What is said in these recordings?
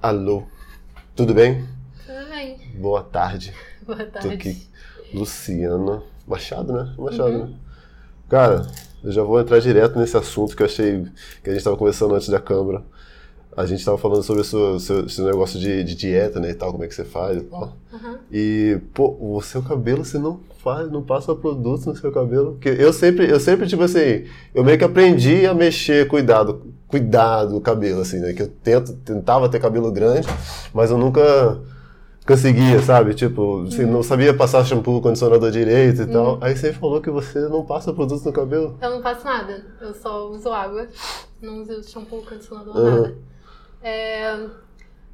Alô, tudo bem? Tudo bem. Boa tarde. Boa Tô tarde. aqui, Luciana Machado, né? Machado, né? Cara, eu já vou entrar direto nesse assunto que eu achei que a gente estava conversando antes da câmera. A gente estava falando sobre o seu, seu, seu negócio de, de dieta, né, e tal, como é que você faz e tal. Uhum. E, pô, o seu cabelo, você não faz, não passa produto no seu cabelo. Porque eu sempre, eu sempre, tipo assim, eu meio que aprendi a mexer, cuidado, cuidado do cabelo, assim, né? Que eu tento, tentava ter cabelo grande, mas eu nunca conseguia, sabe? Tipo, assim, não sabia passar shampoo, condicionador direito e tal. Aí você falou que você não passa produto no cabelo. Eu não faço nada. Eu só uso água. Não uso shampoo, condicionador, Uhum. nada. É,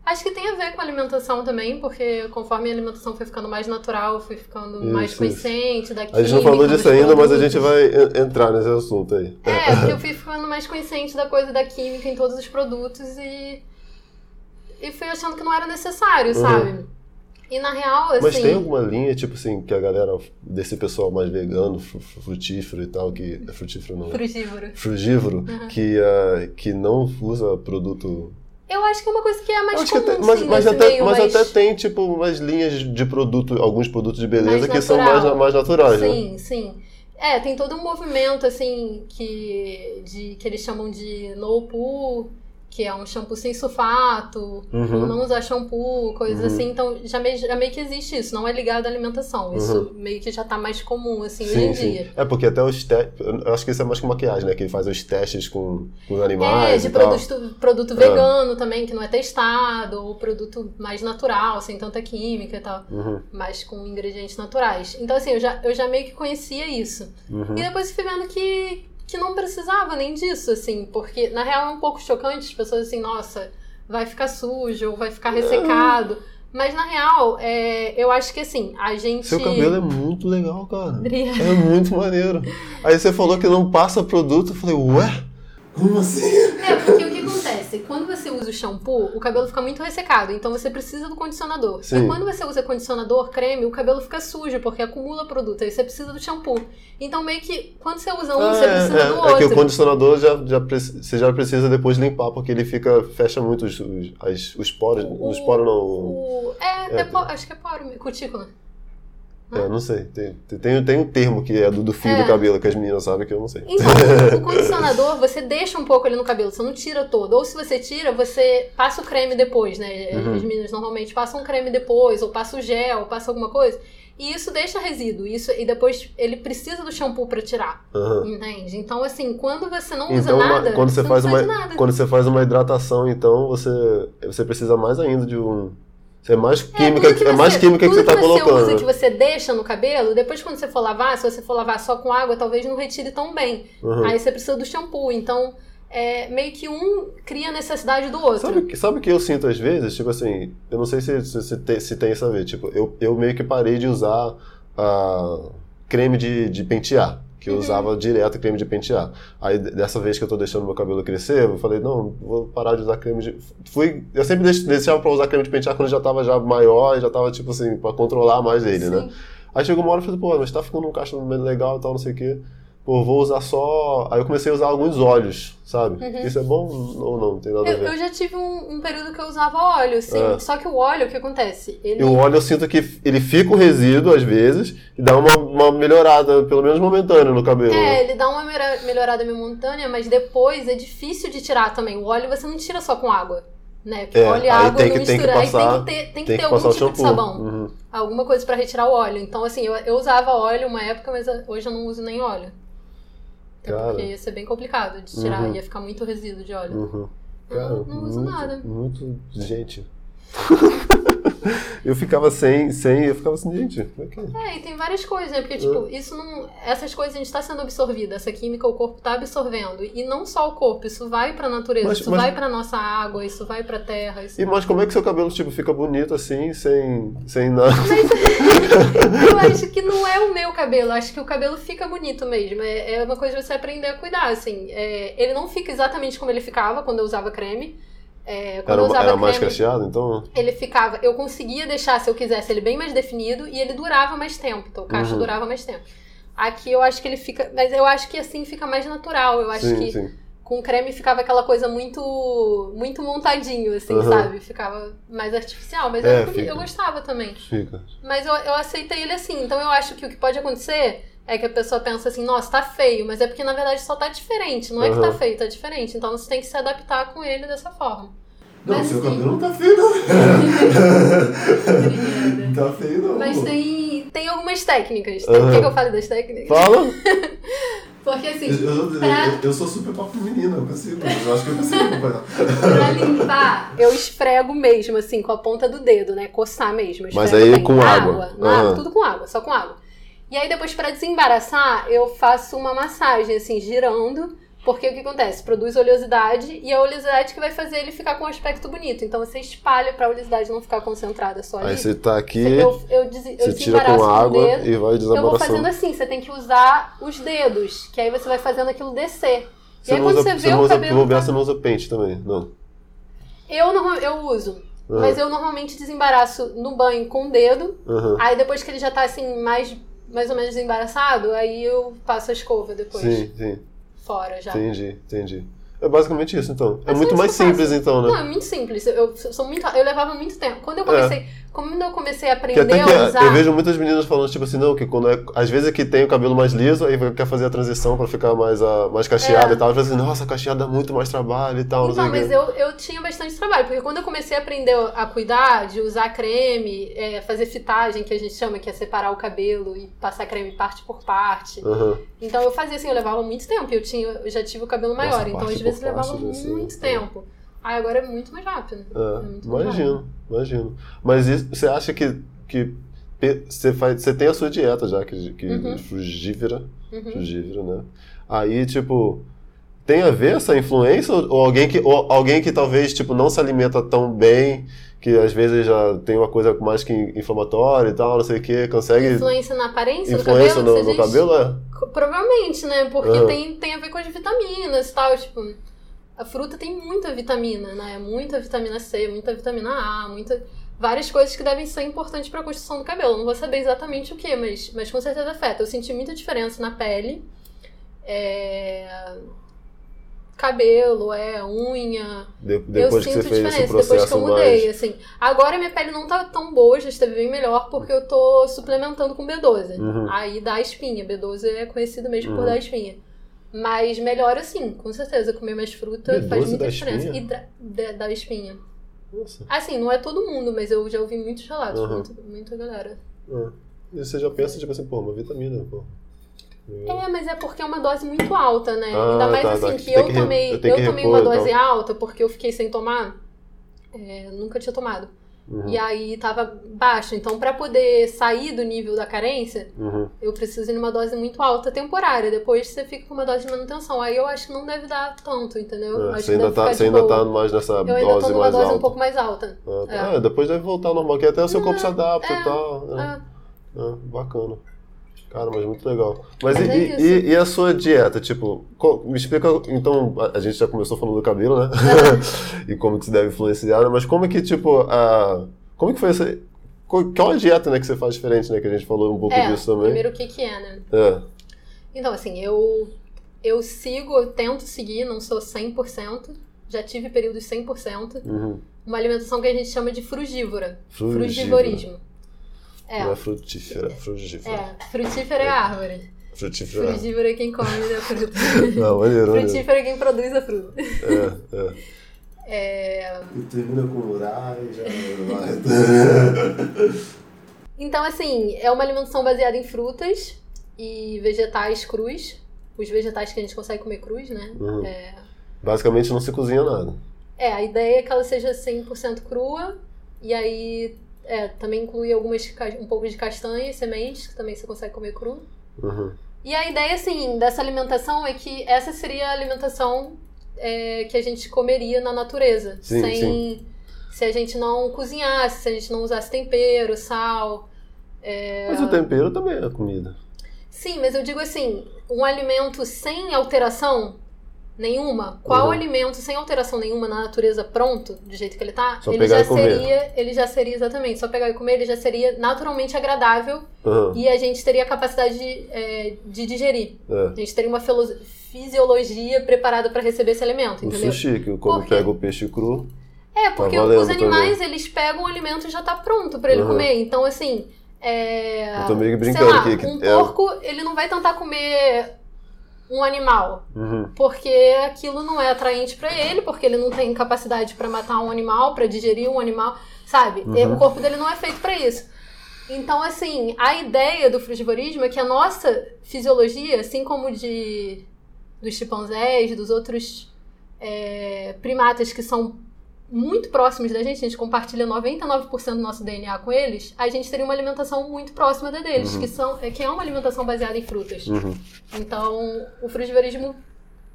Acho que tem a ver com a alimentação também, porque conforme a alimentação foi ficando mais natural, eu fui ficando Isso, mais isso. consciente da A gente não química falou disso ainda, mas a gente vai en- entrar nesse assunto aí. É, porque eu fui ficando mais consciente da coisa da química em todos os produtos e. E fui achando que não era necessário, Uhum. sabe? E na real, assim. Mas tem alguma linha, tipo assim, que a galera, desse pessoal mais vegano, fru- fru- frutífero e tal, que. É frutífero não? Frugívoro. Frugívoro, Uhum. que, ah, que não usa produto. Eu acho que é uma coisa que é mais acho comum, até, mas, sim, mas, até, meio, mas mas- até tem, tipo, umas linhas de produto, alguns produtos de beleza que são mais, mais naturais, né? Sim, sim. É, tem todo um movimento, assim, que, de, que eles chamam de no poo, que é um shampoo sem sulfato, Uhum. não usar shampoo, coisas Uhum. assim. Então, já meio, já meio que existe isso, não é ligado à alimentação. Isso meio que já tá mais comum, assim, hoje Uhum. Sim, em sim. dia. É porque até os testes. Eu acho que isso é mais que maquiagem, né? Que faz os testes com, com os animais. É, de e tal. produto, produto É. vegano também, que não é testado, ou produto mais natural, sem tanta química e tal, Uhum, mas com ingredientes naturais. Então, assim, eu já, eu já meio que conhecia isso. uhum. E depois fui vendo que, que não precisava nem disso, assim, porque na real é um pouco chocante as pessoas assim, nossa, vai ficar sujo, ou vai ficar ressecado. Mas na real, é, eu acho que assim, a gente. Seu cabelo é muito legal, cara. Obrigada. É muito maneiro. Aí você falou que não passa produto, eu falei, ué? Como assim? É, porque o que acontece? Quando você usa o shampoo, o cabelo fica muito ressecado, então você precisa do condicionador. Sim. E quando você usa condicionador, creme, o cabelo fica sujo, porque acumula produto, aí você precisa do shampoo. Então meio que quando você usa um, Ah, você é, precisa é, do é outro. que o condicionador já, já, você já precisa depois limpar, porque ele fica. fecha muito os, os, as- os poros. O- os poros não. O- É, É. é acho que é poro, cutícula. É, não sei. Tem, tem, tem um termo que é do, do fio É. do cabelo que as meninas sabem que eu não sei. Então, o condicionador, você deixa um pouco ali no cabelo, você não tira todo. Ou se você tira, você passa o creme depois, né? Uhum. As meninas normalmente passam um creme depois, ou passa o gel, ou passa alguma coisa. E isso deixa resíduo. Isso, e depois ele precisa do shampoo pra tirar. Aham. Entende? Então, assim, quando você não usa Então, uma- nada, quando você não faz uma, quando você faz uma hidratação, então você, você precisa mais ainda de um. Você é mais química, tudo é, mais química que tudo você tá colocando. usa, né? que você deixa no cabelo, depois quando você for lavar, se você for lavar só com água, talvez não retire tão bem. Uhum. Aí você precisa do shampoo. Então, é, meio que um cria a necessidade do outro. Sabe, o que- sabe o que eu sinto às vezes? Tipo assim, eu não sei se, se, se tem, se tem isso a ver. Tipo, eu, eu meio que parei de usar ah, creme de, de pentear. Que eu Uhum. usava direto creme de pentear. Aí dessa vez que eu tô deixando meu cabelo crescer, eu falei, não, vou parar de usar creme de. Fui. Eu sempre deix- deixava pra usar creme de pentear quando já tava já maior e já tava, tipo assim, pra controlar mais ele, né? Sim. Aí chegou uma hora e falei, pô, mas tá ficando um caixa legal e tal, não sei o quê. Pô, vou usar só. Aí eu comecei a usar alguns óleos, sabe? Uhum. Isso é bom ou não? Não tem nada a Eu, ver. eu já tive um, um período que eu usava óleo, assim. É. Só que o óleo, o que acontece? Ele, E o óleo eu sinto que ele fica o resíduo às vezes e dá uma, uma melhorada, pelo menos momentânea, no cabelo. É, ele dá uma melhora- melhorada momentânea, mas depois é difícil de tirar também. O óleo você não tira só com água. Né? Porque É, óleo e água tem não que- tem que mistura. passar- aí tem que ter, tem que Tem ter que algum tipo de sabão. Uhum. Alguma coisa pra retirar o óleo. Então, assim, eu, eu usava óleo uma época, mas hoje eu não uso nem óleo. Até Cara. porque ia ser bem complicado de tirar, Uhum. ia ficar muito resíduo de óleo. Uhum. Cara, não, não uso muito, nada. Muito. Gente. eu ficava sem, sem, eu ficava assim, gente, como é é? É, e tem várias coisas, né? Porque, tipo, isso não. Essas coisas a gente tá sendo absorvida, essa química o corpo tá absorvendo. E não só o corpo, isso vai pra natureza, Mas- isso mas- vai pra nossa água, isso vai pra terra. Isso... E, mas como é que seu cabelo tipo, fica bonito assim, sem, sem nada? Eu acho que não é o meu cabelo, acho que o cabelo fica bonito mesmo. É, é uma coisa de você aprender a cuidar, assim. É, ele não fica exatamente como ele ficava quando eu usava creme. É, Era, usava era mais creme, cacheado, então? ele ficava. Eu conseguia deixar, se eu quisesse, ele bem mais definido e ele durava mais tempo. Então o cacho Uhum. durava mais tempo. Aqui eu acho que ele fica. Mas eu acho que assim fica mais natural. Eu acho sim, que sim. com creme ficava aquela coisa muito. muito montadinho, assim, Uhum. sabe? Ficava mais artificial. Mas É, eu, eu gostava também. Fica. Mas eu, eu aceitei ele assim. Então eu acho que o que pode acontecer é que a pessoa pensa assim, nossa, tá feio, mas é porque na verdade só tá diferente. Não é que tá Uhum. feio, tá diferente. Então você tem que se adaptar com ele dessa forma. Não, Mas, seu assim, cabelo não tá feio, não. Não tá feio, não. Mas tem, tem algumas técnicas. Quer que eu fale das técnicas? Fala. Porque assim, Eu, eu- pra- eu- eu sou super papo menino, eu consigo. Eu acho que eu consigo acompanhar. pra limpar, eu esfrego mesmo, assim, com a ponta do dedo, né? Coçar mesmo. eu Mas aí bem. com Na água. Na água, tudo com água, só com água. E aí depois, pra desembaraçar, eu faço uma massagem, assim, girando. Porque o que acontece? Produz oleosidade e a oleosidade que vai fazer ele ficar com um aspecto bonito. Então você espalha pra oleosidade não ficar concentrada só ali. Aí você tá aqui, eu, eu, des- você tira com água dedo. e vai Eu vou fazendo desembaraçando. assim, você tem que usar os dedos, que aí você vai fazendo aquilo descer. Você e aí não quando usa, você vê não o usa, cabelo. bobear, tá- você não usa pente também, não. Eu, norma- eu uso, Aham. mas eu normalmente desembaraço no banho com o dedo. Aham. Aí depois que ele já tá assim, mais, mais ou menos desembaraçado, aí eu passo a escova depois. Sim, sim. Fora já. Entendi, entendi. É basicamente isso, então. É muito é mais isso que eu simples, então, Não, né? é muito simples. Eu, eu sou muito. Eu levava muito tempo. Quando eu comecei. Quando eu comecei a Que aprender até a que usar. eu vejo muitas meninas falando, tipo assim, não, que quando é. Às vezes é que tem o cabelo mais liso, aí quer fazer a transição pra ficar mais, ah, mais cacheado É. e tal. Às vezes, assim, nossa, cacheado dá muito mais trabalho e tal, Então, mas eu, eu tinha bastante trabalho, porque quando eu comecei a aprender a cuidar, de usar creme, é, fazer fitagem, que a gente chama, que é separar o cabelo e passar creme parte por parte. Aham. Então eu fazia assim, eu levava muito tempo, e eu, tinha, eu já tive o cabelo maior, Nossa, então às vezes levava parte, assim, muito é. tempo. Aí agora é muito mais rápido. É, muito mais imagino, imagino. Mas isso, você acha que, que você, faz, você tem a sua dieta já, que, que Uhum. frugívora, Uhum. frugívora, né? Aí, tipo, tem a ver essa influência? Ou alguém que, ou alguém que talvez, tipo, não se alimenta tão bem, que às vezes já tem uma coisa mais que inflamatória e tal, não sei o que, consegue Influência na aparência influência do cabelo? no, você no diz? cabelo? É. Provavelmente, né? Porque Aham. tem, tem a ver com as vitaminas e tal. Tipo, a fruta tem muita vitamina, né? Muita vitamina C, muita vitamina A, muita. Várias coisas que devem ser importantes para a construção do cabelo. Não vou saber exatamente o que, mas, mas com certeza afeta. Eu senti muita diferença na pele. É... Cabelo, é, unha. De- depois eu que sinto você fez esse diferença depois que eu mudei, mais. assim. Agora minha pele não tá tão boa, já esteve bem melhor, porque eu tô suplementando com B12. Uhum. Aí dá espinha. B12 é conhecido mesmo por Uhum. dar espinha. Mas melhora sim, com certeza. Comer mais fruta B12 faz muita diferença. espinha? E dá, dá- dá espinha. Nossa. Assim, não é todo mundo, mas eu já ouvi muitos relatos, Uhum. muito, muita galera. É. E você já pensa, tipo assim, pô, uma vitamina, pô. É, mas é porque é uma dose muito alta, né? Ah, Ainda mais tá, assim, tá. que eu que tomei, eu que tomei uma dose tal. alta porque eu fiquei sem tomar. É, nunca tinha tomado. Uhum. E aí tava baixo. Então, pra poder sair do nível da carência, Uhum. eu preciso ir numa dose muito alta temporária. Depois você fica com uma dose de manutenção. Aí eu acho que não deve dar tanto, entendeu? É, você ainda, tá, você de ainda boa. tá mais nessa Eu ainda tô dose numa mais dose alta. um pouco mais alta. Ah, tá. É. É, depois deve voltar ao normal, que até o seu corpo se adapta é, e tal. É. Ah, É, bacana. Cara, mas muito legal. Mas, Mas e, é e- e- a sua dieta? Tipo, me explica. Então, a, gente já começou falando do cabelo, né? e como que se deve influenciar, né? Mas como que, tipo, a. Como que foi essa. Qual qual a dieta, né, que você faz diferente, né? Que a gente falou um pouco é, disso também. primeiro o que que é, né? É. Então, assim, eu, eu sigo, eu tento seguir, não sou 100%. Já tive períodos 100%. Uhum. Uma alimentação que a gente chama de frugívora. Frugívora. Frugivorismo. É, Não é frutífera, frugífera. é. Frutífera é a árvore. Frutífera. Frugívora é quem come a fruta. Não, maneiro, maneiro. Frutífera é quem produz a fruta. É, é. É, E termina com orar e já Então, assim, é uma alimentação baseada em frutas e vegetais crus. Os vegetais que a gente consegue comer crus, né? Uhum. É, Basicamente não se cozinha nada. é, a ideia é que ela seja 100% crua. E aí, é, também inclui algumas, um pouco de castanhas, sementes, que também você consegue comer cru. Uhum. E a ideia, assim, dessa alimentação é que essa seria a alimentação é, que a gente comeria na natureza. Sim, sem, sim. Se a gente não cozinhasse, se a gente não usasse tempero, sal. é, Mas o tempero também é comida. Sim, mas eu digo assim, um alimento sem alteração nenhuma, qual Uhum. alimento sem alteração nenhuma na natureza pronto, do jeito que ele tá, Só ele já seria, ele já seria exatamente, só pegar e comer, ele já seria naturalmente agradável Aham, e a gente teria a capacidade de, é, de digerir. é. A gente teria uma fisiologia preparada para receber esse alimento, O entendeu? sushi, que quê? pega o peixe cru. É, porque Tá os também. animais, eles pegam o alimento e já tá pronto pra ele Uhum. comer. Então, assim, é... Eu tô meio brincando lá, aqui. que um é- porco, ele não vai tentar comer um animal, Uhum, porque aquilo não é atraente pra ele, porque ele não tem capacidade pra matar um animal, pra digerir um animal, sabe? Uhum. O corpo dele não é feito pra isso. Então, assim, a ideia do frugivorismo é que a nossa fisiologia, assim como de dos chimpanzés, dos outros é, primatas que são muito próximos da gente, a gente compartilha 99% do nosso DNA com eles, a gente teria uma alimentação muito próxima da deles, Uhum. que, são, é, que é uma alimentação baseada em frutas. uhum. Então, o frugivorismo,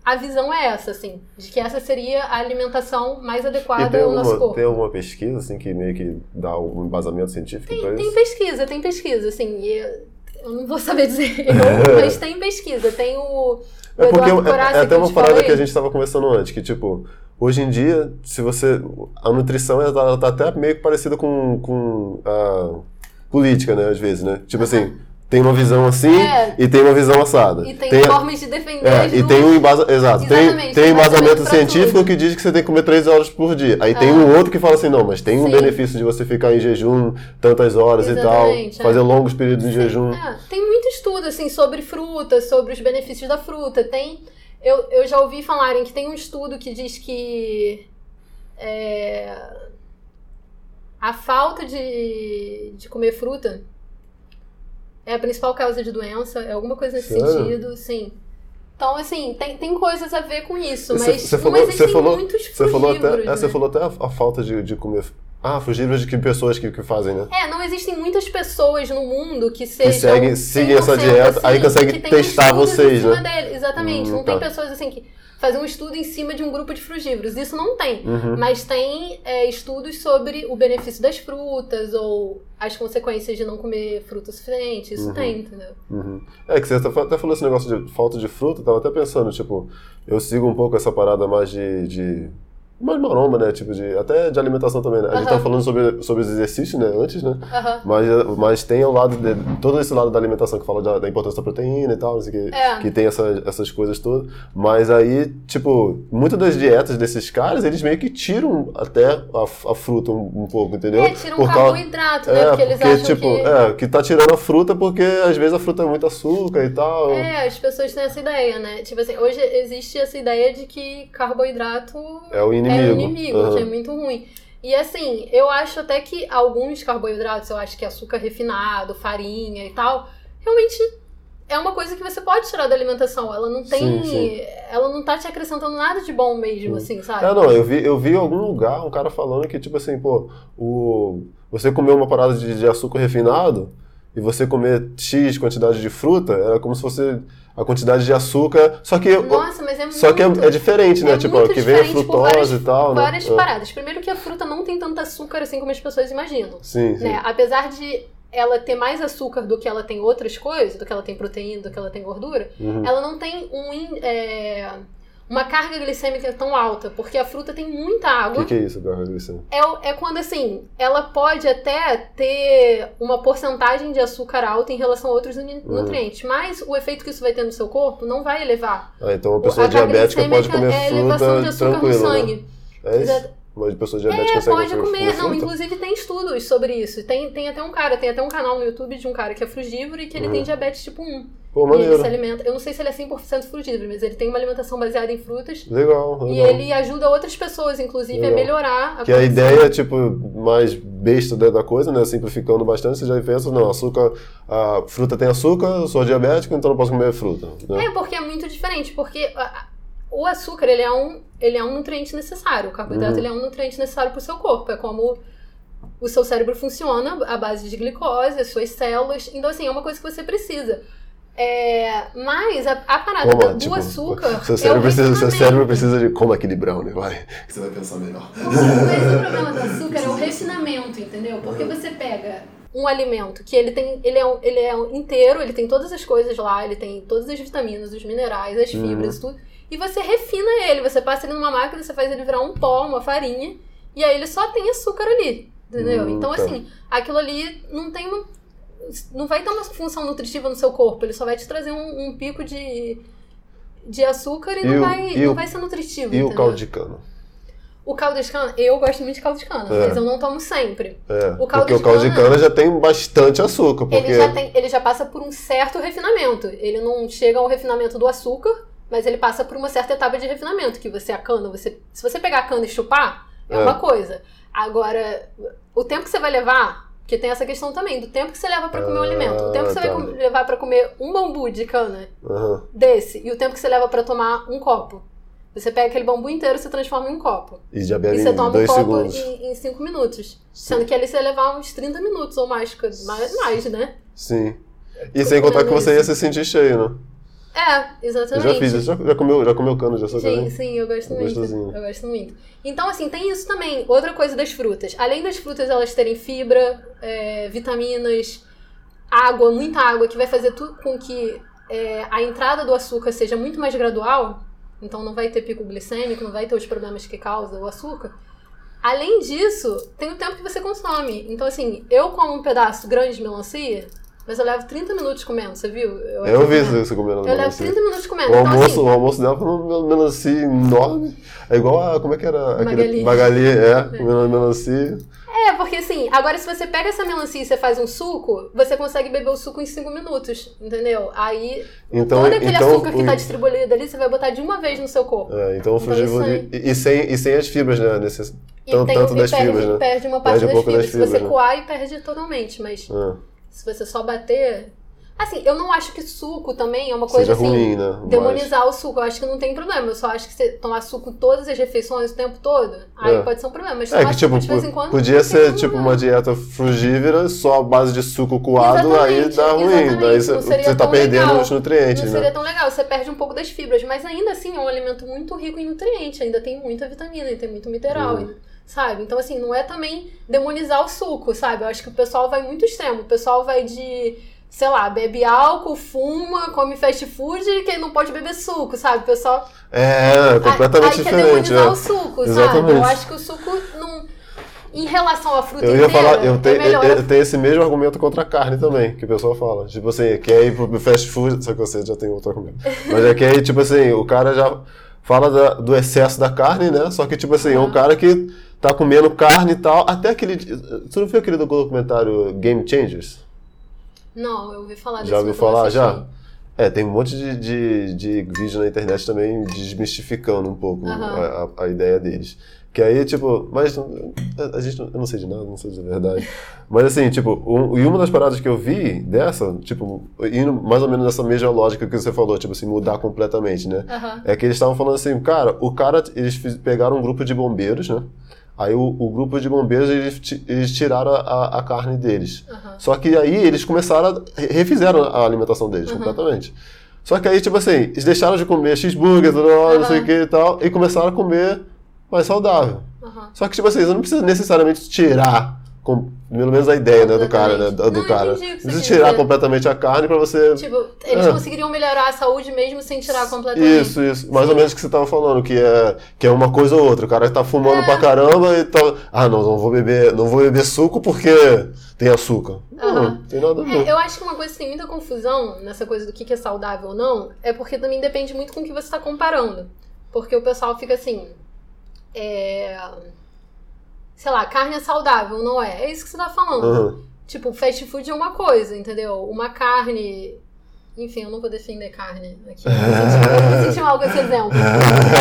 a visão é essa, assim, de que essa seria a alimentação mais adequada tem ao nosso corpo. tem alguma pesquisa assim que meio que dá um embasamento científico pra Tem isso? pesquisa, tem pesquisa, assim, eu, não vou saber dizer eu, mas tem pesquisa, tem o, o É porque é, é até uma parada que a gente estava conversando antes, que tipo, hoje em dia, se você. A nutrição ela tá, tá até meio parecida com, com a política, né, às vezes, né? Tipo assim, tem uma visão assim É. e tem uma visão assada. E tem, formas de defender é, e tem um embasa, exato, tem, Exatamente, tem tem embasamento científico tudo. que diz que você tem que comer três horas por dia. Aí tem Ah. um outro que fala assim, não, mas tem um Sim. benefício de você ficar em jejum tantas horas e Exatamente, tal, é. fazer longos períodos de jejum. É, tem muito estudo assim sobre frutas, sobre os benefícios da fruta. Tem, eu, eu já ouvi falarem que tem um estudo que diz que é, a falta de, de comer fruta é a principal causa de doença, é alguma coisa nesse Sério? sentido, sim. Então, assim, tem, tem coisas a ver com isso, Você- mas você não falou- existem você falou- muitos Você falou até, é, você né? falou até a, a falta de, de comer. Ah, frugívoros de que pessoas que, que fazem, né? É, não existem muitas pessoas no mundo que sejam. seguem- seguem essa 100% dieta, aí consegue que tem testar vocês, né? Dele. Exatamente. Hum, não tem tá. pessoas assim que fazem um estudo em cima de um grupo de frugívoros. Isso não tem. Uhum. Mas tem é, estudos sobre o benefício das frutas ou as consequências de não comer fruta suficiente. Isso Uhum. tem, entendeu? Uhum. É que você até até falou esse negócio de falta de fruta, eu tava até pensando, tipo, eu sigo um pouco essa parada mais de. de mais maromba, né? Tipo, de, até de alimentação também, né? A gente Aham. tava falando sobre, sobre os exercícios, né? Antes, né? Aham. Mas, mas tem o lado de, todo esse lado da alimentação que fala da, da importância da proteína e tal, não sei o que, É. que tem essa, essas coisas todas. Mas aí, tipo, muitas das dietas desses caras, eles meio que tiram até a, a fruta um, um pouco, entendeu? É, tira um causa- carboidrato, né? É, porque eles acham tipo, que. é, que tá tirando a fruta porque às vezes a fruta é muito açúcar e tal. É, as pessoas têm essa ideia, né? Tipo assim, hoje existe essa ideia de que carboidrato É o inimigo. É o inimigo, Aham. que é muito ruim. E assim, eu acho até que alguns carboidratos, eu acho que açúcar refinado, farinha e tal, realmente é uma coisa que você pode tirar da alimentação. Ela não tem. Sim, sim. Ela não tá te acrescentando nada de bom mesmo, assim, sabe? É, não, eu vi, eu vi em algum lugar um cara falando que, tipo assim, pô, o, você comer uma parada de, de açúcar refinado e você comer X quantidade de fruta, era como se fosse a quantidade de açúcar, só que, Nossa, mas é muito. só que é, é diferente, né? é tipo, muito que vem a frutose várias- e tal, né? Várias É. paradas. Primeiro que a fruta não tem tanto açúcar assim como as pessoas imaginam. Sim, sim. né? Apesar de ela ter mais açúcar do que ela tem outras coisas, do que ela tem proteína, do que ela tem gordura, Uhum. ela não tem um, é, uma carga glicêmica tão alta, porque a fruta tem muita O água. que, que é isso, garra glicêmica? É, o- é quando, assim, ela pode até ter uma porcentagem de açúcar alta em relação a outros Uhum. nutrientes, mas o efeito que isso vai ter no seu corpo não vai elevar. Ah, então uma O- pessoa a carga diabética pode comer é a elevação de fruta açúcar no né? sangue. É isso? Exato. Mas pessoa diabética É, pode comer. Não, fruta? inclusive tem estudos sobre isso. Tem, tem até um cara, tem até um canal no YouTube de um cara que é frugívoro e que ele Uhum. tem diabetes tipo 1. Pô, E ele se alimenta. Eu não sei se ele é 100% frugívoro, mas ele tem uma alimentação baseada em frutas. Legal, legal. E ele ajuda outras pessoas, inclusive, Legal. a melhorar a Que a ideia, tipo, mais besta da coisa, né? Simplificando bastante, você já pensa, não, açúcar, a fruta tem açúcar, eu sou diabético, então não posso comer fruta. Né? É, porque é muito diferente, porque a- o açúcar, ele é um, ele é um nutriente necessário. O carboidrato, Uhum. ele é um nutriente necessário para o seu corpo. É como o seu cérebro funciona à base de glicose, as suas células. Então, assim, é uma coisa que você precisa. É, mas a, a parada Como, do, tipo, açúcar. Seu é cérebro, o precisa, seu cérebro precisa de. Como aquele brownie, vai. Que você vai pensar melhor. Mas o problema do açúcar é o refinamento, entendeu? Porque você pega um alimento que ele tem, ele é, ele é inteiro, ele tem todas as coisas lá, ele tem todas as vitaminas, os minerais, as Uhum. fibras, tudo. E você refina ele. Você passa ele numa máquina, você faz ele virar um pó, uma farinha, e aí ele só tem açúcar ali. Entendeu? Hum, então, tá. assim, aquilo ali não tem uma. Não vai ter uma função nutritiva no seu corpo, ele só vai te trazer um, um pico de, de açúcar e, E não, o- vai, e não o- vai ser nutritivo. E o entendeu? caldo de cana? O caldo de cana, eu gosto muito de caldo de cana, É. mas eu não tomo sempre. É, O caldo porque de o caldo de cana- cana já tem bastante açúcar. Porque... Ele, já tem, ele já passa por um certo refinamento. Ele não chega ao refinamento do açúcar, mas ele passa por uma certa etapa de refinamento, que você a cana, você, se você pegar a cana e chupar, é, É. uma coisa. Agora, o tempo que você vai levar, porque tem essa questão também, do tempo que você leva pra comer um Ah, alimento. O tempo que você tá. vai levar pra comer um bambu de cana Aham. desse, e o tempo que você leva pra tomar um copo. Você pega aquele bambu inteiro e se transforma em um copo. E já bebe E você toma um copo em 5 minutos. Sendo que ali você ia levar uns 30 minutos ou mais, mais, mais né? Sim. E sem contar que você ia se sentir cheio, né? É, Eu exatamente. já fiz, já, já comeu, já comeu cana de açúcar? Sim, né? sim, eu gosto É muito. gostosinho. Eu gosto muito. Então, assim, tem isso também. Outra coisa das frutas. Além das frutas elas terem fibra, é, vitaminas, água, muita água, que vai fazer tudo com que é, a entrada do açúcar seja muito mais gradual. Então não vai ter pico glicêmico, não vai ter os problemas que causa o açúcar. Além disso, tem o tempo que você consome. Então, assim, eu como um pedaço grande de melancia, mas eu levo 30 minutos comendo, você viu? Eu vi comendo. você comendo Eu levo melancia. 30 minutos comendo. O então, almoço, assim, o almoço dela foi uma melancia enorme. É igual a. Como é que era? Aquele, Magali. Magali, é. Comendo melancia. É, porque assim, agora se você pega essa melancia e você faz um suco, você consegue beber o suco em 5 minutos, entendeu? Aí, Então, todo aquele então, açúcar que o- tá distribuído ali, você vai botar de uma vez no seu corpo. É, então o Então, frugívoro. E, e sem, e sem as fibras, né? Nesse, E, tanto, tem, tanto e das perde, fibras, né? perde uma parte Perde um das fibras. das Se você fibras, né? coar, perde totalmente, mas É. se você só bater... Assim, eu não acho que suco também é uma coisa Seja assim... ruim, né? Mas- Demonizar o suco, eu acho que não tem problema. Eu só acho que você tomar suco todas as refeições o tempo todo, aí É. pode ser um problema. Mas É que, tipo, de vez em quando. podia ser tipo problema. uma dieta frugívora, só a base de suco coado, aí dá ruim. Daí você, não seria você tá perdendo legal. os nutrientes, Não né? seria tão legal, você perde um pouco das fibras, mas ainda assim é um alimento muito rico em nutrientes, ainda tem muita vitamina, ainda tem muito mineral, Hum. Sabe? Então, assim, não é também demonizar o suco, sabe? Eu acho que o pessoal vai muito extremo. O pessoal vai de, sei lá, bebe álcool, fuma, come fast food e que não pode beber suco, sabe? O pessoal. É, completamente aí quer diferente. demonizar é. o suco, sabe? Exatamente. Eu acho que o suco não. Em relação à fruta Eu ia inteira, falar, eu é tenho, melhor. eu, eu tenho esse mesmo argumento contra a carne também, que o pessoal fala. Tipo assim, quer ir pro fast food, só que você já tem outro argumento. Mas é que aí, tipo assim, o cara já fala da- do excesso da carne, né? Só que, tipo assim, é um cara que tá comendo carne e tal, até aquele. Você não viu aquele documentário Game Changers? Não, eu ouvi falar desse Já ouviu falar? Já? É, tem um monte de, de, de vídeo na internet também desmistificando um pouco Aham. a, a, a ideia deles. Que aí, tipo, mas a, gente, eu não sei de nada, não sei de verdade. Mas assim, tipo, um, e uma das paradas que eu vi dessa, tipo, indo mais ou menos nessa mesma lógica que você falou, tipo assim, mudar completamente, né? Aham. É que eles estavam falando assim, cara, o cara, eles pegaram um grupo de bombeiros, né? Aí o, o grupo de bombeiros, eles, eles tiraram a, a carne deles. Aham. Só que aí eles começaram a. re- refizeram a alimentação deles Uhum. completamente. Só que aí, tipo assim, eles deixaram de comer cheeseburger, não sei o Uhum. que e tal, e começaram a comer mais saudável. Só que, tipo assim, você não precisa necessariamente tirar, com, pelo menos a ideia né, do cara, né? Do, Não, cara. você precisa quis tirar completamente a carne pra você. Tipo, eles É. conseguiriam melhorar a saúde mesmo sem tirar completamente. Isso, isso. Mais ou Sim. menos o que você tava falando, que é, que é uma coisa ou outra. O cara tá fumando É. pra caramba e tá. Ah, não, não vou beber, não vou beber suco porque tem açúcar. Não, Aham. não tem nada a ver. É, eu acho que uma coisa que tem muita confusão nessa coisa do que que é saudável ou não é porque também depende muito com o que você está comparando. Porque o pessoal fica assim. É... Sei lá, carne é saudável, não é? É isso que você tá falando. Aham. Tipo, fast food é uma coisa, entendeu? Uma carne. Enfim, eu não vou defender carne aqui. Eu me senti- mal com esse exemplo.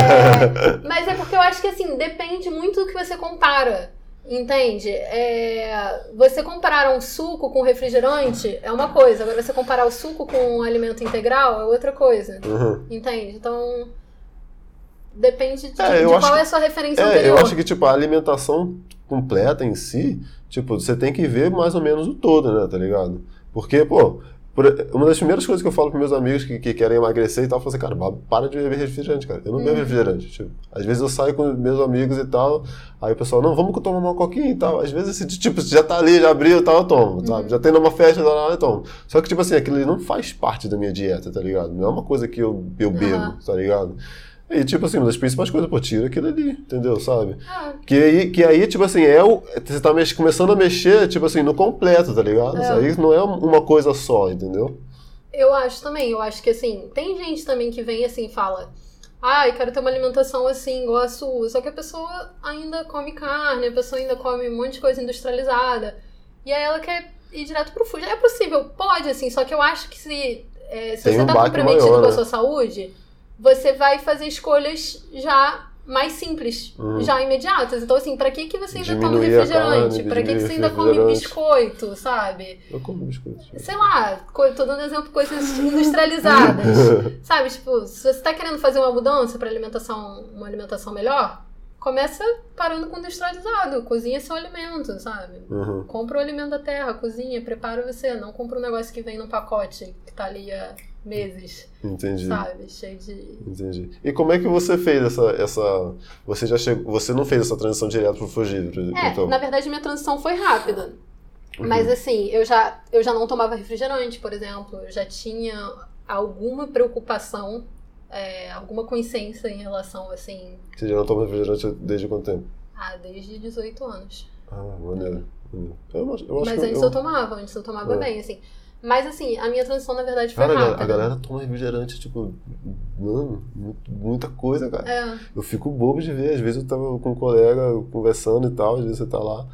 É, mas é porque eu acho que assim, depende muito do que você compara. Entende? É, você comparar um suco com refrigerante é uma coisa, agora você comparar o suco com um alimento integral é outra coisa. Aham. Entende? Então. Depende de, É, de qual que- é a sua referência É, anterior. eu acho que, tipo, a alimentação completa em si, tipo, você tem que ver mais ou menos o todo, né, tá ligado? Porque, pô, por- uma das primeiras coisas que eu falo pros meus amigos que, que querem emagrecer e tal, eu falo assim, cara, para de beber refrigerante, cara. Eu não bebo Uhum. refrigerante. Tipo, às vezes eu saio com meus amigos e tal, aí o pessoal, não, vamos tomar uma coquinha e tal. Às vezes, esse, tipo, já tá ali, já abriu e tal, eu tomo, sabe? Uhum. Já tem numa festa, lá, eu tomo. Só que, tipo assim, aquilo não faz parte da minha dieta, tá ligado? Não é uma coisa que eu, eu bebo, Aham. tá ligado? E, tipo assim, uma das principais coisas, pô, tira aquilo ali, entendeu? Sabe? Ah, Que aí, que aí, tipo assim, é o. Você tá mex- começando a mexer, tipo assim, no completo, tá ligado? É. Aí não é uma coisa só, entendeu? Eu acho também, eu acho que assim, tem gente também que vem assim e fala, ai, quero ter uma alimentação assim, igual a sua, só que a pessoa ainda come carne, a pessoa ainda come um monte de coisa industrializada, e aí ela quer ir direto pro food. É possível, pode, assim, só que eu acho que se, é, se Tem você um tá comprometido maior, com a né? sua saúde, você vai fazer escolhas já mais simples, Uhum. já imediatas. Então, assim, pra que, que você ainda toma Diminuir a refrigerante? carne, pra que, que você ainda come biscoito, sabe? Eu como biscoito. sei lá, tô dando exemplo de coisas industrializadas. Sabe, tipo, se você tá querendo fazer uma mudança pra alimentação, uma alimentação melhor, começa parando com industrializado, cozinha seu alimento, sabe? Uhum. Compra o alimento da terra, cozinha, prepara você, não compra um negócio que vem num pacote que tá ali há meses, Entendi. sabe? Cheio de. Entendi. E como é que você fez essa. essa você já chegou. Você não fez essa transição direto pro fugir, É, então? na verdade minha transição foi rápida. Mas assim, eu já, eu já não tomava refrigerante, por exemplo. Eu já tinha alguma preocupação, é, alguma consciência em relação, assim, Você já não toma refrigerante desde quanto tempo? ah, desde 18 anos. Ah, maneiro. maneiro. Eu, eu acho Mas que antes eu, tomava, antes eu tomava É. bem, assim. Mas assim, a minha transição, na verdade, foi Cara, rápida. a galera toma refrigerante, tipo, mano, muita coisa, cara. É, Eu fico bobo de ver. Às vezes eu tava com um colega conversando e tal, às vezes você tá lá.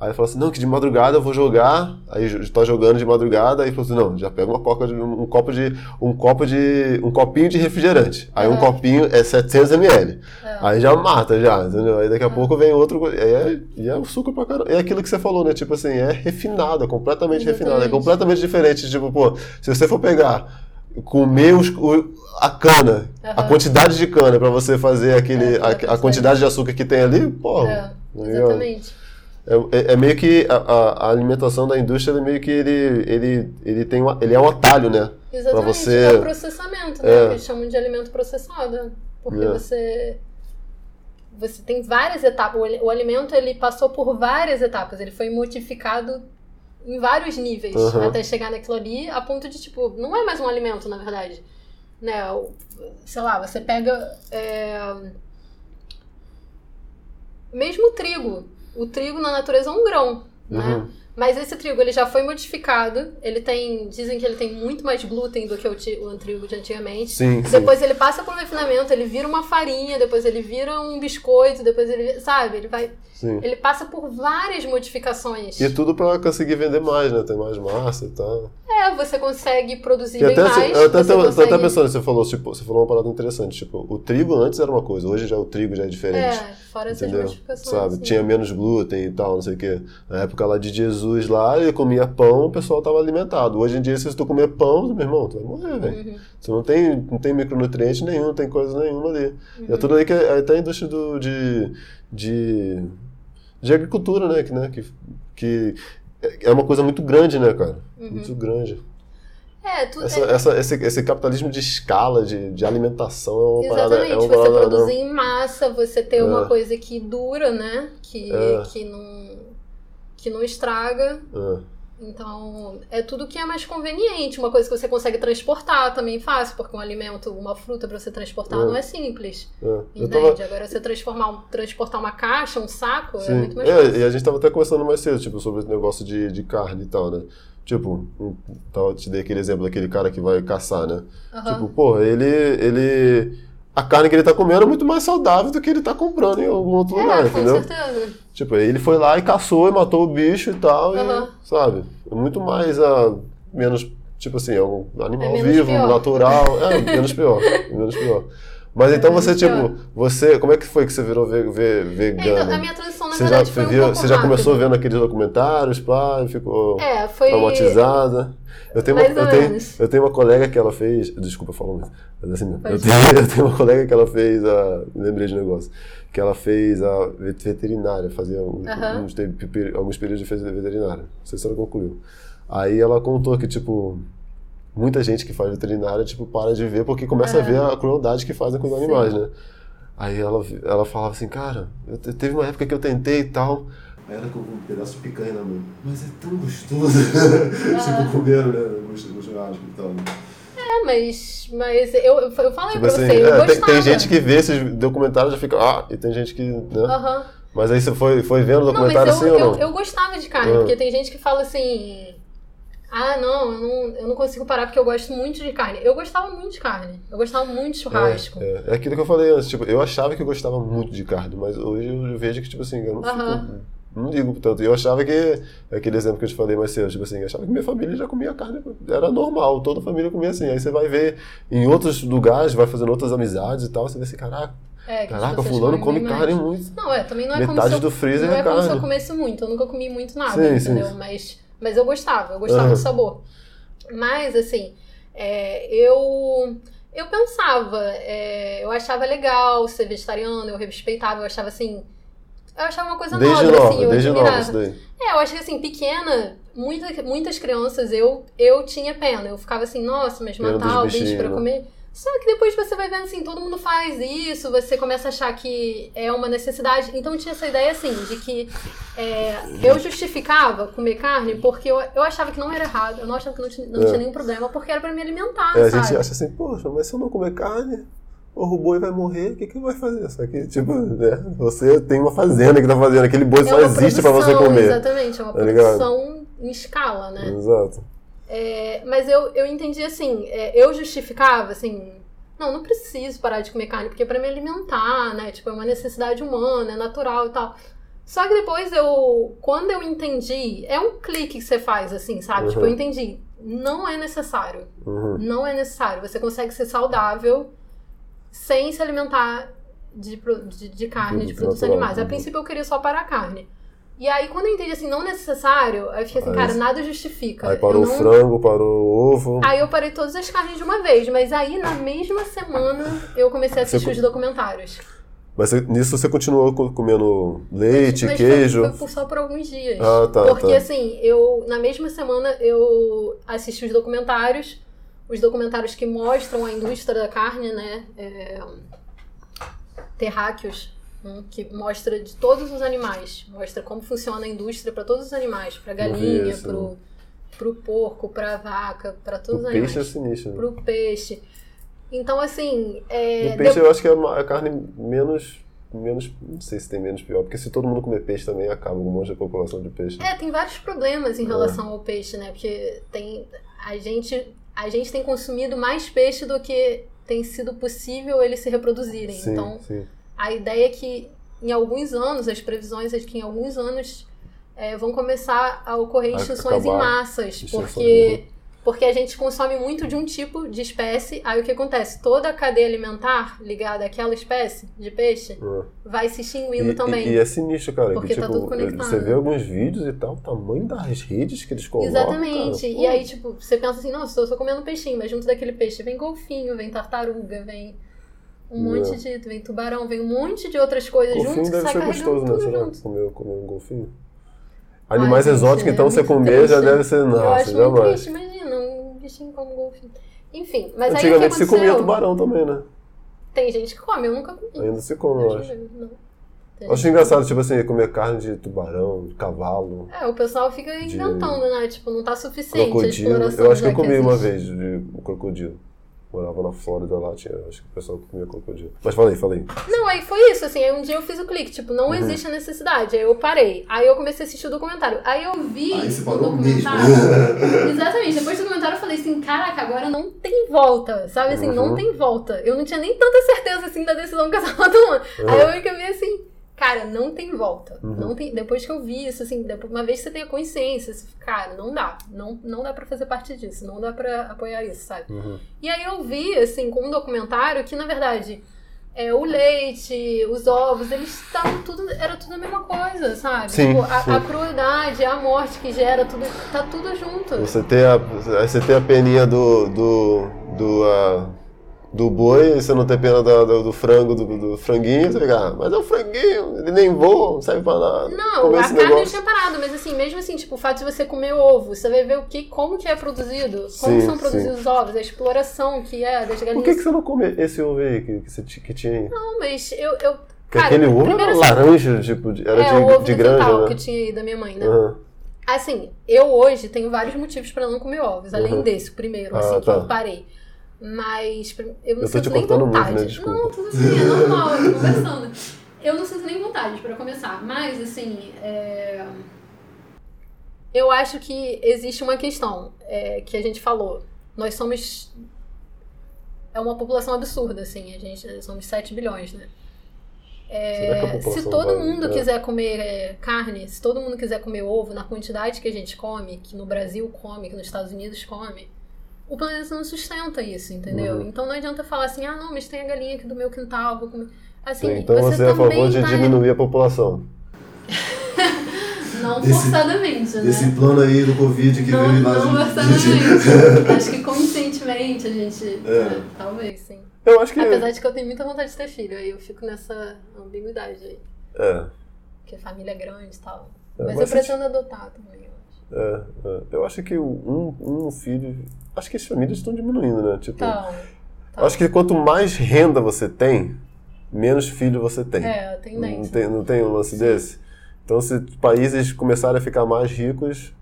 Aí fala assim, não, que de madrugada eu vou jogar. Aí tá jogando de madrugada, aí fala assim, não, já pega uma coca de, um copo de. um copo de. um copinho de refrigerante. Aí um Uhum. copinho é 700 ml. é. Aí já mata, já, entendeu? Aí daqui a É. pouco vem outro. é, e é o suco pra caramba. É aquilo que você falou, né? Tipo assim, é refinado, é completamente refinado. É Exatamente. completamente diferente. Tipo, pô, se você for pegar, comer os- o- a cana, a Aham. quantidade de cana pra você fazer aquele, É, a, a bastante. quantidade de açúcar que tem ali, pô. É, exatamente. É, é- é meio que a, a- alimentação da indústria, ele meio que ele, ele, ele, tem uma, ele é um atalho, né? Exatamente, você- é o processamento, né? É. Que eles chamam de alimento processado. Porque É. você. Você tem várias etapas. O, o alimento ele passou por várias etapas. Ele foi modificado em vários níveis Aham. até chegar naquilo ali, a ponto de, tipo, não é mais um alimento, na verdade. Né? Sei lá, você pega. é, Mesmo o trigo. O trigo na natureza é um grão. Né? Uhum. Mas esse trigo ele já foi modificado. Ele tem. Dizem que ele tem muito mais glúten do que o, ti- o trigo de antigamente. Sim, sim. Depois ele passa por um refinamento, ele vira uma farinha, depois ele vira um biscoito, depois ele. Sabe? Ele vai. sim. Ele passa por várias modificações. E tudo pra conseguir vender mais, né? Ter mais massa e tal. É, você consegue produzir E bem até, mais. eu até, você consegue... até pensando, você falou, tipo, você falou uma parada interessante, tipo, o trigo antes era uma coisa, hoje já o trigo já é diferente. É, fora essas Entendeu? modificações. Sabe? sim. Tinha menos glúten e tal, não sei o quê. Na época lá de Jesus lá, ele comia pão, o pessoal tava alimentado. Hoje em dia, se tu comer pão, meu irmão, tu vai morrer, velho. Uhum. Você não tem, não tem micronutriente nenhum, não tem coisa nenhuma ali. E Uhum. é tudo aí que é até a indústria do, de, de, de agricultura, né? Que, né? que, que é uma coisa muito grande, né, cara? Muito grande. É, tu, Essa, Uhum. é- essa, esse, esse capitalismo de escala, de, de alimentação, é uma parada. Exatamente, É uma você parada, produzir não. em massa, você ter uma É. coisa que dura, né? Que, É. que, não, que não estraga. É. Então, é tudo que é mais conveniente. Uma coisa que você consegue transportar também fácil, porque um alimento, uma fruta pra você transportar É. não é simples. É. Eu Entende? tava, Agora, você transformar, um- transportar uma caixa, um saco, é Sim. muito mais É, fácil. e a gente tava até conversando mais cedo, tipo, sobre esse negócio de, de carne e tal, né? Tipo, tava, te dei aquele exemplo daquele cara que vai caçar, né? Aham. Tipo, pô, ele, ele. A carne que ele tá comendo é muito mais saudável do que ele tá comprando em algum outro lugar, é, com entendeu? certeza. Tipo, ele foi lá e caçou e matou o bicho e tal, Aham. e, sabe? É muito mais a. menos. Tipo assim, é um animal É vivo, pior. natural. É, menos pior. menos pior. Mas então você, pior. tipo, você. Como é que foi que você virou ve, ve- É, vegano? então, a minha transição, na Você já, verdade, foi um viu- pouco você já começou vendo aqueles documentários, pá, ficou É, foi... traumatizada. Eu tenho, uma, eu, tenho, eu tenho uma colega que ela fez. Desculpa falar muito, mas assim. Eu tenho, eu tenho uma colega que ela fez a. Lembrei de um negócio. Que ela fez a vet- veterinária, fazia um- Aham. uns, alguns períodos de fez veterinária. Não sei se ela concluiu. Aí ela contou que, tipo, muita gente que faz veterinária, tipo, para de ver porque começa a É. ver a crueldade que fazem com os Sim. animais, né? Aí ela, ela falava assim, cara, eu te- teve uma época que eu tentei e tal. Aí ela com um pedaço de picanha na mão. Mas é tão gostoso. tipo, comendo, né? No churrasco e tal. né? É, mas Mas, eu, eu falei Tipo pra assim, você, eu é, tem, tem gente que vê esses documentários e já fica, ah, e tem gente que. Né? Aham. Mas aí você foi, foi vendo o Não, mas documentário eu, assim ou eu, não? eu gostava de carne, Ah. porque tem gente que fala assim. Ah, não eu, não, eu não consigo parar porque eu gosto muito de carne. Eu gostava muito de carne. Eu gostava muito de churrasco. É, é, é aquilo que eu falei antes, tipo, eu achava que eu gostava muito de carne, mas hoje eu vejo que, tipo assim, eu não Aham. fico. Não ligo tanto. Eu achava que, aquele exemplo que eu te falei mais cedo, tipo assim, eu achava que minha família já comia carne, era normal, toda família comia assim. Aí você vai ver em outros lugares, vai fazendo outras amizades e tal, você vê assim, caraca, É, caraca, fulano come carne mais. muito. Não, é, também não é como Metade se eu, do freezer não é é como se eu carne. comesse muito. Eu nunca comi muito nada, Sim, sim. entendeu? Mas, mas eu gostava, eu gostava Aham. do sabor. Mas, assim, é, eu... Eu pensava, é, eu achava legal ser vegetariano, eu respeitava, eu achava assim... Eu achava uma coisa Desde nobre, nova, assim, eu desde admirava. daí. É, eu acho que assim, pequena, muita, muitas crianças eu, eu tinha pena. Eu ficava assim, nossa, mas matar o bicho pra né? comer. Só que depois você vai vendo assim, todo mundo faz isso, você começa a achar que é uma necessidade. Então tinha essa ideia assim, de que é, eu justificava comer carne porque eu, eu achava que não era errado, eu não achava que não tinha, não É. tinha nenhum problema, porque era pra me alimentar, É, a sabe? gente acha assim, poxa, mas se eu não comer carne, o boi vai morrer, o que, que vai fazer? Só que, tipo, né, você tem uma fazenda que tá fazendo, aquele boi é só existe pra você comer. Exatamente, é uma Tá ligado? produção em escala, né? Exato. É, mas eu, eu entendi assim, é, eu justificava assim, não, não preciso parar de comer carne, porque é pra me alimentar, né? Tipo, é uma necessidade humana, é natural e tal. Só que depois eu, quando eu entendi, é um clique que você faz, assim, sabe? Uhum. Tipo, eu entendi, não é necessário. Uhum. Não é necessário. Você consegue ser saudável sem se alimentar de, de, de carne, de Produto produtos natural, animais. A uhum. princípio eu queria só parar a carne. E aí, quando eu entendi assim, não necessário, aí eu fiquei assim, Aí- cara, nada justifica. Aí parou Eu o não- frango, parou o ovo. Aí eu parei todas as carnes de uma vez, mas aí na mesma semana eu comecei a Você assistir co- os documentários. Mas você- nisso você continuou co- comendo leite, mas queijo. Foi, foi só por alguns dias. Ah, tá, Porque tá. assim, eu na mesma semana eu assisti os documentários, os documentários que mostram a indústria da carne, né? É, terráqueos, hum, que mostra de todos os animais, mostra como funciona a indústria para todos os animais, para galinha, esse, pro, pro porco, pra vaca, para todos O os peixe é animais, sinistro. né? pro peixe. Então assim, é, O peixe eu acho que é a carne menos. menos. Não sei se tem menos pior, porque se todo mundo comer peixe também acaba um monte de população de peixe. É, tem vários problemas É. em relação ao peixe, né? Porque tem a gente a gente tem consumido mais peixe do que tem sido possível eles se reproduzirem. sim, Então, sim. A ideia é que em alguns anos, as previsões é que em alguns anos é, vão começar a ocorrer extinções em massas, porque porque a gente consome muito de um tipo de espécie, aí o que acontece? Toda a cadeia alimentar ligada àquela espécie de peixe É. vai se extinguindo E, também. e- e é sinistro, cara. Porque que, tá tipo, tudo conectado. Você vê alguns vídeos e tal, o tamanho das redes que eles colocam. Exatamente. cara, e aí, tipo, você pensa assim, nossa, eu tô comendo peixinho, mas junto daquele peixe vem golfinho, vem tartaruga, vem um monte de. vem tubarão, vem um monte de outras coisas Golfinho junto que deve sai ser carregando gostoso, né? Será? junto. Comer, um golfinho. Animais exóticos, é então, você comer já triste. deve ser. eu Nossa, acho muito jamais. triste, imagina, um bichinho como golfinho. Enfim, mas aí que Antigamente se comia tubarão também, né? Tem gente que come, eu nunca comi. Ainda se come, eu acho. eu Eu acho engraçado, tipo assim, comer carne de tubarão, de cavalo, que- É, o pessoal fica De- inventando, né? Tipo, não tá suficiente a crocodilo. exploração. Eu acho que eu já comi uma existe. vez de crocodilo. Morava na Flórida lá, tinha, acho que o pessoal comia crocodilo. Mas falei, falei. Não, aí foi isso, assim, aí um dia eu fiz o clique, tipo, não Uhum. existe a necessidade. Aí eu parei. Aí eu comecei a assistir o documentário. Aí eu vi Aí você o parou documentário. Exatamente, depois do documentário eu falei assim, caraca, agora não tem volta, sabe assim, não Uhum. tem volta. Eu não tinha nem tanta certeza assim da decisão que eu tava tomando. Aí eu vi que eu vi assim, cara, não tem volta. Uhum. Não tem, depois que eu vi isso, assim, depois, uma vez que você tem a consciência, cara, não dá. Não, não dá pra fazer parte disso, não dá pra apoiar isso, sabe? Uhum. E aí eu vi, assim, com um documentário que, na verdade, é, o leite, os ovos, eles estavam tudo. Era tudo a mesma coisa, sabe? Sim, tipo, a, sim. a crueldade, a morte que gera, tudo, tá tudo junto. Você tem a, você tem a peninha do. do. do, ah, do boi, você não tem pena do, do, do frango, do, do franguinho, você fica, ah, mas é o franguinho, ele nem voa, não serve pra nada. Não, Comer a carne eu negócio. tinha parado, mas assim, mesmo assim, tipo, o fato de você comer ovo, você vai ver o que, como que é produzido, como Sim, são produzidos sim. os ovos, a exploração que é das Por galinhas. que, que você não come esse ovo aí que, que, você, que tinha aí? Não, mas eu. eu cara, aquele ovo era assim, laranja, tipo, de- era é, de, o ovo de granja, quintal né? que tinha aí da minha mãe, né? Aham. Assim, eu hoje tenho vários motivos pra não comer ovos, além Uhum. desse, o primeiro, Ah, assim, que tá. eu parei. Mas eu não Eu sinto nem cortando muito, vontade. né? Não, tudo assim, é normal, eu tô conversando. Eu não sinto nem vontade pra começar, mas assim, é, eu acho que existe uma questão é, que a gente falou. Nós somos é uma população absurda, assim, a gente somos 7 bilhões, né? É, se todo vai- mundo é. quiser comer é, carne, se todo mundo quiser comer ovo na quantidade que a gente come, que no Brasil come, que nos Estados Unidos come, o planeta não sustenta isso, entendeu? Uhum. Então não adianta falar assim, ah, não, mas tem a galinha aqui do meu quintal, vou comer. Assim, Sim, então você, é a também favor de tá- diminuir a população. Não Desse- forçadamente, né? Esse plano aí do Covid que Não, veio lá não de- forçadamente. Acho que conscientemente a gente. É. é, talvez, sim. Eu acho que. Apesar de que eu tenho muita vontade de ter filho, aí eu fico nessa ambiguidade aí. É, Porque família é grande e tal. É, mas, mas eu se- pretendo adotar também, eu acho. é, é. Eu acho que um, um filho. Acho que as famílias estão diminuindo, né? Tipo, Então, eu acho que quanto mais renda você tem, menos filho você tem. é, a Não tem, não tem um lance desse? Então, se países começarem a ficar mais ricos,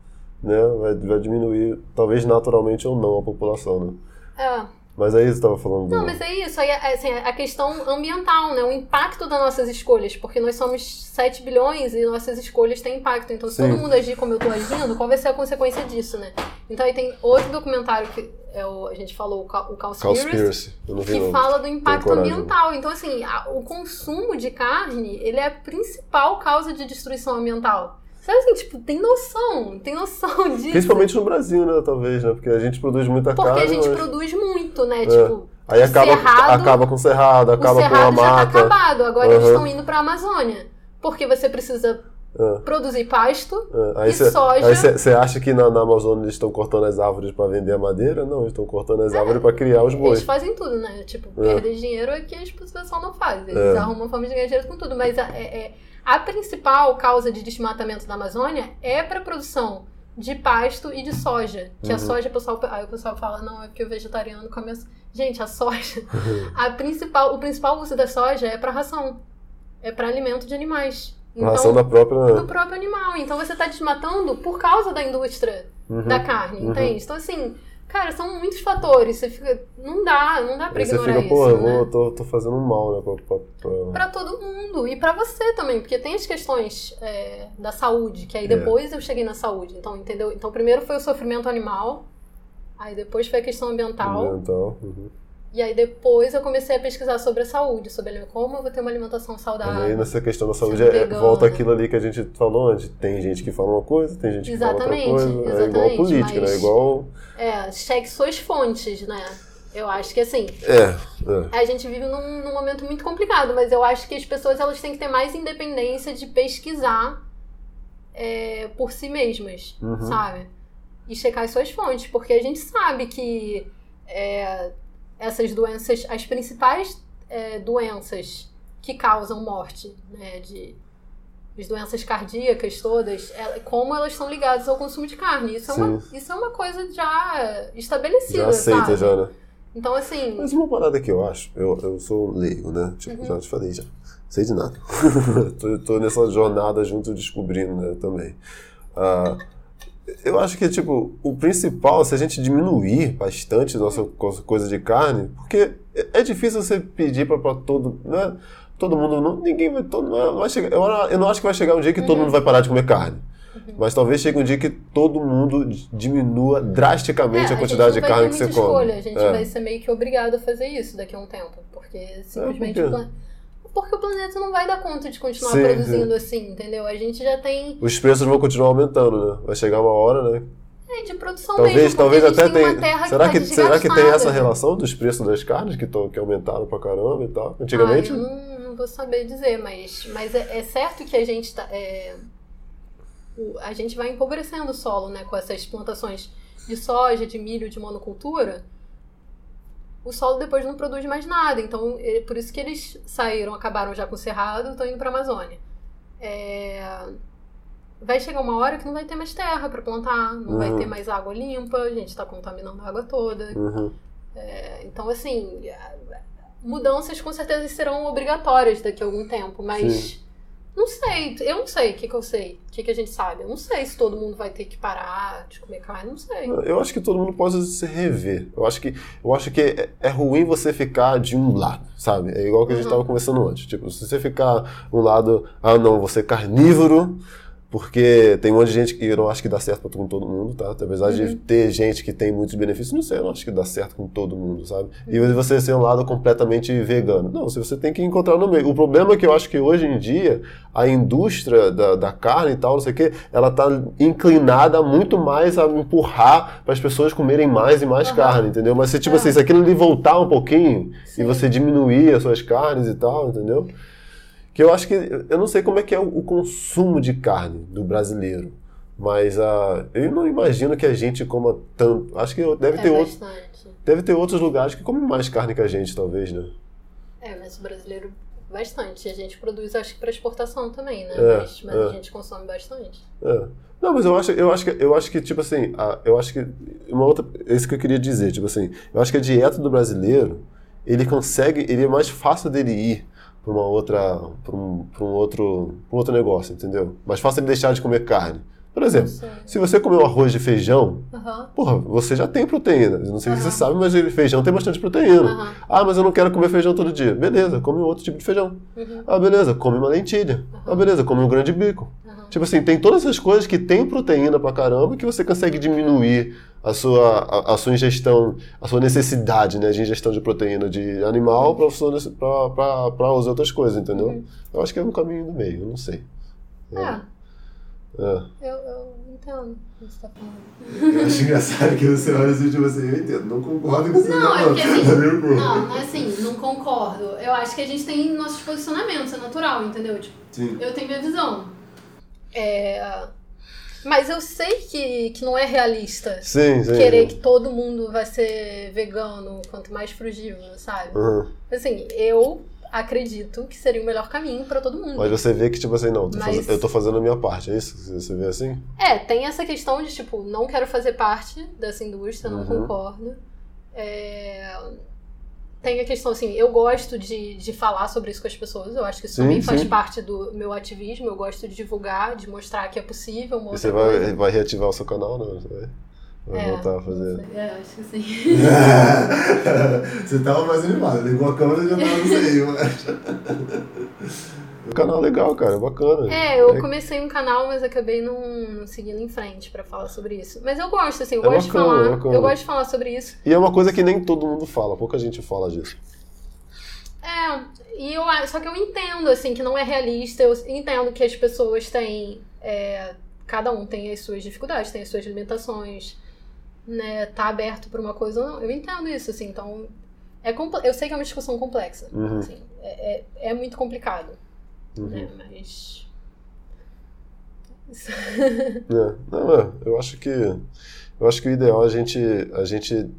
né, vai, vai diminuir, talvez naturalmente ou não, a população, né? É. Mas aí você estava falando do... Não, mas é isso. Aí, é, assim, a questão ambiental, né? O impacto das nossas escolhas. Porque nós somos 7 bilhões e nossas escolhas têm impacto. Então, se Sim. todo mundo agir como eu tô agindo, qual vai ser a consequência disso, né? Então, aí tem outro documentário que é o, a gente falou, o Cow- o Cowspiracy, que não. fala do impacto ambiental. Então, assim, a- o consumo de carne, ele é a principal causa de destruição ambiental. Sabe assim, tipo, tem noção, tem noção disso. Principalmente no Brasil, né, talvez, né? Porque a gente produz muita Porque carne, a gente mas- produz muito, né? Tipo, Aí acaba, cerrado- acaba com o cerrado, o acaba com a cerrado já tá mata. acabado, agora eles Aham. estão indo pra Amazônia. Porque você precisa É, produzir pasto é. Aí e você soja. acha que na, na Amazônia eles estão cortando as árvores para vender a madeira? Não, eles estão cortando as árvores para criar os Eles bois. fazem tudo, né? Tipo, É. perder dinheiro é que as pessoas não fazem. Eles É. arrumam forma de ganhar dinheiro com tudo. Mas a, é- é- a principal causa de desmatamento da Amazônia é para produção de pasto e de soja. Que a Uhum. soja, o pessoal, aí o pessoal fala, não, é porque o vegetariano come... as-". Gente, a soja... a principal, o principal uso da soja é para ração. É para alimento de animais. A ração da própria. do próprio animal. Então você está desmatando por causa da indústria Uhum. da carne, Uhum. entende? Então, assim, cara, são muitos fatores. Você fica. Não dá, não dá pra Aí você ignorar fica, isso. pô, eu né? vou, tô, tô fazendo um mal, né? Pra, pra, pra- todo mundo. E pra você também, porque tem as questões é, da saúde, que aí É. depois eu cheguei na saúde. Então, entendeu? Então, primeiro foi o sofrimento animal, aí depois foi a questão ambiental. ambiental. Uhum. E aí depois eu comecei a pesquisar sobre a saúde, sobre como eu vou ter uma alimentação saudável. Mas aí nessa questão da saúde sendo é, volta aquilo ali que a gente falou antes. Tem gente que fala uma coisa, tem gente que Exatamente, fala outra coisa. É igual exatamente, política, mas- né? Igual. É, cheque suas fontes, né? Eu acho que assim, É, é. a gente vive num, num momento muito complicado, mas eu acho que as pessoas elas têm que ter mais independência de pesquisar é, por si mesmas, Uhum. sabe? E checar as suas fontes, porque a gente sabe que é, essas doenças, as principais é, doenças que causam morte, né, de as doenças cardíacas todas, é, como elas estão ligadas ao consumo de carne. Isso, é uma, isso é uma coisa já estabelecida, Já aceita, sabe? já, né? Então, assim, Mas uma parada que eu acho, eu, eu sou leigo, né? Tipo, Uhum. já te falei já. Sei de nada. tô, tô nessa jornada junto descobrindo, né, também. Ah, eu acho que, tipo, o principal, se a gente diminuir bastante nossa co- coisa de carne, porque é é difícil você pedir pra todo, né? Todo mundo, não, ninguém vai, todo, não vai chegar, eu, não acho que vai chegar um dia que todo Uhum. mundo vai parar de comer carne. Mas talvez chegue um dia que todo mundo diminua drasticamente É, a quantidade de gente não carne que você muita come. escolha, a gente É. vai ser meio que obrigado a fazer isso daqui a um tempo. Porque simplesmente por o quê? planeta. Porque o planeta não vai dar conta de continuar Sim, produzindo assim, entendeu? A gente já tem Os preços vão continuar aumentando, né? Vai chegar uma hora, né? é, de produção Talvez, mesmo. talvez a gente até tem uma tenha. terra Será que, que, tá será que tem essa relação dos preços das carnes que, tão, que aumentaram pra caramba e tal? Antigamente. Ah, não, não vou saber dizer, mas, mas é, é certo que a gente tá. é, a gente vai empobrecendo o solo, né? Com essas plantações de soja, de milho, de monocultura. O solo depois não produz mais nada. Então, é por isso que eles saíram, acabaram já com o cerrado, estão indo para a Amazônia. É, vai chegar uma hora que não vai ter mais terra para plantar, não vai Uhum. ter mais água limpa, a gente está contaminando a água toda. Uhum. É, Então, assim, mudanças com certeza serão obrigatórias daqui a algum tempo, mas Sim. Não sei, eu não sei o que, que eu sei, o que, que a gente sabe. Eu não sei se todo mundo vai ter que parar de comer carne, não sei. Eu acho que todo mundo pode se rever. Eu acho que, eu acho que é, é ruim você ficar de um lado, sabe? É igual que a gente estava conversando antes. Tipo, se você ficar um lado, ah não, você é carnívoro, porque tem um monte de gente que eu não acho que dá certo pra todo, mundo, tá? Apesar uhum. de ter gente que tem muitos benefícios, não sei, eu não acho que dá certo com todo mundo, sabe? E você ser um lado completamente vegano. Não, você tem que encontrar no meio. O problema é que eu acho que hoje em dia a indústria da, da carne e tal, não sei o quê, ela tá inclinada muito mais a empurrar para as pessoas comerem mais e mais uhum. carne, entendeu? Mas se, tipo é. assim, se aquilo lhe voltar um pouquinho Sim. e você diminuir as suas carnes e tal, entendeu? Que eu acho que eu não sei como é que é o, o consumo de carne do brasileiro, mas uh, eu não imagino que a gente coma tanto. Acho que deve é ter outros, deve ter outros lugares que comem mais carne que a gente, talvez, né? É, mas o brasileiro bastante. A gente produz, acho que para exportação também, né? É, mas, mas é. a gente consome bastante. É. Não, mas eu acho, eu acho que, eu acho que tipo assim, a, eu acho que uma outra, é isso que eu queria dizer, tipo assim, eu acho que a dieta do brasileiro, ele consegue, ele é mais fácil dele ir para uma outra para um, um, outro um outro negócio, entendeu? Mais fácil ele deixar de comer carne. Por exemplo, se você comer um arroz de feijão, uhum. porra, você já tem proteína. Não sei uhum. se você sabe, mas feijão tem bastante proteína. Uhum. Ah, mas eu não quero comer feijão todo dia. Beleza, come outro tipo de feijão. Uhum. Ah, beleza, come uma lentilha. Ah, beleza, come um grande bico. Tipo assim, tem todas essas coisas que tem proteína pra caramba que você consegue diminuir a sua, a, a, sua ingestão, a sua necessidade né, de ingestão de proteína de animal para as outras coisas, entendeu? Uhum. Eu acho que é um caminho do meio, eu não sei. É. é. é. Eu, eu entendo o que você está falando. Eu acho engraçado que você olha assim, tipo assim, eu entendo, não concordo com você. Não, é porque assim, não, não é assim, não concordo. Eu acho que a gente tem nossos posicionamentos, é natural, entendeu? Tipo, Sim. Eu tenho minha visão. É mas eu sei que, que não é realista sim, sim, querer que todo mundo vai ser vegano, quanto mais frugívoro, sabe? Uhum. Assim, eu acredito que seria o melhor caminho para todo mundo. Mas você vê que, tipo assim, não, Mas... faz... eu tô fazendo a minha parte, é isso? Você vê assim? É, tem essa questão de, tipo, não quero fazer parte dessa indústria, não uhum. concordo. É tem a questão assim, eu gosto de, de falar sobre isso com as pessoas, eu acho que isso sim, também sim. faz parte do meu ativismo, eu gosto de divulgar, de mostrar que é possível. E você vai, vai reativar o seu canal, não? Você vai, vai é, voltar a fazer. É, acho que sim. você tava mais animado, ligou a câmera e já tava no aí, mas. Um canal legal, cara, bacana. É, eu é. comecei um canal, mas acabei não, seguindo em frente para falar sobre isso. Mas eu gosto, assim, eu é gosto bacana, de falar. Eu gosto de falar sobre isso. E é uma coisa que nem todo mundo fala, pouca gente fala disso. É, e eu, só que eu entendo, assim, que não é realista, eu entendo que as pessoas têm. É, cada um tem as suas dificuldades, tem as suas limitações, né? Tá aberto para uma coisa ou não. Eu entendo isso, assim, então. É eu sei que é uma discussão complexa. Uhum. Assim, é, é, é muito complicado. Uhum. Né? Mas. é, não, é, eu acho que eu acho que o ideal é a gente a gente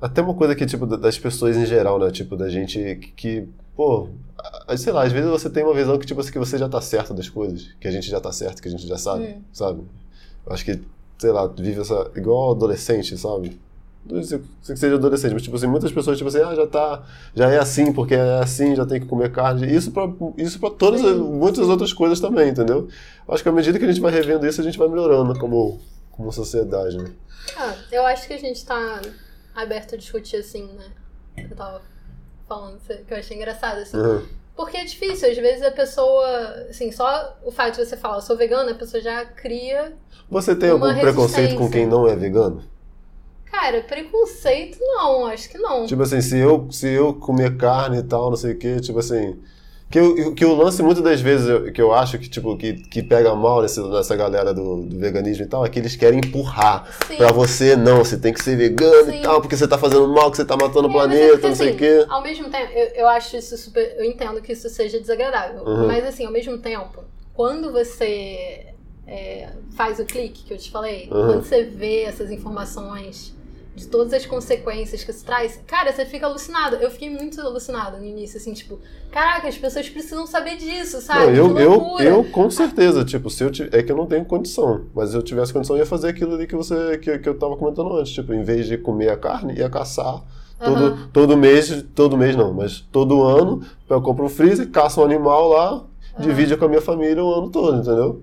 até uma coisa que tipo das pessoas em geral, né, tipo da gente que, pô, sei lá, às vezes você tem uma visão que tipo assim, que você já tá certo das coisas, que a gente já tá certo, que a gente já sabe, hum. sabe? Eu acho que sei lá, vive essa igual adolescente, sabe? Não sei que seja adolescente, mas tipo assim, muitas pessoas tipo assim, ah, já tá, já é assim, porque é assim, já tem que comer carne. Isso para isso para todas muitas outras coisas também, entendeu? Acho que à medida que a gente vai revendo isso, a gente vai melhorando como como sociedade, né? Ah, eu acho que a gente tá aberto a discutir assim, né? Eu tava falando que eu achei engraçado assim. Uhum. Porque é difícil, às vezes a pessoa, assim, só o fato de você falar, eu sou vegana, a pessoa já cria. Você tem algum preconceito com quem não é vegano? Cara, preconceito não, acho que não. Tipo assim, se eu, se eu comer carne e tal, não sei o quê, tipo assim. Que, eu, que o lance muitas das vezes eu, que eu acho que, tipo, que, que pega mal nesse, nessa galera do, do veganismo e tal, é que eles querem empurrar Sim. pra você, não, você tem que ser vegano Sim. e tal, porque você tá fazendo mal, que você tá matando é, o planeta, é não sei o assim, quê. Ao mesmo tempo, eu, eu acho isso super. Eu entendo que isso seja desagradável. Uhum. Mas assim, ao mesmo tempo, quando você é, faz o clique que eu te falei, uhum. quando você vê essas informações de todas as consequências que isso traz, cara, você fica alucinado. Eu fiquei muito alucinada no início, assim, tipo, caraca, as pessoas precisam saber disso, sabe? Não, eu, eu, eu, com certeza, tipo, se eu é que eu não tenho condição, mas se eu tivesse condição, eu ia fazer aquilo ali que você que, que eu tava comentando antes, tipo, em vez de comer a carne, ia caçar. Todo, uhum. todo mês, todo mês não, mas todo ano eu compro um freezer, caço um animal lá, divide com a minha família o ano todo, entendeu?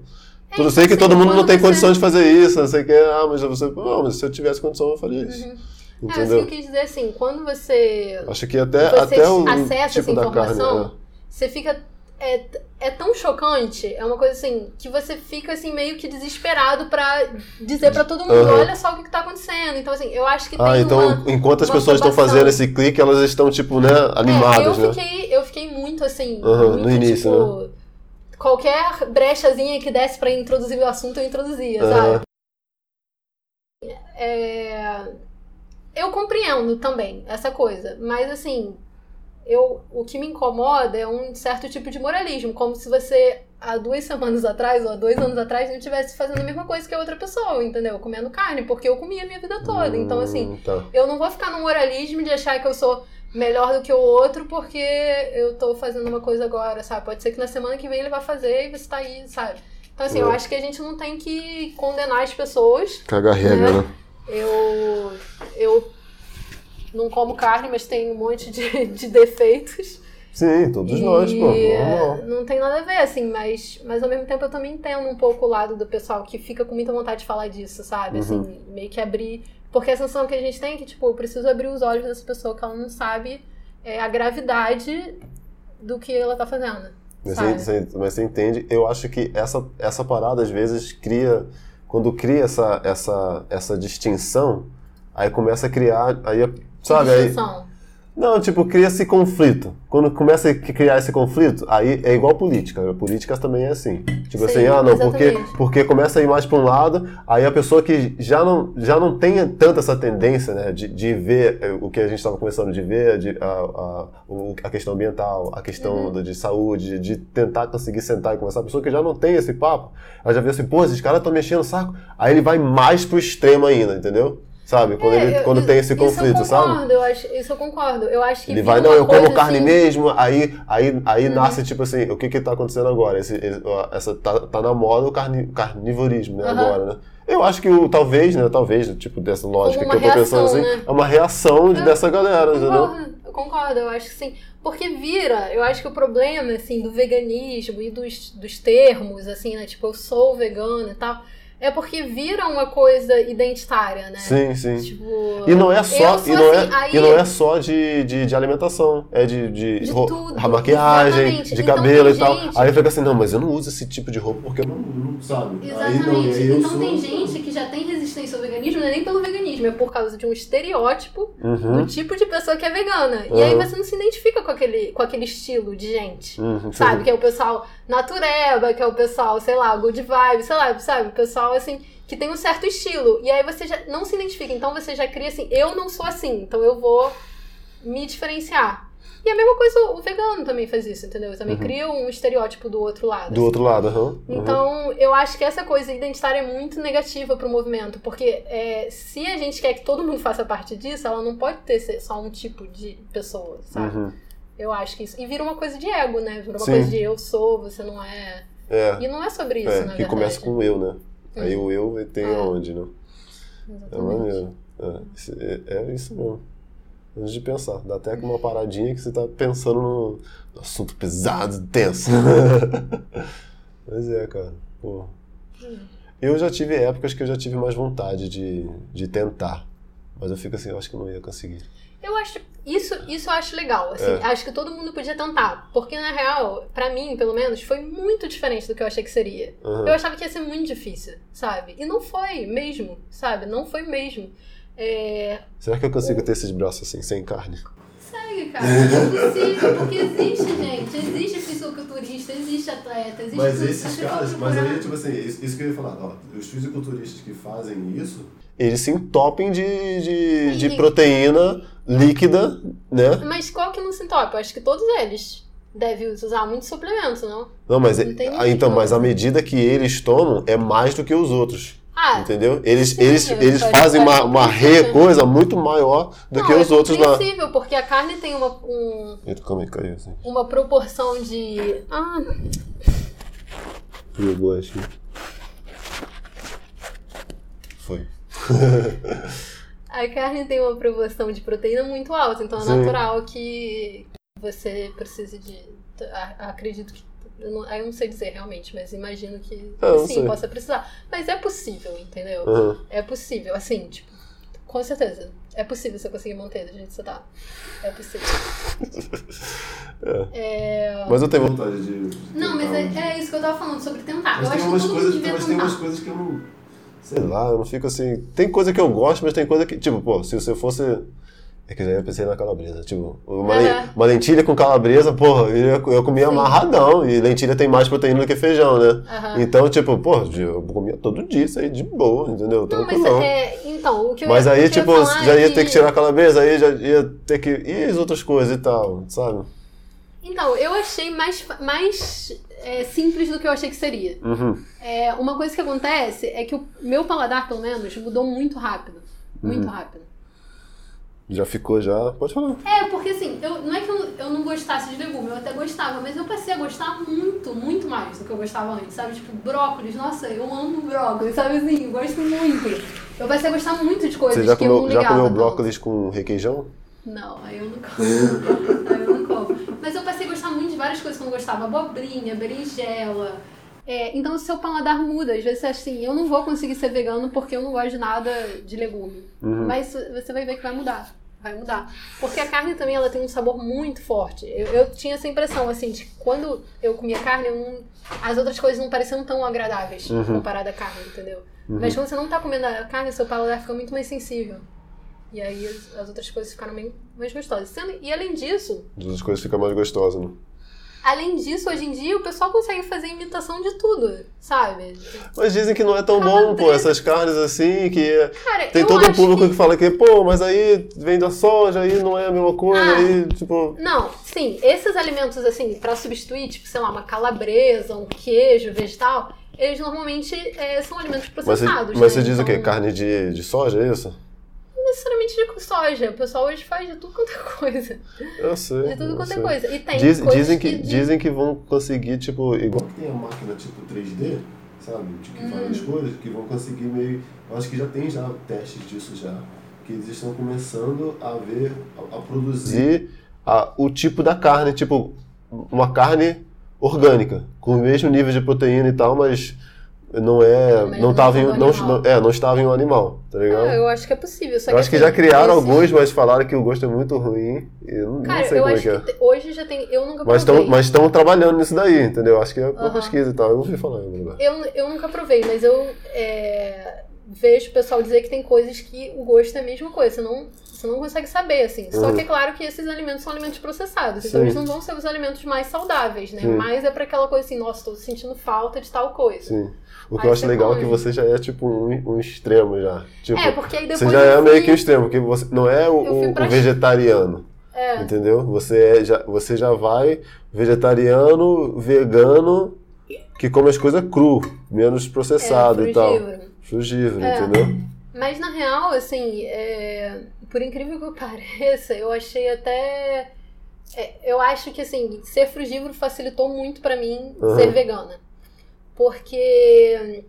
É, Tudo sei que assim, todo mundo não tem você- condição de fazer isso, não sei o que, ah, mas você. Não, mas se eu tivesse condição, eu faria isso. Uhum. É, assim, Entendeu? eu quis dizer assim, quando você Acho que até, você até o acessa tipo essa da carne. informação, né? você fica. É, é tão chocante, é uma coisa assim, que você fica assim meio que desesperado pra dizer pra todo mundo, Aham. olha só o que, que tá acontecendo. Então, assim, eu acho que Ah, tem então uma. enquanto as pessoas estão fazendo esse clique, elas estão, tipo, né, É, animadas, eu né? fiquei, eu fiquei muito assim, Aham, muito, no início, tipo, qualquer brechazinha que desse pra introduzir o assunto, eu introduzia, Aham. sabe? É, eu compreendo também essa coisa, mas assim, eu, o que me incomoda é um certo tipo de moralismo, como se você há duas semanas atrás ou há dois anos atrás não estivesse fazendo a mesma coisa que a outra pessoa, entendeu? Comendo carne, porque eu comia a minha vida toda. Então, assim, Hum, tá. eu não vou ficar no moralismo de achar que eu sou melhor do que o outro porque eu tô fazendo uma coisa agora, sabe? Pode ser que na semana que vem ele vai fazer e você tá aí, sabe? Então, assim, eu acho que a gente não tem que condenar as pessoas. Caga regra, Né? né? Eu, eu não como carne, mas tenho um monte de, de defeitos. Sim, todos E, nós, pô. é, Normal. Não tem nada a ver, assim, mas, mas ao mesmo tempo eu também entendo um pouco o lado do pessoal que fica com muita vontade de falar disso, sabe? Uhum. Assim, meio que abrir. Porque a sensação que a gente tem é que, tipo, eu preciso abrir os olhos dessa pessoa que ela não sabe é, a gravidade do que ela tá fazendo. Mas você, você- mas você entende? Eu acho que essa, essa parada, às vezes, cria. Quando cria essa, essa, essa distinção, aí começa a criar. Aí, sabe? Aí, Distinção. Não, tipo, cria esse conflito. Quando começa a criar esse conflito, aí é igual política. A política também é assim. Tipo Sim, assim, ah, não, porque, exatamente. porque começa a ir mais para um lado, aí a pessoa que já não, já não tem tanto essa tendência, né, de, de ver eh, o que a gente estava começando de ver, de, a, a, a questão ambiental, a questão Uhum. do- de saúde, de, de tentar conseguir sentar e conversar. A pessoa que já não tem esse papo, ela já vê assim, pô, esses caras estão mexendo o saco. Aí ele vai mais pro extremo ainda, entendeu? Sabe? Quando, É, ele, eu- quando tem esse conflito, eu sabe? concordo, Eu acho, isso eu concordo. Eu acho que Ele vai, não, eu como carne assim, mesmo, aí, aí, aí Uhum. nasce tipo assim, o que que tá acontecendo agora? Esse, essa, tá, tá na moda o carni, carnivorismo, né, Aham. agora, né? Eu acho que o, talvez, né, talvez, tipo, dessa lógica que eu tô pensando reação, assim, né? é uma reação de, É, dessa galera, Eu entendeu? concordo, eu concordo, eu acho que sim. Porque vira, eu acho que o problema, assim, do veganismo e dos, dos termos, assim, né? Tipo, eu sou vegano e tal, é porque vira uma coisa identitária, né? Sim, sim. Tipo, E não é só, e não é, assim, aí- e não é só de, de, de alimentação, é de, de, De tudo, a maquiagem, exatamente. de Então cabelo tem e tal. gente- Aí fica assim, não, mas eu não uso esse tipo de roupa porque eu não, não sabe. Aí não, Exatamente. aí então sou- tem gente que já tem resistência ao veganismo, não é nem pelo veganismo, é por causa de um estereótipo Uhum, do tipo de pessoa que é vegana. E aí Uhum. você não se identifica com aquele, com aquele estilo de gente. uhum, Sabe? sim. Que é o pessoal natureba, que é o pessoal, sei lá, good vibe, sei lá, sabe? O pessoal, assim, que tem um certo estilo. E aí você já não se identifica. Então você já cria assim, eu não sou assim, então eu vou me diferenciar. E a mesma coisa, o vegano também faz isso, entendeu? Também Uhum. cria um estereótipo do outro lado. Do assim. outro lado, aham. uhum. Então, eu acho que essa coisa identitária é muito negativa pro movimento, porque é, se a gente quer que todo mundo faça parte disso, ela não pode ter ser só um tipo de pessoa, sabe? Uhum. Eu acho que isso. E vira uma coisa de ego, né? Vira uma Sim. coisa de eu sou, você não é. É. E não é sobre isso, É, na que verdade. começa com o eu, né? Aí o eu tem É. aonde, né? É Exatamente. É, isso- é, é isso mesmo. Antes de pensar. Dá até uma paradinha que você tá pensando no, no assunto pesado, tenso. Mas é, cara. Pô. Eu já tive épocas que eu já tive mais vontade de, de tentar. Mas eu fico assim, eu acho que eu não ia conseguir. Eu acho. Isso, isso eu acho legal. Assim, É. Acho que todo mundo podia tentar. Porque, na real, pra mim, pelo menos, foi muito diferente do que eu achei que seria. Aham. Eu achava que ia ser muito difícil, sabe? E não foi mesmo, sabe? Não foi mesmo. É, Será que eu consigo ter esses braços assim, sem carne? Segue, cara. É possível, porque existe, gente. Existe fisiculturista, existe atleta, existe. Mas tudo. esses caras, mas aí, tipo assim, isso, isso que eu ia falar, ó, os fisiculturistas que fazem isso, eles se entopem de, de, de proteína líquida, né? Mas qual que não se entope? Eu acho que todos eles devem usar muitos suplementos, não? Não, mas, Não tem ah, então, mas a medida que eles tomam é mais do que os outros, Ah, entendeu? Eles, Sim, eles, eles fazem uma, uma re coisa muito maior do não, que os é outros lá. compreensível, porque a carne tem uma, um- aí, caiu assim. uma proporção de. Ah, Jogou assim. Foi. a carne tem uma proporção de proteína muito alta, então é Sim. natural que você precise de. Acredito que Eu não, eu não sei dizer realmente, mas imagino que, É, que sim, sei. possa precisar. Mas é possível, entendeu? Aham. É possível, assim, tipo, com certeza. É possível você conseguir manter do jeito que você tá. É possível. É... Mas eu tenho vontade de. de Não, mas é, é isso que eu tava falando sobre tentar. Mas eu acho que todo coisas, mundo mas tem umas coisas que eu não. Sei lá, eu não fico assim. Tem coisa que eu gosto, mas tem coisa que. Tipo, pô, se você fosse. É que eu já pensei na calabresa. Tipo, uma, Aham. uma lentilha com calabresa, porra, eu, eu comia Sim. amarradão. E lentilha tem mais proteína do que feijão, né? Aham. Então, tipo, pô, eu comia todo dia isso aí de boa, entendeu? Não, mas Tranquilão. é. Então, o que eu Mas aí, tipo, já é ia ter que tirar a calabresa, aí já ia ter que. E as outras coisas e tal, sabe? Então, eu achei mais, mais é, simples do que eu achei que seria. Uhum. É, uma coisa que acontece é que o meu paladar, pelo menos, mudou muito rápido. Uhum. Muito rápido. Já ficou, já. Pode falar. É, porque assim, eu, não é que eu, eu não gostasse de legume, eu até gostava, mas eu passei a gostar muito, muito mais do que eu gostava antes, sabe? Tipo, brócolis, nossa, eu amo brócolis, sabe assim? Eu gosto muito. Eu passei a gostar muito de coisas Você já que eu não comeu, ligava. já comeu tanto. brócolis com requeijão? Não, aí eu não como. aí eu não como. Mas eu passei a gostar muito de várias coisas que eu não gostava. Abobrinha, berinjela. É, então o seu paladar muda. Às vezes assim, eu não vou conseguir ser vegano porque eu não gosto de nada de legume. Uhum. Mas você vai ver que vai mudar. Vai mudar. Porque a carne também ela tem um sabor muito forte. Eu, eu tinha essa impressão, assim, de quando eu comia carne, eu não- as outras coisas não pareciam tão agradáveis Uhum. comparada à carne, entendeu? Mas quando você não tá comendo a carne, seu paladar fica muito mais sensível. E aí as, as outras coisas ficaram bem mais gostosas. E além disso, As coisas ficam mais gostosas, né? Além disso, hoje em dia o pessoal consegue fazer imitação de tudo, sabe? Mas dizem que não é tão bom, pô, essas carnes assim, que Cara, tem todo acho público que... que... fala que, pô, mas aí vem da soja, aí não é a mesma coisa, Ah. aí, tipo. Não, sim, esses alimentos assim, pra substituir, tipo, sei lá, uma calabresa, um queijo vegetal, eles normalmente é, são alimentos Mas você, processados. mas né? você diz o quê? Então, Carne de, de soja, é isso? Não necessariamente de soja. O pessoal hoje faz de tudo quanto é coisa. Eu sei. De tudo quanto é sei. coisa. E tem Diz- dizem, que, de- dizem que vão conseguir, tipo, igual que tem a máquina tipo 3D, sabe? De que faz Hum. as coisas, que vão conseguir meio. Eu acho que já tem já testes disso já. Que eles estão começando a ver, a, a produzir a- o tipo da carne, tipo, uma carne orgânica, com o mesmo nível de proteína e tal, mas não é. Não, não tava em, não, não- é, não estava em um animal, tá ligado? Ah, eu acho que é possível. Eu acho que assim, já criaram alguns, mas falaram que o gosto é muito ruim. E eu não, Cara, não sei eu como é acho que é. que te- hoje já tem. Eu nunca Mas provei. estão mas estão trabalhando nisso daí, entendeu? Acho que é uma pesquisa e tal. Eu ouvi falar em algum lugar. Eu, eu nunca provei, mas eu é, vejo o pessoal dizer que tem coisas que o gosto é a mesma coisa. Você não, você não consegue saber, assim. Só Uhum. que é claro que esses alimentos são alimentos processados. Sim. Então eles não vão ser os alimentos mais saudáveis, né? Sim. Mas é pra aquela coisa assim, nossa, tô sentindo falta de tal coisa. Sim. O que eu acho legal é que você já é tipo um, um extremo já. Tipo, É, porque aí depois você já é meio que um extremo, porque você não é o, o- o vegetariano. É. Entendeu? Você, é, já, você já vai vegetariano, vegano, que come as coisas cru, menos processado é, e tal. frugívoro. É. entendeu? Mas na real, assim, é, por incrível que pareça, eu achei até. é, eu acho que assim, ser frugívoro facilitou muito pra mim Aham. ser vegana. Porque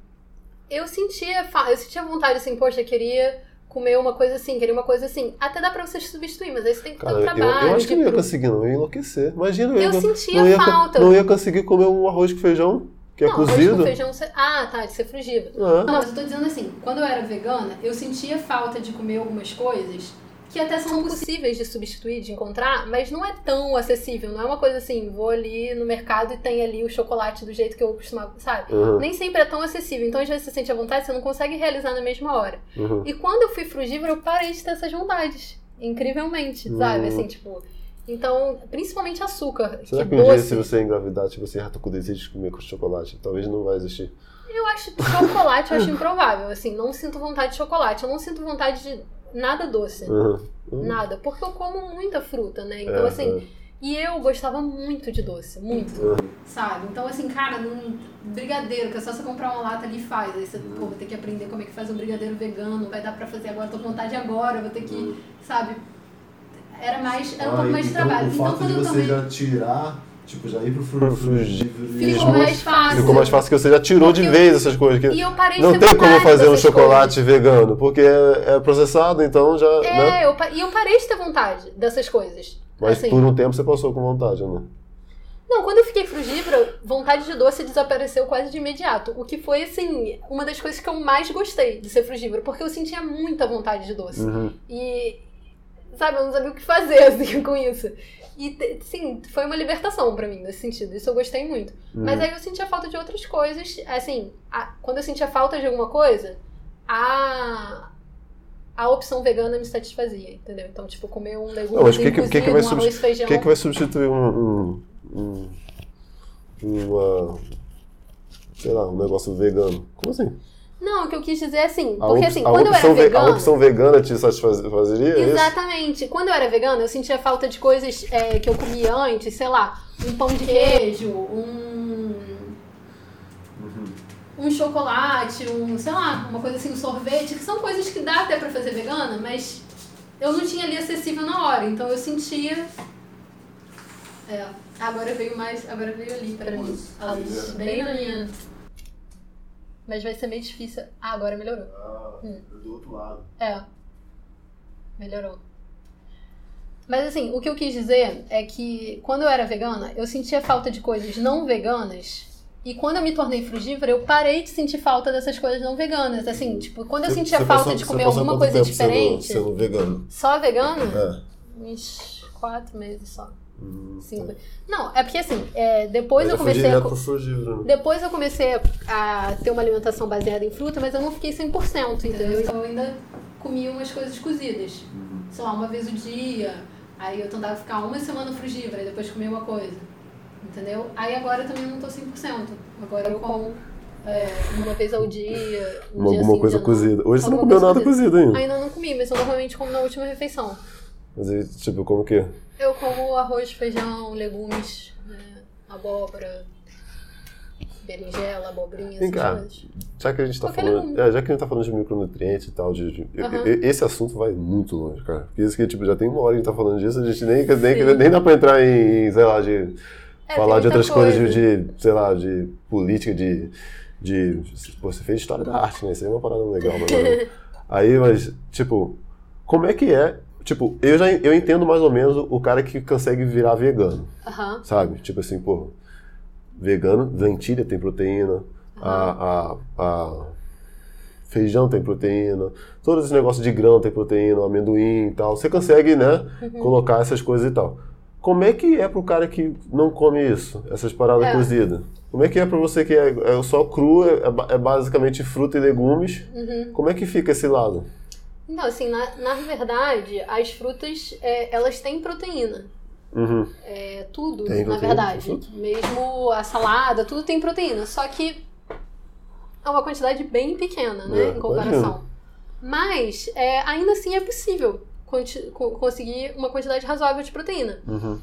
eu sentia, eu sentia vontade assim, poxa, eu queria comer uma coisa assim, queria uma coisa assim. Até dá pra você substituir, mas aí você tem que ter Cara, um eu, trabalho. eu acho que não ia conseguir, não. Eu ia enlouquecer. Imagina, eu, Eu ia- sentia não ia, falta. Não ia conseguir comer um arroz com feijão, que é não, arroz cozido. com feijão. Ah, tá, de ser frugívoro. Ah. Não, mas eu tô dizendo assim, quando eu era vegana, eu sentia falta de comer algumas coisas que até são possíveis de substituir, de encontrar, mas não é tão acessível. Não é uma coisa assim, vou ali no mercado e tem ali o chocolate do jeito que eu costumava, sabe? Uhum, Nem sempre é tão acessível. Então, às vezes, você sente a vontade, você não consegue realizar na mesma hora. uhum. E quando eu fui frugívora, eu parei de ter essas vontades. Incrivelmente, sabe? Hum. Assim, tipo. Então, principalmente açúcar. Será que que um dia, doce. se você engravidar, tipo assim, ah, tô com desejo de comer com chocolate? Talvez não vai existir. Eu acho chocolate eu acho improvável. Assim, não sinto vontade de chocolate. Eu não sinto vontade de nada doce. Uhum. Uhum. Nada. Porque eu como muita fruta, né? Então, É, assim. é. E eu gostava muito de doce. Muito. Uhum. Sabe? Então, assim, cara, num brigadeiro, que é só você comprar uma lata ali e faz. Aí você, pô, vai ter que aprender como é que faz um brigadeiro vegano. Vai dar pra fazer agora. Tô com vontade agora. Vou ter que. Sabe? Era mais. Era um pouco mais de trabalho. Então, quando eu tomei. tirar, tipo, já ir pro Ficou frugívoro. mais fácil. Ficou mais fácil que você já tirou de Porque- vez essas coisas. Que E eu parei de não tem como fazer um chocolate vegano, porque é, é processado, então já. coisas. né? É, eu, pa- e eu parei de ter vontade dessas coisas. Mas assim, por um tempo você passou com vontade, não? Não, quando eu fiquei frugívora, vontade de doce desapareceu quase de imediato. O que foi, assim, uma das coisas que eu mais gostei de ser frugívora, porque eu sentia muita vontade de doce. Uhum. E, sabe, eu não sabia o que fazer, assim, com isso. E, sim, foi uma libertação pra mim, nesse sentido. Isso eu gostei muito. Mas aí eu sentia falta de outras coisas. Assim, a- quando eu sentia falta de alguma coisa, a, a opção vegana me satisfazia, entendeu? Então, tipo, comer um legume Não, mas que que- que que vai um arroz feijão. O que, que vai substituir um, um, um- uma, sei lá, um negócio vegano? Como assim? Não, o que eu quis dizer é assim, A, porque assim, a quando eu era ve- vegana... a opção vegana te satisfazeria? é isso? Exatamente. Quando eu era vegana, eu sentia falta de coisas é, que eu comia antes, sei lá, um pão de queijo, um, um chocolate, um, sei lá, uma coisa assim, um sorvete, que são coisas que dá até pra fazer vegana, mas eu não tinha ali acessível na hora, então eu sentia. É, agora veio mais, agora veio ali pra mim. A luz, bem na minha. Mas vai ser meio difícil. Ah, agora melhorou. Ah, do outro lado. É. Melhorou. Mas assim, o que eu quis dizer é que quando eu era vegana, eu sentia falta de coisas não veganas. E quando eu me tornei frugívora, eu parei de sentir falta dessas coisas não veganas. Assim, tipo, quando eu sentia falta de comer alguma coisa diferente, Sendo, sendo vegano. só vegano, É. uns quatro meses só. Hum, Cinco. Não, é porque assim, é, depois Mas eu comecei a. né? Depois eu comecei a ter uma alimentação baseada em fruta, mas eu não fiquei 100%, entendeu? Então eu ainda comia umas coisas cozidas. Sei lá, uma vez o dia. Aí eu tentava ficar uma semana frugívora e depois comer uma coisa. Entendeu? Aí agora eu também não tô 100%. Agora eu como é, uma vez ao dia. Um Uma- dia alguma sim, um coisa dia cozida. Hoje você não comeu nada cozido ainda. Ainda não comi, mas eu normalmente como na última refeição. Mas aí, tipo, como que? Eu como arroz, feijão, legumes, né, abóbora, berinjela, abobrinha, Vem cá. coisas. Já que a gente tá Qualquer falando. É, já que a gente tá falando de micronutrientes e tal, de, de- e- esse assunto vai muito longe, cara. Porque isso que tipo, já tem uma hora que a gente tá falando disso, a gente nem, nem, nem dá pra entrar em, sei lá, de É, falar de outras coisas, coisa. de, de, sei lá, de política, de. de pô, você fez história da arte, né? Isso aí é uma parada legal, mas. aí, mas, tipo, como é que é? Tipo, eu já eu entendo mais ou menos o cara que consegue virar vegano. Sabe? Tipo assim, pô, vegano, lentilha tem proteína, a, a, a feijão tem proteína, todos esses negócios de grão tem proteína, amendoim e tal. Você consegue, né, Uhum. colocar essas coisas e tal. Como é que é pro cara que não come isso, essas paradas É. cozidas? Como é que é pra você que é, é só cru, é, ba- é basicamente fruta e legumes? Uhum. Como é que fica esse lado? Então, assim, na, na verdade, as frutas, é, elas têm proteína. Uhum. É tudo, Tem na proteína, verdade. Mesmo a salada, tudo tem proteína. Só que é uma quantidade bem pequena, né? É, em comparação. Mas, é, ainda assim, é possível conseguir uma quantidade razoável de proteína. Uhum.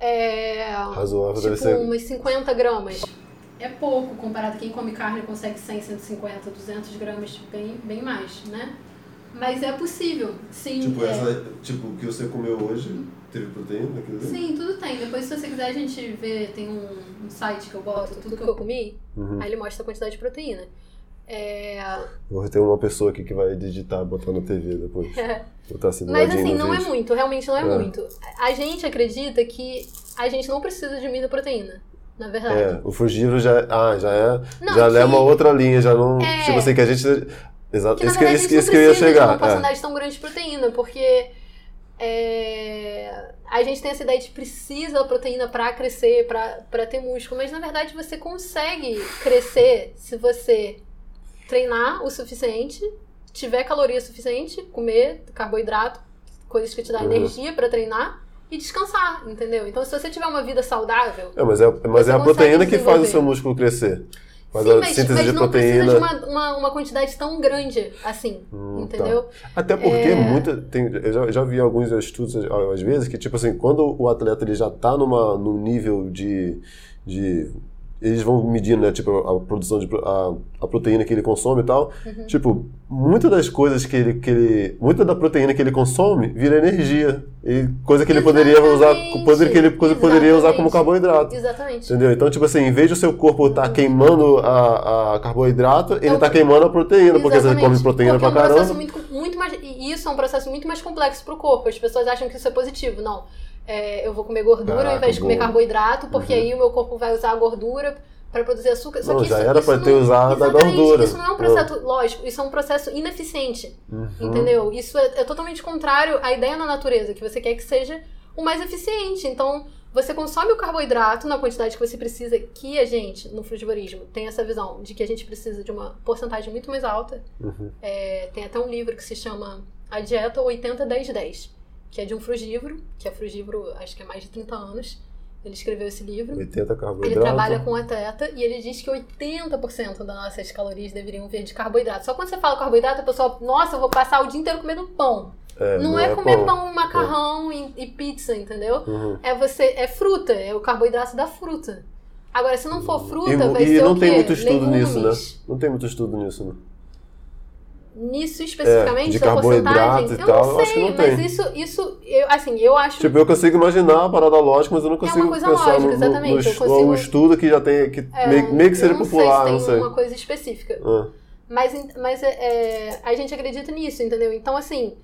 É, Razoável tipo, deve ser. umas 50 gramas. É pouco comparado a quem come carne consegue 100, 150, 200 gramas, bem, bem mais, né? Mas é possível, sim. Tipo, é. essa, tipo, o que você comeu hoje teve proteína naquilo ali? Sim, tudo tem. Depois, se você quiser, a gente vê, tem um, um site que eu boto tudo que eu comi, Uhum. aí ele mostra a quantidade de proteína. É, Vou ter uma pessoa aqui que vai digitar, botar na TV depois. Botar assim do Mas assim, não é vídeo. muito, realmente não é, É. muito. A gente acredita que a gente não precisa de muita proteína, na verdade. É, o frugívoro já, ah, já é, Não, já que- é uma outra linha, já não, É. tipo assim, que a gente, exato, Que na isso que, verdade isso, isso que eu ia chegar, uma é. porcentagem tão grande de proteína, porque é, a gente tem essa ideia de precisa da proteína pra crescer, pra ter músculo, mas na verdade você consegue crescer se você treinar o suficiente, tiver caloria suficiente, comer carboidrato, coisas que te dão Uhum. energia pra treinar e descansar, entendeu? Então se você tiver uma vida saudável, É, mas é, mas é a proteína que faz o seu músculo crescer. Faz sim, a mas, síntese mas de não proteína. precisa de uma, uma, uma quantidade tão grande assim, Hum, entendeu? Até porque É. muita. Tem, eu já, já vi alguns estudos às- vezes que, tipo assim, quando o atleta ele já tá numa, num nível de. de eles vão medindo, né, tipo, a produção de a, a proteína que ele consome e tal. Uhum. Tipo, muitas das coisas que ele, que ele. Muita da proteína que ele consome vira energia. E coisa que ele poderia usar. Exatamente. Coisa que ele coisa poderia usar como Exatamente. carboidrato. Exatamente. Entendeu? Então, tipo assim, em vez de o seu corpo estar queimando a, a carboidrato, ele É o- está queimando a proteína, porque você Exatamente. come proteína Porque pra é um processo caramba. muito, muito mais. E isso é um processo muito mais complexo pro corpo. As pessoas acham que isso é positivo. Não. É, eu vou comer gordura Caraca, ao invés de comer boa. carboidrato, porque Uhum. aí o meu corpo vai usar a gordura para produzir açúcar. Só Não, que já isso, era pra ter usado a gordura. Isso não é um processo, lógico, isso é um processo ineficiente. Uhum. Entendeu? Isso é, é totalmente contrário à ideia na natureza, que você quer que seja o mais eficiente. Então, você consome o carboidrato na quantidade que você precisa, que a gente, no frugivorismo, tem essa visão de que a gente precisa de uma porcentagem muito mais alta. Uhum. É, tem até um livro que se chama A Dieta 80-10-10, que é de um frugívoro, que é frugívoro, acho que há mais de 30 anos. Ele escreveu esse livro. 80 Ele carboidrato. trabalha com atleta e ele diz que 80% das nossas calorias deveriam vir de carboidrato. Só quando você fala carboidrato, a pessoa, nossa, eu vou passar o dia inteiro comendo pão. É, não, é, comer pão, macarrão e, e pizza, entendeu? Uhum. É você é fruta, é o carboidrato da fruta. Agora, se não for fruta, E, vai e ser não o quê? tem muito estudo Legumes. nisso, né? Não tem muito estudo nisso, né? Nisso especificamente, É, de carboidrato e eu tal, não eu acho que sei, não mas tem. isso, isso eu, assim, eu acho Tipo, eu consigo imaginar a parada lógica, mas eu não consigo coisa pensar lógica, no, no, exatamente, no consigo- um estudo que já tem, que é, meio, meio que seja não popular, sei não se sei. tem uma coisa específica. Ah, Mas, en- mas é, é, a gente acredita nisso, entendeu? Então, assim,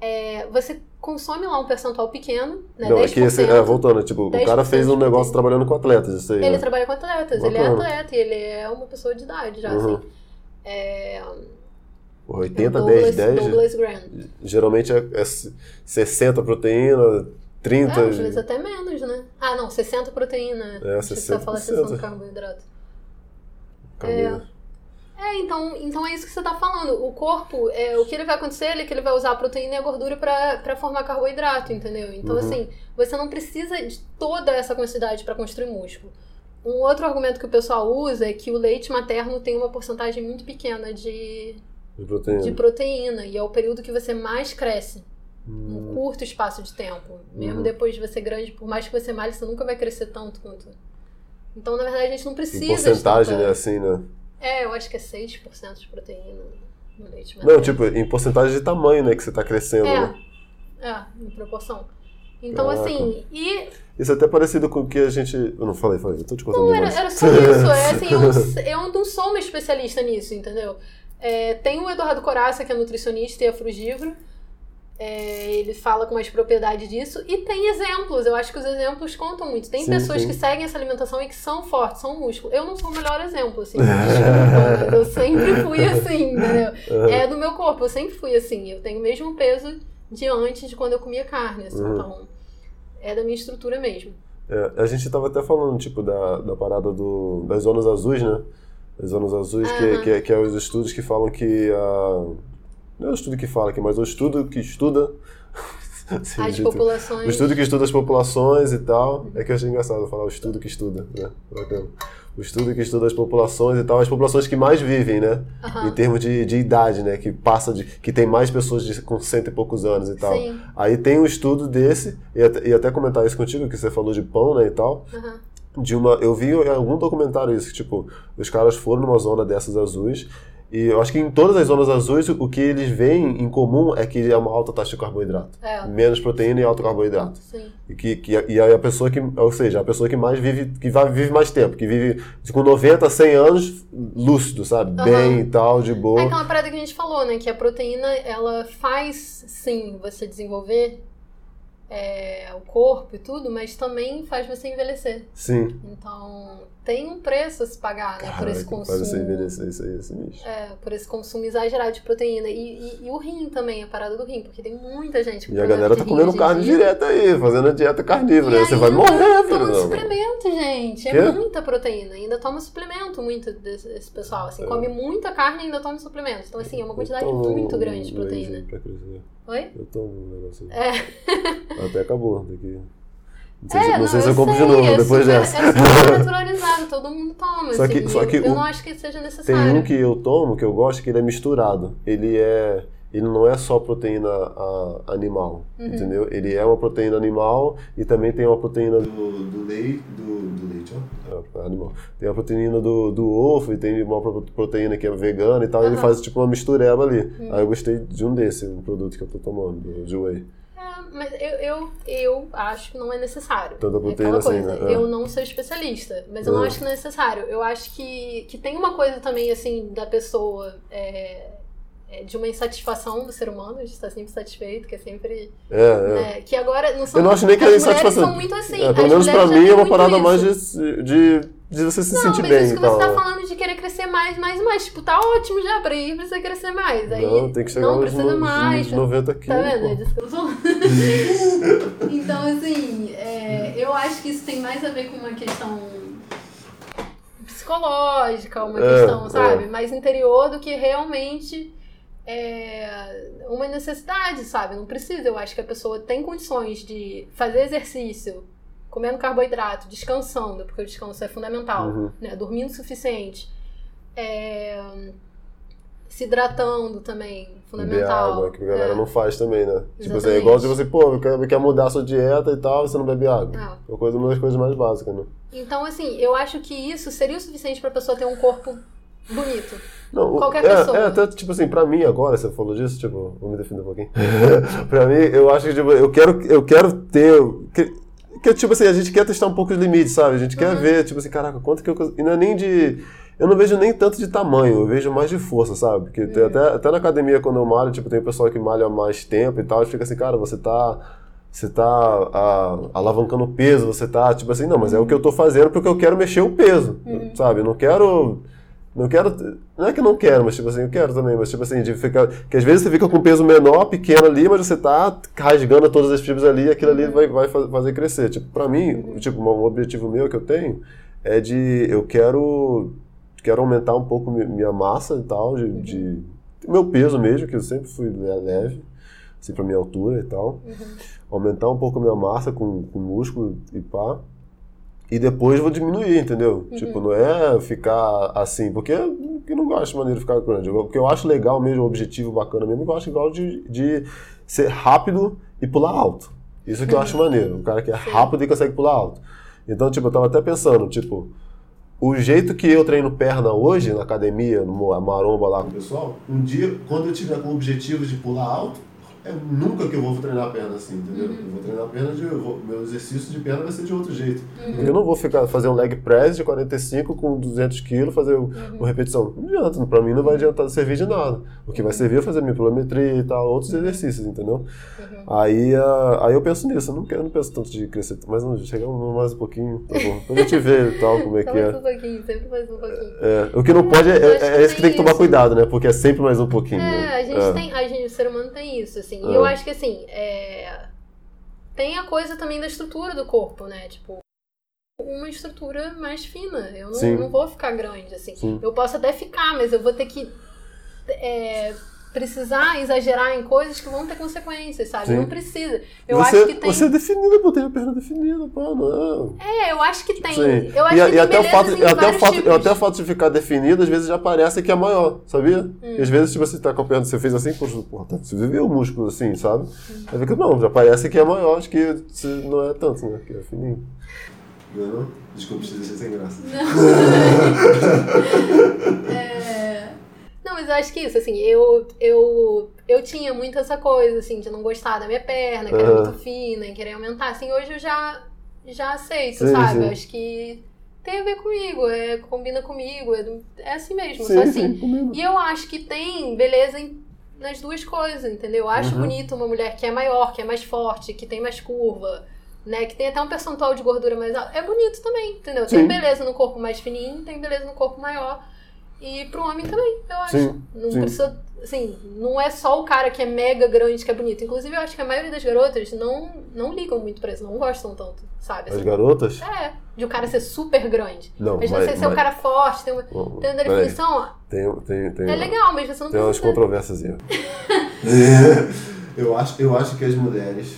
é, você consome lá um percentual pequeno, né? não, 10%. é que esse, é, voltando, tipo, o 10% cara fez um negócio trabalhando com atletas, isso aí. Ele né? trabalha com atletas, ele é Bacana. atleta e ele é uma pessoa de idade já, Uhum. assim. É, 80, Douglas, 10, 10, Douglas Graham. geralmente é, é 60 proteína, 30. É, às vezes até menos, né? Ah, não, 60 proteína. É, Acho que você 60%. fala 60 carboidrato. carboidrato. É, então, então é isso que você tá falando. O corpo, é, o que ele vai acontecer é que ele vai usar a proteína e a gordura pra formar carboidrato, entendeu? Então, Uhum. assim, você não precisa de toda essa quantidade pra construir músculo. Um outro argumento que o pessoal usa é que o leite materno tem uma porcentagem muito pequena de, De proteína. de proteína e é o período que você mais cresce, Hum, num curto espaço de tempo. Mesmo Uhum. depois de você grande, por mais que você malhe, você nunca vai crescer tanto quanto. Então, na verdade, a gente não precisa em de porcentagem, né, assim, né? É, eu acho que é 6% de proteína no leite materno. Não, tipo, em porcentagem de tamanho, né, que você tá crescendo, né? É, é, em proporção. Então, Caraca. assim, e Isso é até parecido com o que a gente... Eu não falei, falei, eu tô te contando não, era, era só isso. É, assim, eu, eu não sou uma especialista nisso, entendeu? É, tem o Eduardo Coraça, que é nutricionista e é frugívoro. É, ele fala com mais propriedade disso. E tem exemplos, eu acho que os exemplos contam muito. Tem Sim, pessoas sim. que seguem essa alimentação e que são fortes, são músculo. Eu não sou o melhor exemplo, assim. mas eu sempre fui assim, entendeu? É do meu corpo, eu sempre fui assim. Eu tenho o mesmo peso de antes de quando eu comia carne, assim. Uhum. Então, é da minha estrutura mesmo. É, a gente tava até falando, tipo, da, da parada do, das zonas azuis, né? As zonas azuis, que, Aham. que, é- que é os estudos que falam que a... Não é o estudo que fala aqui, mas o estudo que estuda... Sim, As populações. O estudo que estuda as populações e tal. É que eu achei engraçado falar o estudo que estuda, né? Bacana. O estudo que estuda as populações e tal, as populações que mais vivem, né? Aham. Em termos de, de idade, né? Que passa de. que tem mais pessoas de, com cento e poucos anos e tal. Sim. Aí tem um estudo desse, e até, e até comentar isso contigo, que você falou de pão, né, e tal. Aham. De uma. Eu vi em algum documentário isso, que, tipo, os caras foram numa zona dessas azuis. E eu acho que em todas as zonas azuis, o que eles veem em comum é que é uma alta taxa de carboidrato. É. Menos proteína e alto carboidrato. Sim. E, que, que, e aí a pessoa que, ou seja, a pessoa que mais vive, que vai, vive mais tempo, que vive com 90, 100 anos, lúcido, sabe? Aham. Bem e tal, de É boa. aquela parada que a gente falou, né? Que a proteína, ela faz, sim, você desenvolver é, o corpo e tudo, mas também faz você envelhecer. Sim. Então, tem um preço a se pagar, né? por esse Caraca, faz você consumo. envelhecer isso aí, esse bicho. É, por esse consumo exagerado de proteína. E, e- e o rim também, a parada do rim, porque tem muita gente com E a galera tá comendo carne direto aí, fazendo a dieta carnívora. Aí Você vai morrer, filho. toma suplemento, gente. É Quê? muita proteína. Ainda toma suplemento, muito desse, pessoal. Assim, É. come muita carne e ainda toma suplemento. Então, assim, é uma quantidade muito grande de proteína. pra crescer. Oi? Eu tomo um negocinho. É. Até acabou. Daqui. Não sei, É, se, não sei se eu compro de novo é depois super, dessa. É super naturalizado, todo mundo toma. Só que- assim, só que eu, o- não acho que seja Tem necessário. um que eu tomo, que eu gosto, que ele é misturado. Ele é. Ele não é só proteína a- animal, Uhum. entendeu? Ele é uma proteína animal e também tem uma proteína do, do leite. Do, do leite, ó. É, animal. Tem a proteína do, do ovo e tem uma pro- proteína que é vegana e tal. Ele Aham. faz tipo uma mistureba ali. Uhum. Aí eu gostei de um desse, um produto que eu tô tomando, do de whey. É, mas eu, eu, eu acho que não é necessário. Tanta É assim, coisa. né? É. Eu não sou especialista, mas eu não É. acho que não é necessário. Eu acho que, que tem uma coisa também, assim, da pessoa é, de uma insatisfação do ser humano, gente está sempre satisfeito, que é sempre. É, é. né, que agora não são. Eu não acho nem que é insatisfação. são muito assim. É, pelo menos pra mim é uma parada isso. mais de, de, de você se Não, sentir mas bem isso que você tá falando de querer crescer mais, mais, mais. Tipo, tá ótimo já pra ir precisa crescer mais. Aí Não, tem que chegar não precisa no- mais. nos 90 quilos. Tá vendo? É disso que eu tô então, assim, é, eu acho que isso tem mais a ver com uma questão psicológica, uma É, questão, é. sabe, mais interior do que realmente é, uma necessidade, sabe? Não precisa. Eu acho que a pessoa tem condições de fazer exercício, comendo carboidrato, descansando, porque o descanso é fundamental, Uhum. né? Dormindo o suficiente. é, se hidratando também, Beber fundamental. água, que a galera É. não faz também, né? Tipo assim, é igual de você, pô, quer, quer mudar a sua dieta e tal, você não bebe água. É uma, coisa, uma das coisas mais básicas, né? Então, assim, eu acho que isso seria o suficiente pra pessoa ter um corpo bonito. Não, o- Qualquer é, pessoa. É, até, tipo assim, pra mim agora, você falou disso, tipo, vou me defender um pouquinho. pra mim, eu acho que, tipo, eu quero, eu quero ter. Que, que, tipo assim, a gente quer testar um pouco os limites, sabe? A gente quer Uhum. ver, tipo assim, caraca, quanto que eu. E não é nem de. Eu não vejo nem tanto de tamanho, eu vejo mais de força, sabe? Porque Uhum. até, até na academia, quando eu malho, tipo, tem pessoal que malha mais tempo e tal, e fica assim, cara, você tá. Você tá ah, alavancando o peso, você tá, tipo assim, não, mas é o que eu tô fazendo porque eu quero mexer o peso, Uhum. sabe? Eu não quero. Não quero. Não é que eu não quero, mas tipo assim, eu quero também, mas tipo assim, de ficar. Que às vezes você fica com um peso menor, pequeno ali, mas você tá rasgando todas as fibras ali e aquilo ali vai, vai fa- fazer crescer. Tipo, pra mim, tipo, um objetivo meu que eu tenho é de. Eu quero. Quero aumentar um pouco mi- minha massa e tal, de. de meu peso mesmo, que eu sempre fui le- leve, assim, pra minha altura e tal. Aumentar um pouco minha massa com, com músculo e pá. E depois vou diminuir, entendeu? Tipo, não é ficar assim, porque eu não gosto de maneira de ficar grande. O que eu acho legal mesmo, o objetivo bacana mesmo, eu acho legal de, de ser rápido e pular alto. Isso que eu acho maneiro. O cara que é rápido e consegue pular alto. Então, tipo, eu tava até pensando, tipo, o jeito que eu treino perna hoje na academia, no maromba lá com o pessoal, um dia, quando eu tiver com o objetivo de pular alto, é nunca que eu vou treinar perna assim, entendeu? Eu vou treinar perna de. eu vou- meu exercício de perna vai ser de outro jeito. Eu não vou ficar fazer um leg press de 45 com 200 quilos, fazer o- uma repetição. Não adianta, pra mim não vai adiantar servir de nada. O que vai servir é fazer minha pilometria e tal, outros exercícios, entendeu? Aí, ah, aí eu penso nisso, eu não, quero, eu não penso tanto de crescer, mas não, chegar mais um pouquinho, tá bom. Depois a gente vê e tal, como é que mais é. um pouquinho, sempre mais um pouquinho. É, o que não pode é, Eu é, que é esse que tem que tem tomar isso. cuidado, né? Porque é sempre mais um pouquinho. É, né? a gente É. tem. A gente, o ser humano tem isso, assim. E É. eu acho que assim, é, tem a coisa também da estrutura do corpo, né? Tipo, uma estrutura mais fina. Eu não, não vou ficar grande, assim. Sim. Eu posso até ficar, mas eu vou ter que é, precisar exagerar em coisas que vão ter consequências, sabe? Sim. Não precisa. Eu você, acho que tem. você é definida, pô, tem a perna definida, pô, não. É, eu acho que tem. Sim. Eu acho e, que e tem até o fato, em e até o fato, tipos. até o fato de ficar definido, às vezes já parece que é maior, sabia? Hum. E às vezes, tipo, você tá com a perna, você fez assim, porra, tá- você vê o músculo assim, sabe? Aí fica, não, já parece que é maior, acho que não é tanto, né? Que é fininho. Não, é não? Desculpa, te deixei sem graça. É... Mas eu acho que isso, assim, eu, eu, eu tinha muito essa coisa, assim, de não gostar da minha perna, que era Aham. muito fina, e querer aumentar. Assim, hoje eu já, já aceito, Sim, sabe? sim. Eu acho que tem a ver comigo, é, combina comigo, é, é assim mesmo, Sim, só assim. sim. E eu acho que tem beleza em- nas duas coisas, entendeu? Eu acho Uhum. bonito uma mulher que é maior, que é mais forte, que tem mais curva, né? Que tem até um percentual de gordura mais alto. É bonito também, entendeu? Tem beleza no corpo mais fininho, tem beleza no corpo maior. E pro homem também, eu acho. Sim, não sim. precisa. Assim, não é só o cara que é mega grande que é bonito. Inclusive, eu acho que a maioria das garotas não, não ligam muito pra isso, não gostam tanto, sabe? As Assim, garotas? é, de o cara ser super grande. Não, Mas mas, você ser um mas- cara forte, tem uma, Bom, tem uma definição, Tem, tem, tem, é legal, mas você não tem umas precisa. controvérsias aí. eu, acho, eu acho que as mulheres,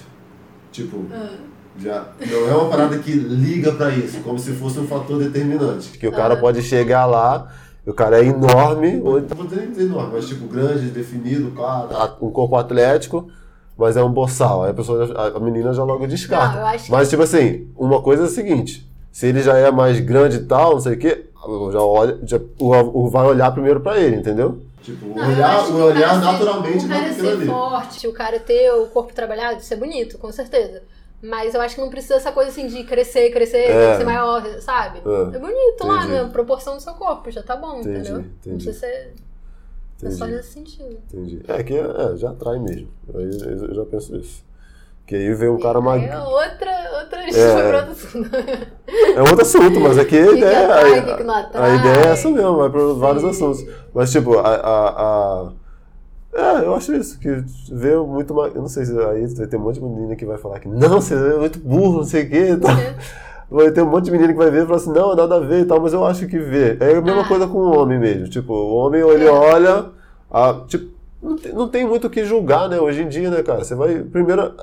tipo, Ah. já não é uma parada que liga pra isso, como se fosse um fator determinante. Que o cara pode chegar lá, o cara é enorme, ou então, vou dizer enorme, mas tipo, grande, definido, claro, a- um corpo atlético, mas é um boçal. Aí a pessoa, a menina já logo descarta. Não, que- Mas tipo assim, uma coisa é a seguinte, se ele já é mais grande e tal, não sei o quê, já olha, já, o, o vai olhar primeiro pra ele, entendeu? Tipo, o Não, olhar, o olhar cara ser- naturalmente o cara ser ali. forte, o cara ter o corpo trabalhado, isso é bonito, com certeza. Mas eu acho que não precisa essa coisa assim de crescer, crescer, É. ser maior, sabe? É. É bonito lá, Entendi. na proporção do seu corpo, já tá bom, Entendi, entendeu? Não entendi. precisa ser. É só Entendi. nesse sentido. Entendi. É que é, já atrai mesmo. Aí eu eu já penso isso. Que aí vem um cara É magro. outra, outra É. É outro assunto, mas aqui a que ideia. atrai, a- que que não A ideia é essa mesmo, vai para vários assuntos. Mas, tipo, a. a, a- É, eu acho isso, que vê muito mais. Eu não sei se aí vai ter um monte de menina que vai falar que não, você é muito burro, não sei o quê. É. Vai ter um monte de menina que vai ver e falar assim, não, nada a ver e tal, mas eu acho que vê. É a mesma Ah. coisa com o homem mesmo. Tipo, o homem, ele É. olha. A, tipo, não tem, não tem muito o que julgar, né? Hoje em dia, né, cara? Você vai. Primeiro.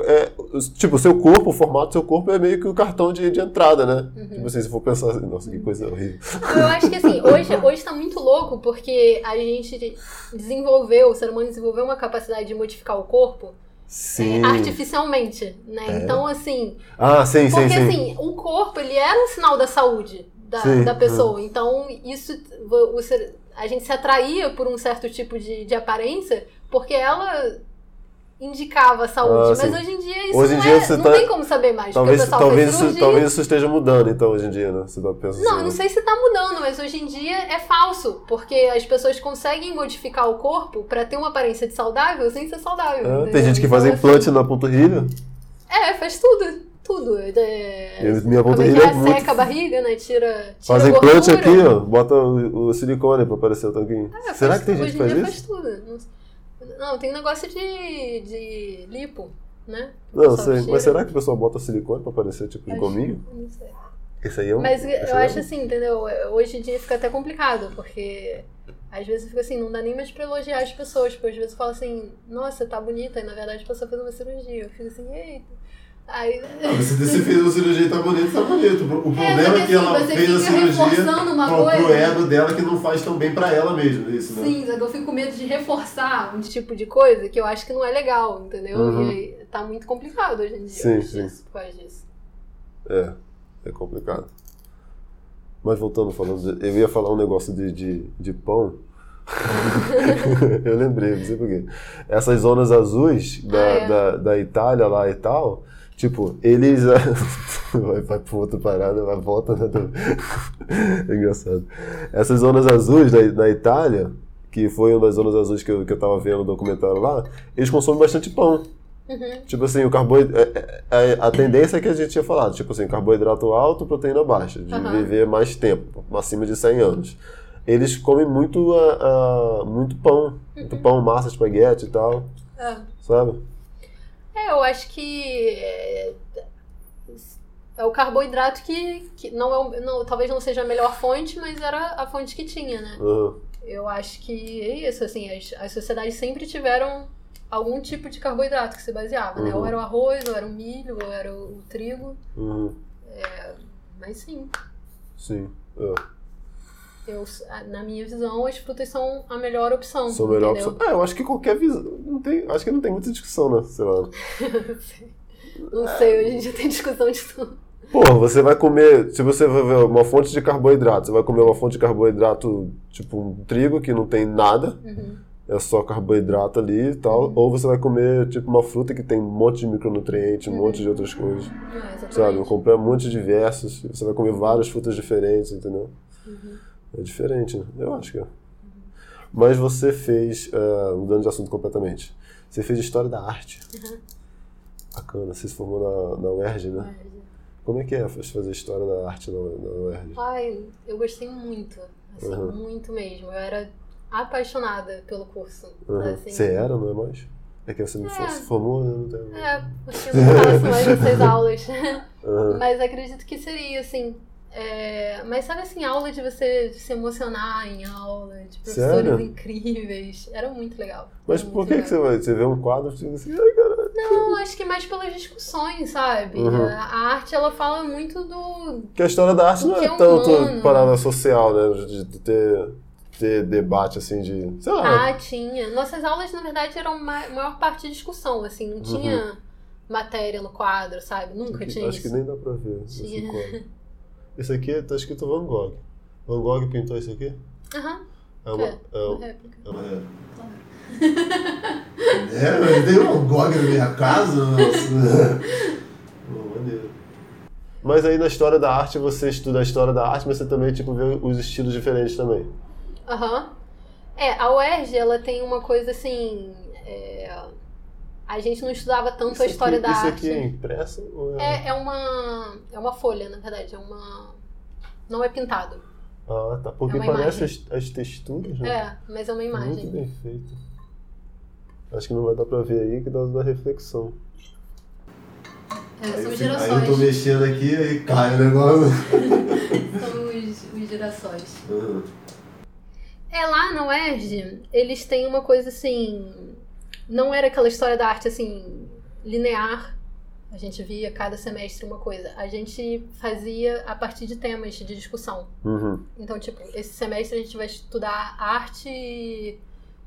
É, tipo, o seu corpo, o formato do seu corpo é meio que o cartão de, de entrada, né? Uhum. Tipo assim, se for pensar assim, nossa, que coisa horrível. Eu acho que assim, hoje, hoje tá muito louco porque a gente desenvolveu, o ser humano desenvolveu uma capacidade de modificar o corpo é, Sim. artificialmente, né? É. Então, assim, Ah, sim, sim, porque sim. assim, o corpo, ele era um sinal da saúde da, da pessoa. Então, isso, o ser- a gente se atraía por um certo tipo de, de aparência porque ela indicava a saúde. Ah. Mas hoje em dia isso Hoje em não, dia é, você não tá- tem como saber mais. Talvez, talvez, isso, talvez isso esteja mudando, então, hoje em dia, né? Você tá pensando Não, assim, não né? sei se tá mudando, mas hoje em dia é falso, porque as pessoas conseguem modificar o corpo pra ter uma aparência de saudável sem ser saudável. É, tem gente que Então, faz assim, implante na panturrilha. É, faz tudo, tudo. É, E minha como é é? é muito- Seca a barriga, né? Tira, tira Faz implante aqui, ó. Bota o, o silicone pra aparecer o tanquinho. É, Será que tem gente que faz isso? faz tudo. Não, tem um negócio de, de lipo, né? Não, sei. tira. Mas será que o pessoal bota silicone pra aparecer tipo de gominho? Não sei. Esse aí é um. Mas eu é acho um- assim, entendeu? Hoje em dia fica até complicado, porque às vezes fica assim, não dá nem mais pra elogiar as pessoas, porque às vezes fala assim, nossa, tá bonita, e na verdade a pessoa fez uma cirurgia. Eu fico assim, eita. Aí. Ah, mas se você fez uma cirurgia e tá bonito, tá bonito. O problema só que é que ela assim, você fez a cirurgia pro, pro coisa. ego dela que não faz tão bem pra ela mesmo. Isso, né? Sim, eu fico com medo de reforçar um tipo de coisa que eu acho que não é legal, entendeu? Uhum. E tá muito complicado hoje em dia Sim, sim. disso, por causa disso. É, é complicado. Mas voltando falando, de- eu ia falar um negócio de, de, de pão. eu lembrei, não sei porquê. Essas zonas azuis da, Ah, é. da, da Itália lá e tal, tipo, eles. vai, pra outra parada, vai volta, né? É engraçado. Essas zonas azuis da, da Itália, que foi uma das zonas azuis que eu, que eu tava vendo no documentário lá, eles consomem bastante pão. Uhum. Tipo assim, o carboidrato. A tendência é que a gente tinha falado, tipo assim, carboidrato alto, proteína baixa, de Aham. viver mais tempo, acima de 100 anos. Eles comem muito, a, a- muito pão, muito pão, massa, espaguete e tal, É. sabe? É, eu acho que é, é o carboidrato que, que não é não, talvez não seja a melhor fonte, mas era a fonte que tinha, né? Aham. Eu acho que é isso, assim, as, as sociedades sempre tiveram algum tipo de carboidrato que se baseava, né? Uhum. Ou era o arroz, ou era o milho, ou era o, o trigo, Uhum. mas sim, Sim. É. eu, na minha visão, as frutas são a melhor opção, Sou a melhor entendeu? opção. É, eu acho que qualquer visão. Não tem, acho que não tem muita discussão, né? Sei lá. Não sei, hoje em dia tem discussão de tudo. Porra, você vai comer. Se você vai ver uma fonte de carboidrato, você vai comer uma fonte de carboidrato, tipo um trigo que não tem nada. Uhum. é só carboidrato ali e tal, ou você vai comer tipo uma fruta que tem um monte de micronutrientes, um monte de outras coisas, É, exatamente. sabe? Eu comprei um monte de diversos, você vai comer várias frutas diferentes, entendeu? Uhum. É diferente, né? eu acho que é. Mas você fez, ah, mudando de assunto completamente, você fez História da Arte. Uhum. Bacana, você se formou na, na UERJ, né? Como é que é fazer História da Arte na, na UERJ? Ai, eu gostei muito. Assim, Uhum. muito mesmo. Eu era apaixonada pelo curso. Uhum. Assim, Você era, não é mais? É que você me É. se formou, né? Não. É, porque eu não faço mais essas aulas. Aham. Mas acredito que seria, assim. É, Mas sabe assim, aula de você se emocionar em aula, de professores Sério? incríveis. Era muito legal. Mas Era por muito que, que você vai? Você vê um quadro e fica assim, ai caralho. Não, acho que mais pelas discussões, sabe? Uhum. A arte, ela fala muito do. Porque a história da arte não é é tanto parada social, né? De, de ter, ter debate assim de. Sei lá. Ah, tinha. Nossas aulas, na verdade, eram ma- maior parte de discussão, assim, não tinha matéria no quadro, sabe? Nunca tinha Uhum. Acho isso. que nem dá pra ver Tinha. Esse aqui tá escrito Van Gogh. Van Gogh pintou isso aqui? Aham, É uma. é, É, uma réplica. é uma é. É, mas tem um Van Gogh na minha casa? Nossa. Pô, maneiro. Mas aí na história da arte você estuda a história da arte, mas você também tipo, vê os estilos diferentes também. Aham. É, a UERJ, ela tem uma coisa assim. é, A gente não estudava tanto Isso a história aqui, da isso arte. aqui é impresso? Ou é... É, é uma. É uma folha, na verdade. É uma. Não é pintado. Ah, tá. Porque É parece as, as texturas, né? É, mas é uma Muito imagem. bem feito. Acho que não vai dar pra ver aí que dá da reflexão. É, Aí são fico- aí eu tô girassóis. mexendo aqui e cai o negócio. São os, os girassóis. Uhum. É, lá na UERJ, eles têm uma coisa assim. Não era aquela história da arte assim, linear. A gente via cada semestre uma coisa. A gente fazia a partir de temas de discussão. Uhum. Então, tipo, esse semestre a gente vai estudar arte e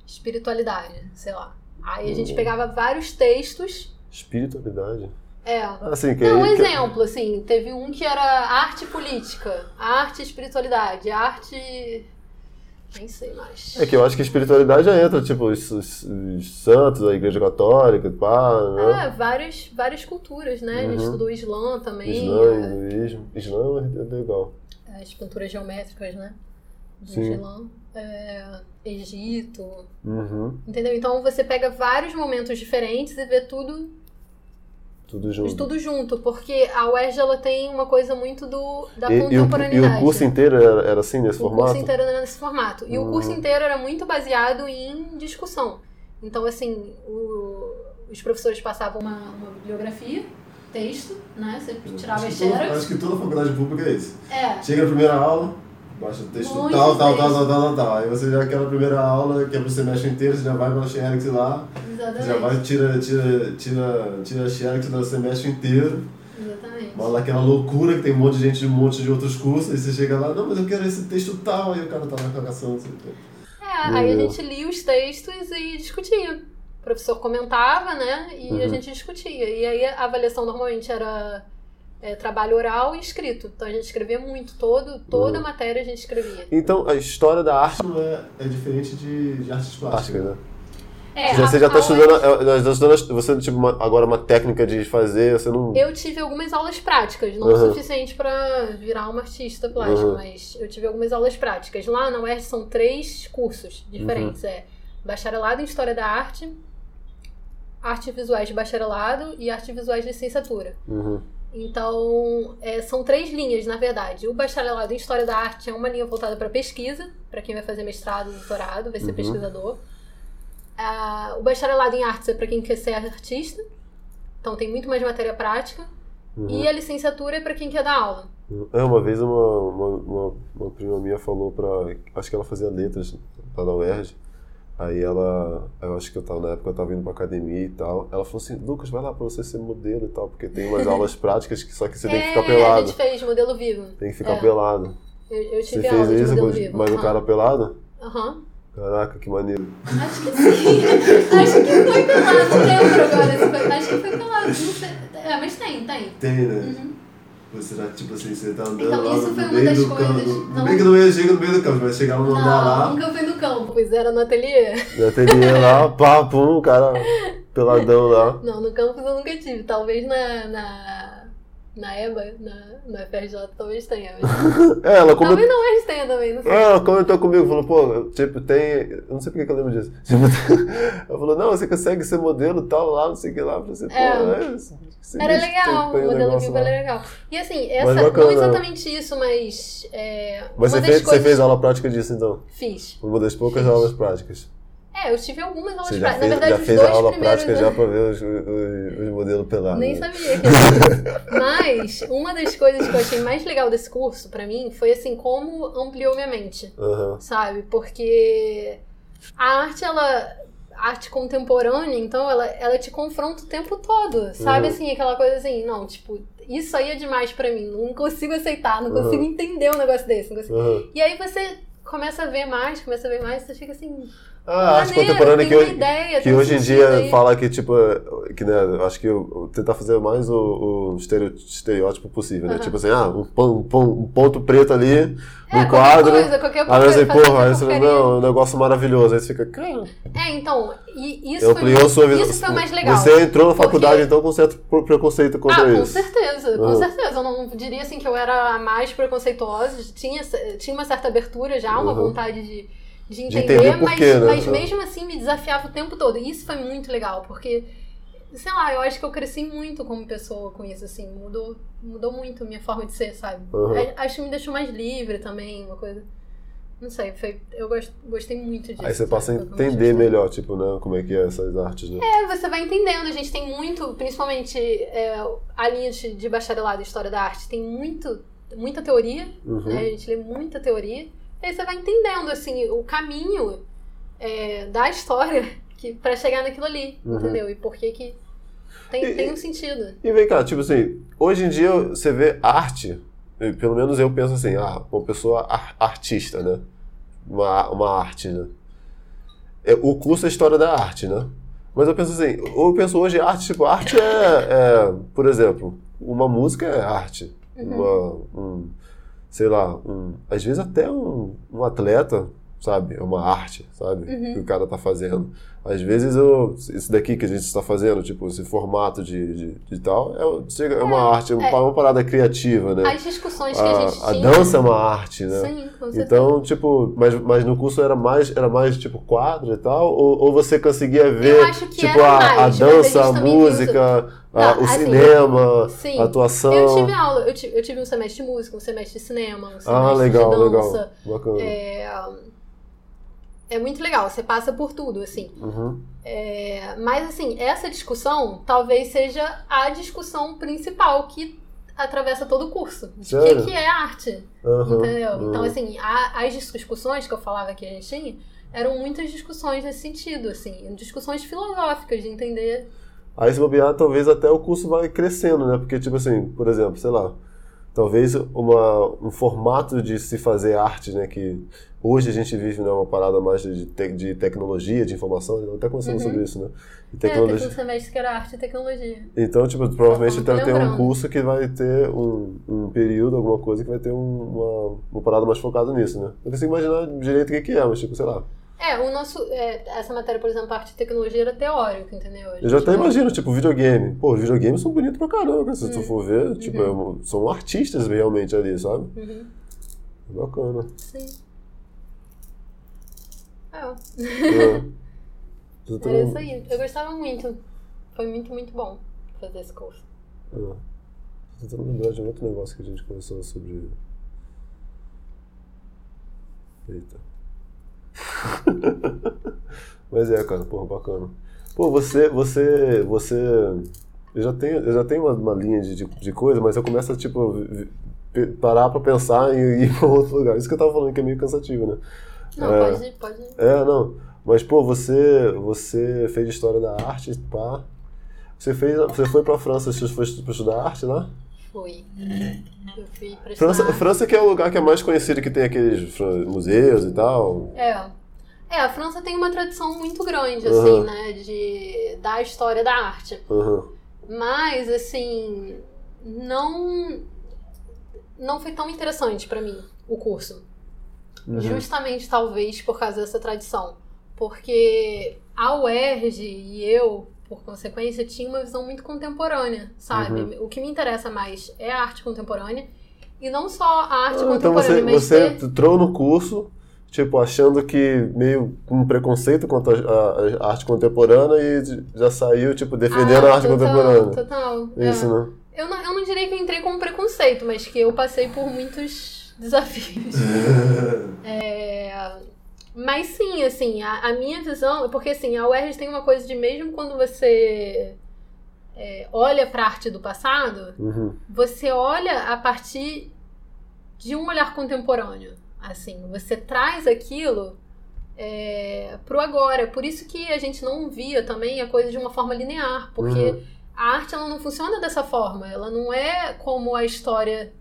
espiritualidade, sei lá. Aí a gente Uhum. pegava vários textos. Espiritualidade. É. Assim, que Não, um que- exemplo, assim, teve um que era arte política, arte e espiritualidade, arte. Nem sei mais. É que eu acho que a espiritualidade já entra, tipo, os, os- os santos, a igreja católica, pá, né? É, várias, várias culturas, né? A gente Uhum. estudou Islã também, Islã, é, hinduísmo. Islã é legal. as pinturas geométricas, né? Do Sim. Islã. É, Egito. Uhum. Entendeu? Então você pega vários momentos diferentes e vê tudo, Tudo junto. tudo junto, porque a UERJ ela tem uma coisa muito do, da E, e o, e contemporaneidade. o curso inteiro era, era assim, nesse O formato? curso inteiro era nesse formato. E o Hum. curso inteiro era muito baseado em discussão. Então, assim, o- os professores passavam uma, uma bibliografia, texto, né? Você tirava as Acho toda- xerox. Acho que toda faculdade pública é isso. É, Chega na primeira aula, baixa o texto Muito tal, tal, tal, tal, tal, tal, tal. Aí você já aquela primeira aula, que é pro semestre inteiro, você já vai pela Xerox lá, exatamente. já vai, tira, tira, tira, tira a Xerox do semestre inteiro, Exatamente. fala aquela loucura que tem um monte de gente de um monte de outros cursos, aí você chega lá, não, mas eu quero esse texto tal, aí o cara tá na cagação, não sei o quê. É, Meu aí a gente lia os textos e discutia. O professor comentava, né? E a Uhum. gente discutia. E aí a avaliação normalmente era é, trabalho oral e escrito. Então a gente escrevia muito, todo, toda a Uhum. matéria a gente escrevia. Então, a história da arte não é, é diferente de, de artes plásticas, né? É, Já- a- você já tá a estudando, UERJ é, já tá estudando você, tipo, uma- agora uma técnica de fazer, você não... Eu tive algumas aulas práticas, não o Uhum. suficiente pra virar uma artista plástica, Uhum. mas eu tive algumas aulas práticas. Lá na UERJ são três cursos diferentes. Uhum. É bacharelado em História da Arte, Arte Visuais de Bacharelado e Arte Visuais de Licenciatura. Uhum. Então, é, são três linhas, na verdade. O bacharelado em História da Arte é uma linha voltada para pesquisa, para quem vai fazer mestrado, doutorado, vai ser Uhum. pesquisador. Ah, o bacharelado em artes é para quem quer ser artista, então tem muito mais matéria prática. Uhum. E a licenciatura é para quem quer dar aula. É, uma vez uma, uma, uma, uma prima minha falou pra. Acho que ela fazia letras lá na UERJ. Aí ela. Eu acho que eu tava, na época eu tava indo pra academia e tal. Ela falou assim: Lucas, vai lá pra você ser modelo e tal, porque tem umas aulas práticas que só que você tem que é, ficar a pelado. gente fez modelo vivo. Tem que ficar é. pelado. Eu, eu Você tive aula fez isso, modelo mas- vivo. mas o Aham. cara pelado? Aham. Caraca, que maneiro. Acho que sim. Acho que foi pelado. Lembro agora. Acho que foi pelado. Não sei. É, mas tem, tem. Tem, né? Uhum. Você já, tipo assim, você tá andando Então, lá isso no foi uma meio das do coisas- campo. No, não- meio que não ia chega no meio do campo, vai chegar no andar lá, nunca fui no campo, pois era no ateliê. no ateliê lá, pá, pum, cara peladão lá. Não, no campus eu nunca tive. Talvez na, na, na EBA, na, na FRJ, talvez tenha. Mas... É, ela comentou. talvez não eles tenha também, não sei. É, ela comentou comigo, falou, pô, tipo, tem. Eu não sei porque que eu lembro disso. Tipo, ela falou, não, você consegue ser modelo e tal lá, não sei o que lá. Eu falei assim, pô, É. é. esse- esse Era legal, tem- tem o modelo lá. era legal. E assim, essa, não exatamente isso, mas. É, você fez, coisas... você fez aula prática disso então? Fiz. Uma das poucas Fiz. aulas práticas. É, eu tive algumas aulas já práticas. fez, Na verdade, já fez a aula prática já anos- pra ver os, os, os modelos pelados. Nem sabia que era. Mas uma das coisas que eu achei mais legal desse curso, pra mim, foi assim, como ampliou minha mente. Aham. sabe? Porque a arte, ela. Arte contemporânea, então, ela, ela te confronta o tempo todo, sabe? Uhum. Assim, aquela coisa assim, não, tipo, isso aí é demais pra mim, não consigo aceitar, não Uhum. consigo entender um negócio desse. Consigo... aham. E aí você começa a ver mais, começa a ver mais, você fica assim, a arte contemporânea tem que hoje, ideia, que hoje em dia aí. fala que, tipo, que, né, acho que eu, tentar fazer mais o, o estereótipo possível, né? Aham. Tipo assim, ah, um, um um ponto preto ali É, no quadro. coisa, qualquer Aí você, porra, aí você, não, é um negócio maravilhoso. Aí você fica, cara, É, então, e isso foi, sua visão. isso foi o mais legal. Você entrou na Porque- faculdade, então, com certo pre- preconceito contra Ah, com isso. certeza, com Uhum. certeza. Eu não diria assim que eu era a mais preconceituosa, tinha, tinha uma certa abertura já, uma Uhum. vontade de, de entender, entender por mas, né? mas mesmo assim me desafiava o tempo todo. E isso foi muito legal, porque, sei lá, eu acho que eu cresci muito como pessoa com isso, assim, mudou, mudou muito a minha forma de ser, sabe? Uhum. Acho que me deixou mais livre também, uma coisa. Não sei, foi, eu gost, gostei muito disso. Aí você passa a entender melhor, tipo, né, como é que é essas artes, né? É, você vai entendendo. A gente tem muito, principalmente é, a linha de, de bacharelado em História da Arte, tem muito, muita teoria, Uhum. né? A gente lê muita teoria. E aí você vai entendendo, assim, o caminho é, da história que, pra chegar naquilo ali, Uhum. entendeu? E por que que tem, E- tem um sentido. E vem cá, tipo assim, hoje em dia você vê arte, pelo menos eu penso assim, ah, uma pessoa ar- artista, né? Uma, uma arte, né? É, o curso é História da Arte, né? Mas eu penso assim, eu penso hoje arte, tipo, arte é, é, por exemplo, uma música é arte. Uma, um, sei lá, um, às vezes até um, um atleta, sabe? É uma arte, sabe? Que o cara tá fazendo. Às vezes eu, isso daqui que a gente está fazendo, tipo, esse formato de, de, de tal, é, é uma arte, é uma parada criativa, né? As discussões que a, gente A, a tinha. dança é uma arte, né? Sim, com certeza. Então, tipo, mas, mas no curso era mais, era mais tipo quadro e tal? Ou, ou você conseguia ver, tipo, a, mais, a a dança, a música, a- Tá, o assim, cinema, sim. a atuação? Eu tive aula, eu tive, eu tive um semestre de música, um semestre de cinema, um semestre ah, legal, de dança. legal. Bacana. É, é muito legal, você passa por tudo, assim. Uhum. É, mas, assim, essa discussão talvez seja a discussão principal que atravessa todo o curso. De o que, que é arte, Uhum. entendeu? Uhum. Então, assim, a- as discussões que eu falava que a gente tinha eram muitas discussões nesse sentido, assim. Discussões filosóficas, de entender... Aí se bobear, talvez até o curso vai crescendo, né? Porque, tipo assim, por exemplo, sei lá, talvez uma, um formato de se fazer arte, né? Que hoje a gente vive né, uma parada mais de, te- de tecnologia, de informação, eu até conversando Uhum. sobre isso, né? De É, teve tecnologia. um semestre que era arte e tecnologia. Então, tipo, provavelmente deve ter um curso que vai ter um, um período, alguma coisa que vai ter um- uma, uma parada mais focada nisso, né? Eu consigo imaginar direito o que que é, mas tipo, sei lá. É, o nosso. é, essa matéria, por exemplo, arte e tecnologia era teórica, entendeu? A Eu já gente até vai- imagino, tipo, videogame. Pô, os videogames são bonitos pra caramba, cara. Se tu for ver, tipo, é Uhum. são artistas realmente ali, sabe? Uhum, Bacana. sim. É, É. Tu tá- era isso aí. Eu gostava muito. Foi muito, muito bom fazer esse curso. É. Tô tentando lembrar de um outro negócio que a gente conversou sobre. Eita. Mas é, cara, porra, bacana. Pô, você, você, você. Eu já tenho, eu já tenho uma, uma linha de, de, de coisa, mas eu começo a, tipo, parar pra pensar em ir pra outro lugar. Isso que eu tava falando que é meio cansativo, né? Não, É. pode, pode. É, não. Mas, pô, você, você fez história da arte, pá. Você, fez, você foi pra França, você foi pra estudar arte lá? Fui. Eu fui pra França. França que é o lugar que é mais conhecido, que tem aqueles museus e tal. É. É, a França tem uma tradição muito grande, Uhum. assim, né? De, da história da arte. Uhum. Mas, assim, não. Não foi tão interessante pra mim o curso. Uhum. Justamente, talvez, por causa dessa tradição. Porque a UERJ e eu, por consequência, tinha uma visão muito contemporânea, sabe? Uhum. O que me interessa mais é a arte contemporânea. E não só a arte Ah, então contemporânea, você, mas você ter... entrou no curso, tipo, achando que meio com um preconceito a, a arte contemporânea e já saiu, tipo, defendendo Ah, a arte total, contemporânea. Total. é. Isso, né? Eu não, eu não diria que eu entrei com preconceito, mas que eu passei por muitos desafios. É, mas sim, assim, a, a minha visão. Porque assim, a UERJ tem uma coisa de mesmo quando você é, olha para a arte do passado, Uhum. você olha a partir de um olhar contemporâneo. Assim, você traz aquilo é, pro agora. Por isso que a gente não via também a coisa de uma forma linear, porque Uhum. a arte ela não funciona dessa forma. Ela não é como a história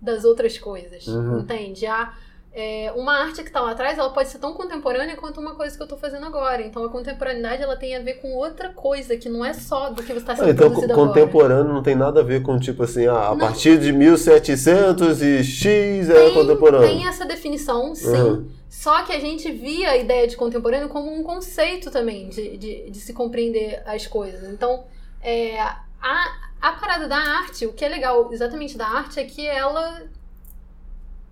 das outras coisas, Uhum. entende? A, é, uma arte que está lá atrás, ela pode ser tão contemporânea quanto uma coisa que eu estou fazendo agora. Então a contemporaneidade ela tem a ver com outra coisa que não é só do que você está sendo Ah, então, co- produzido agora. contemporâneo não tem nada a ver com, tipo assim, ah, a partir de 1700 e X é Tem, contemporâneo. tem essa definição, sim. Uhum. Só que a gente via a ideia de contemporâneo como um conceito também de, de, de se compreender as coisas. Então, é, a, a parada da arte, o que é legal exatamente da arte é que ela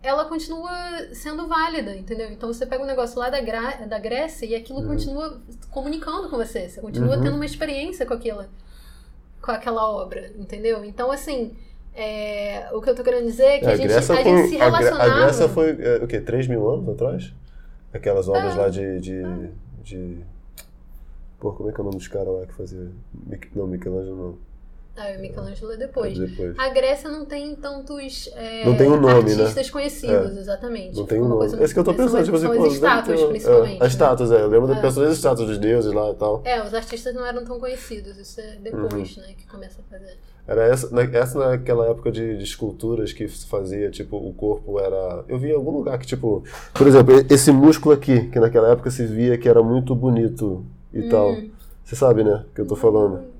ela continua sendo válida, entendeu? Então você pega um negócio lá da, Gra da Grécia e aquilo Uhum. continua comunicando com você. Você continua Uhum. tendo uma experiência com aquilo, com aquela obra, entendeu? Então, assim, é, o que eu tô querendo dizer é que É, a, gente, Grécia a foi- gente se a relacionava. A Grécia foi, é, o quê? 3 mil anos atrás? Aquelas obras É. lá de, de, de... Pô, como é que é o nome dos caras lá que fazia... Não, Michelangelo não. Ah, o Michelangelo é depois. É depois. A Grécia não tem tantos é, Não tem um nome, né? artistas conhecidos, exatamente. Não tem um nome. É isso que eu tô pensando, tipo são, pô, as estátuas, ter principalmente. É, as estátuas, é. Eu lembro É. das pessoas das estátuas dos deuses lá e tal. É, os artistas não eram tão conhecidos, isso é depois, Uhum. né, que começa a fazer. Era essa, na- essa naquela época de, de esculturas que se fazia, tipo, o corpo era. Eu vi em algum lugar que, tipo, por exemplo, esse músculo aqui, que naquela época se via que era muito bonito e tal. Hum. Você sabe, né? Que eu tô falando.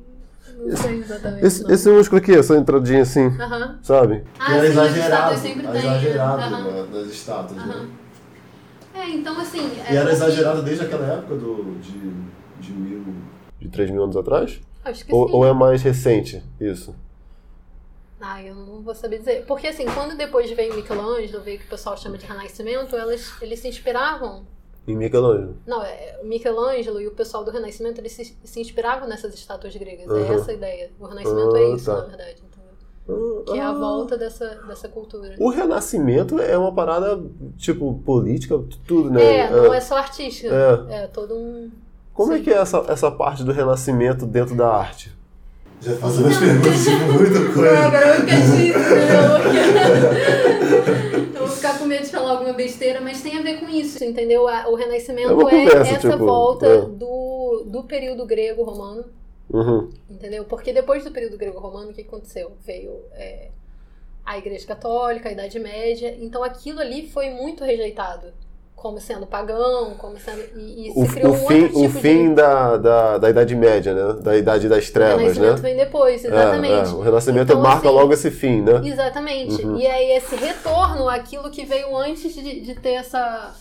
Não sei exatamente. Esse, não. esse músculo aqui, essa entradinha assim, Aham. sabe? Ah, as estátuas sempre tem. exagerado na- nas estátuas, Aham. né? É, então assim. E era porque- exagerado desde aquela época do, de, de mil. de 3 mil anos atrás? Acho que Ou, sim. ou é mais recente isso? Ah, eu não vou saber dizer. Porque assim, quando depois veio Michelangelo, veio o que o pessoal chama de Renascimento, elas, eles se inspiravam. Em Michelangelo. Não, é, o Michelangelo e o pessoal do Renascimento, eles se, se inspiravam nessas estátuas gregas. É Aham. essa a ideia. O Renascimento Ah, é isso, tá. na verdade. entendeu? Que é a Ah. volta dessa, dessa cultura. O Renascimento é uma parada, tipo, política, tudo, né? É, não é só artística. É. É, todo um. Como é Sim. que é essa, essa parte do Renascimento dentro da arte? Já fazendo as perguntas, tipo, muita Não, agora eu vou ficar com medo de falar alguma besteira, mas tem a ver com isso, entendeu? O É Renascimento é, conversa, essa tipo, volta é. do, do período grego-romano, Uhum. entendeu? Porque depois do período grego-romano, o que aconteceu? Veio é, a Igreja Católica, a Idade Média, então aquilo ali foi muito rejeitado. Como sendo pagão, como sendo. E, e O, se criou o um fim, outro o tipo fim de. da, da, da Idade Média, né? Da Idade das O Trevas, Renascimento né? vem depois, É, exatamente. é, o Renascimento Então, marca assim, logo esse fim, né? Exatamente. Uhum. E aí esse retorno àquilo que veio antes de, de ter essa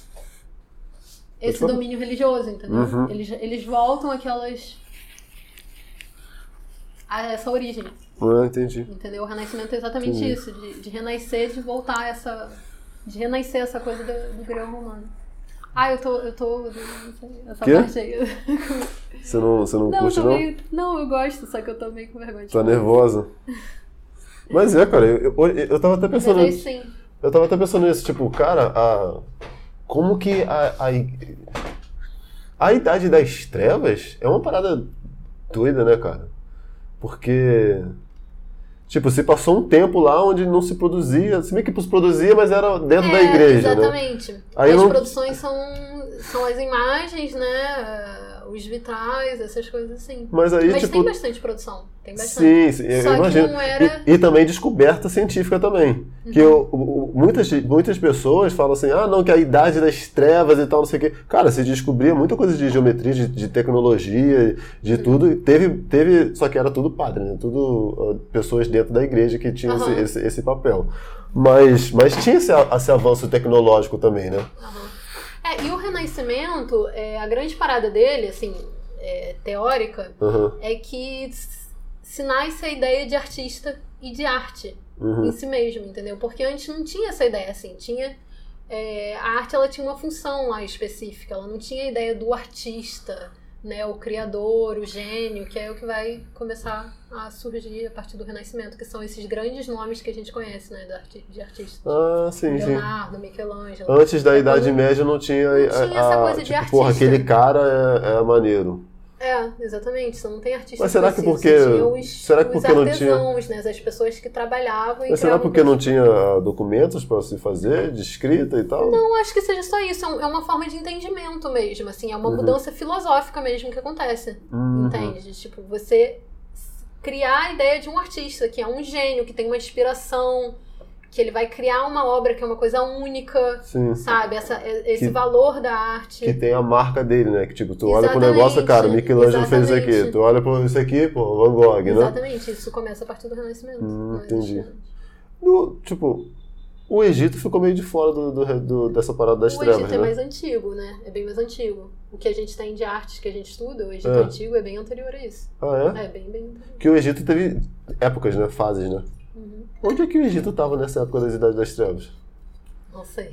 esse domínio religioso, entendeu? Uhum. Eles, eles voltam aquelas a essa origem, Ah, entendi. entendeu? O renascimento é exatamente Entendi. isso, de, de renascer, de voltar a essa de renascer essa coisa do, do grego romano. Ah, eu tô, eu tô, essa Quê? parte aí. Você não, você não, Não, eu curte, tô não? meio, não, eu gosto, só que eu tô meio com vergonha de Tá nervosa. Mas é, cara, eu, eu, eu tava até Mas pensando. aí sim. Eu tava até pensando nisso, tipo, cara, a, como que a, a, a Idade das Trevas é uma parada doida, né, cara? Porque, tipo, se passou um tempo lá onde não se produzia, se bem que se produzia, mas era dentro da É, igreja, né? Exatamente. Aí as não- produções são, são as imagens, né? Os vitrais, essas coisas assim. Mas aí, Mas tipo. tem bastante produção. Tem bastante. Sim, sim, eu Só que imagino. não era- E, e também descoberta científica também. Que Uhum. eu- o- o- muitas, muitas pessoas falam assim, ah, não, que a idade das trevas e tal, não sei o quê. Cara, se descobria muita coisa de geometria, de, de tecnologia, de Uhum. tudo. Teve, teve, só que era tudo padre, né? Tudo ah, pessoas dentro da igreja que tinham esse- Aham. esse, esse papel. Mas, mas tinha esse, esse avanço tecnológico também, né? Aham. É, e o Renascimento, é, a grande parada dele, assim, é, teórica, Aham, é que se nasce a ideia de artista e de arte. uhum. em si mesmo, entendeu? Porque antes não tinha essa ideia assim, tinha é, a arte ela tinha uma função lá específica, ela não tinha a ideia do artista, né, o criador, o gênio, que é o que vai começar a surgir a partir do Renascimento, que são esses grandes nomes que a gente conhece, né, de, arti de artistas. Ah, sim, sim. Leonardo, Michelangelo. Antes da Idade Média não tinha, Não tinha a, essa a- coisa de tipo, porra, artista. aquele cara é, é maneiro. É, exatamente, você não tem artista Mas será que porque- os, será que porque não tinha- artesãos, né, as pessoas que trabalhavam e Mas será porque não tinha ah, documentos para se fazer, de escrita e tal? Não acho que seja só isso, é é uma forma de entendimento mesmo, assim, é uma Uhum. mudança filosófica mesmo que acontece, Uhum. entende? De, Tipo, você criar a ideia de um artista, que é um gênio, que tem uma inspiração, que ele vai criar uma obra que é uma coisa única, Sim. sabe? Essa, é- esse Que- valor da arte. Que tem a marca dele, né? Que tipo, tu olha pro Exatamente, negócio, cara, Michelangelo fez isso aqui. exatamente. Tu olha pro isso aqui, pô, Van Gogh, né? Exatamente, isso começa a partir do Renascimento. Hum, entendi. No- tipo, o Egito ficou meio de fora do, do- do- dessa parada das o trevas, Egito é né? mais antigo, né? É bem mais antigo. O que a gente tem de artes que a gente estuda, o Egito É. antigo é bem anterior a isso. Ah, é? É bem, bem anterior. Que o Egito teve épocas, né? Fases, né? Uhum. Onde é que o Egito tava nessa época das Idades das Trevas? Não sei.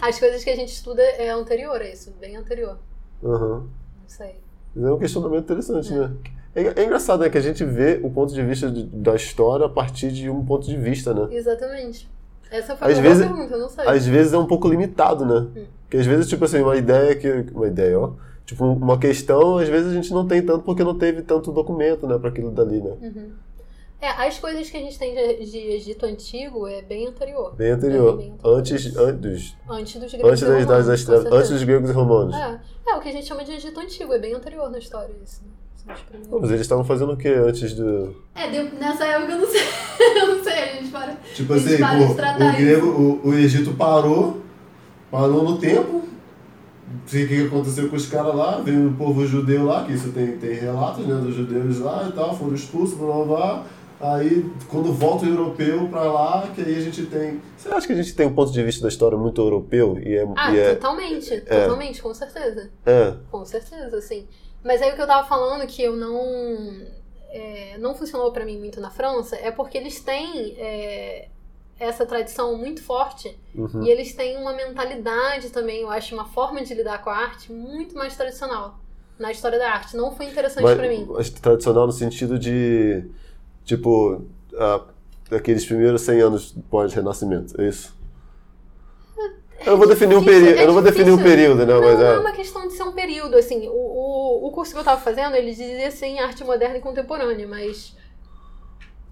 As coisas que a gente estuda é anterior a isso, bem anterior. Aham. Não sei. É um questionamento interessante, né? É, é engraçado, né? Que a gente vê o ponto de vista de- da história a partir de um ponto de vista, né? Exatamente. Essa foi Às a boa vezes- pergunta, eu não sei. Às vezes é um pouco limitado, né? Hum. Porque às vezes, tipo assim, uma ideia que. Uma ideia, ó. Tipo, uma questão, às vezes a gente não tem tanto porque não teve tanto documento, né, para aquilo dali, né? Uhum. É, as coisas que a gente tem de, de Egito Antigo é bem anterior. Bem anterior. Bem anterior. Antes, antes, Antes dos gregos antes e das Idades romanos, das Trevas, antes dos gregos e romanos. É, é, o que a gente chama de Egito Antigo, é bem anterior na história isso. Né? Primeiros. Pô, Mas eles estavam fazendo o quê antes do. É, deu- nessa época eu não sei. eu não sei, a gente para. Tipo assim, pô, tratar o, grego, o, o Egito parou, parou no tempo. O que que aconteceu com os caras lá? Veio o povo judeu lá, que isso tem, tem relatos, né, dos judeus lá e tal, foram expulsos, blá blá blá. Aí, quando volta o europeu pra lá, que aí a gente tem... Você acha que a gente tem um ponto de vista da história muito europeu? E é... Ah, e é, totalmente, totalmente, com certeza. é, Com certeza, sim. Mas aí o que eu tava falando que eu não. é, não funcionou pra mim muito na França é porque eles têm é, essa tradição muito forte uhum. e eles têm uma mentalidade também, eu acho, uma forma de lidar com a arte muito mais tradicional na história da arte. Não foi interessante Mas, pra mim. mas tradicional no sentido de, tipo, ah, aqueles primeiros 100 anos pós-renascimento, é isso? Eu não vou definir um período, é eu não vou definir um período, né? Não, mas não é é. uma questão de ser um período, assim. O, o, o curso que eu tava fazendo, ele dizia assim, arte moderna e contemporânea, mas.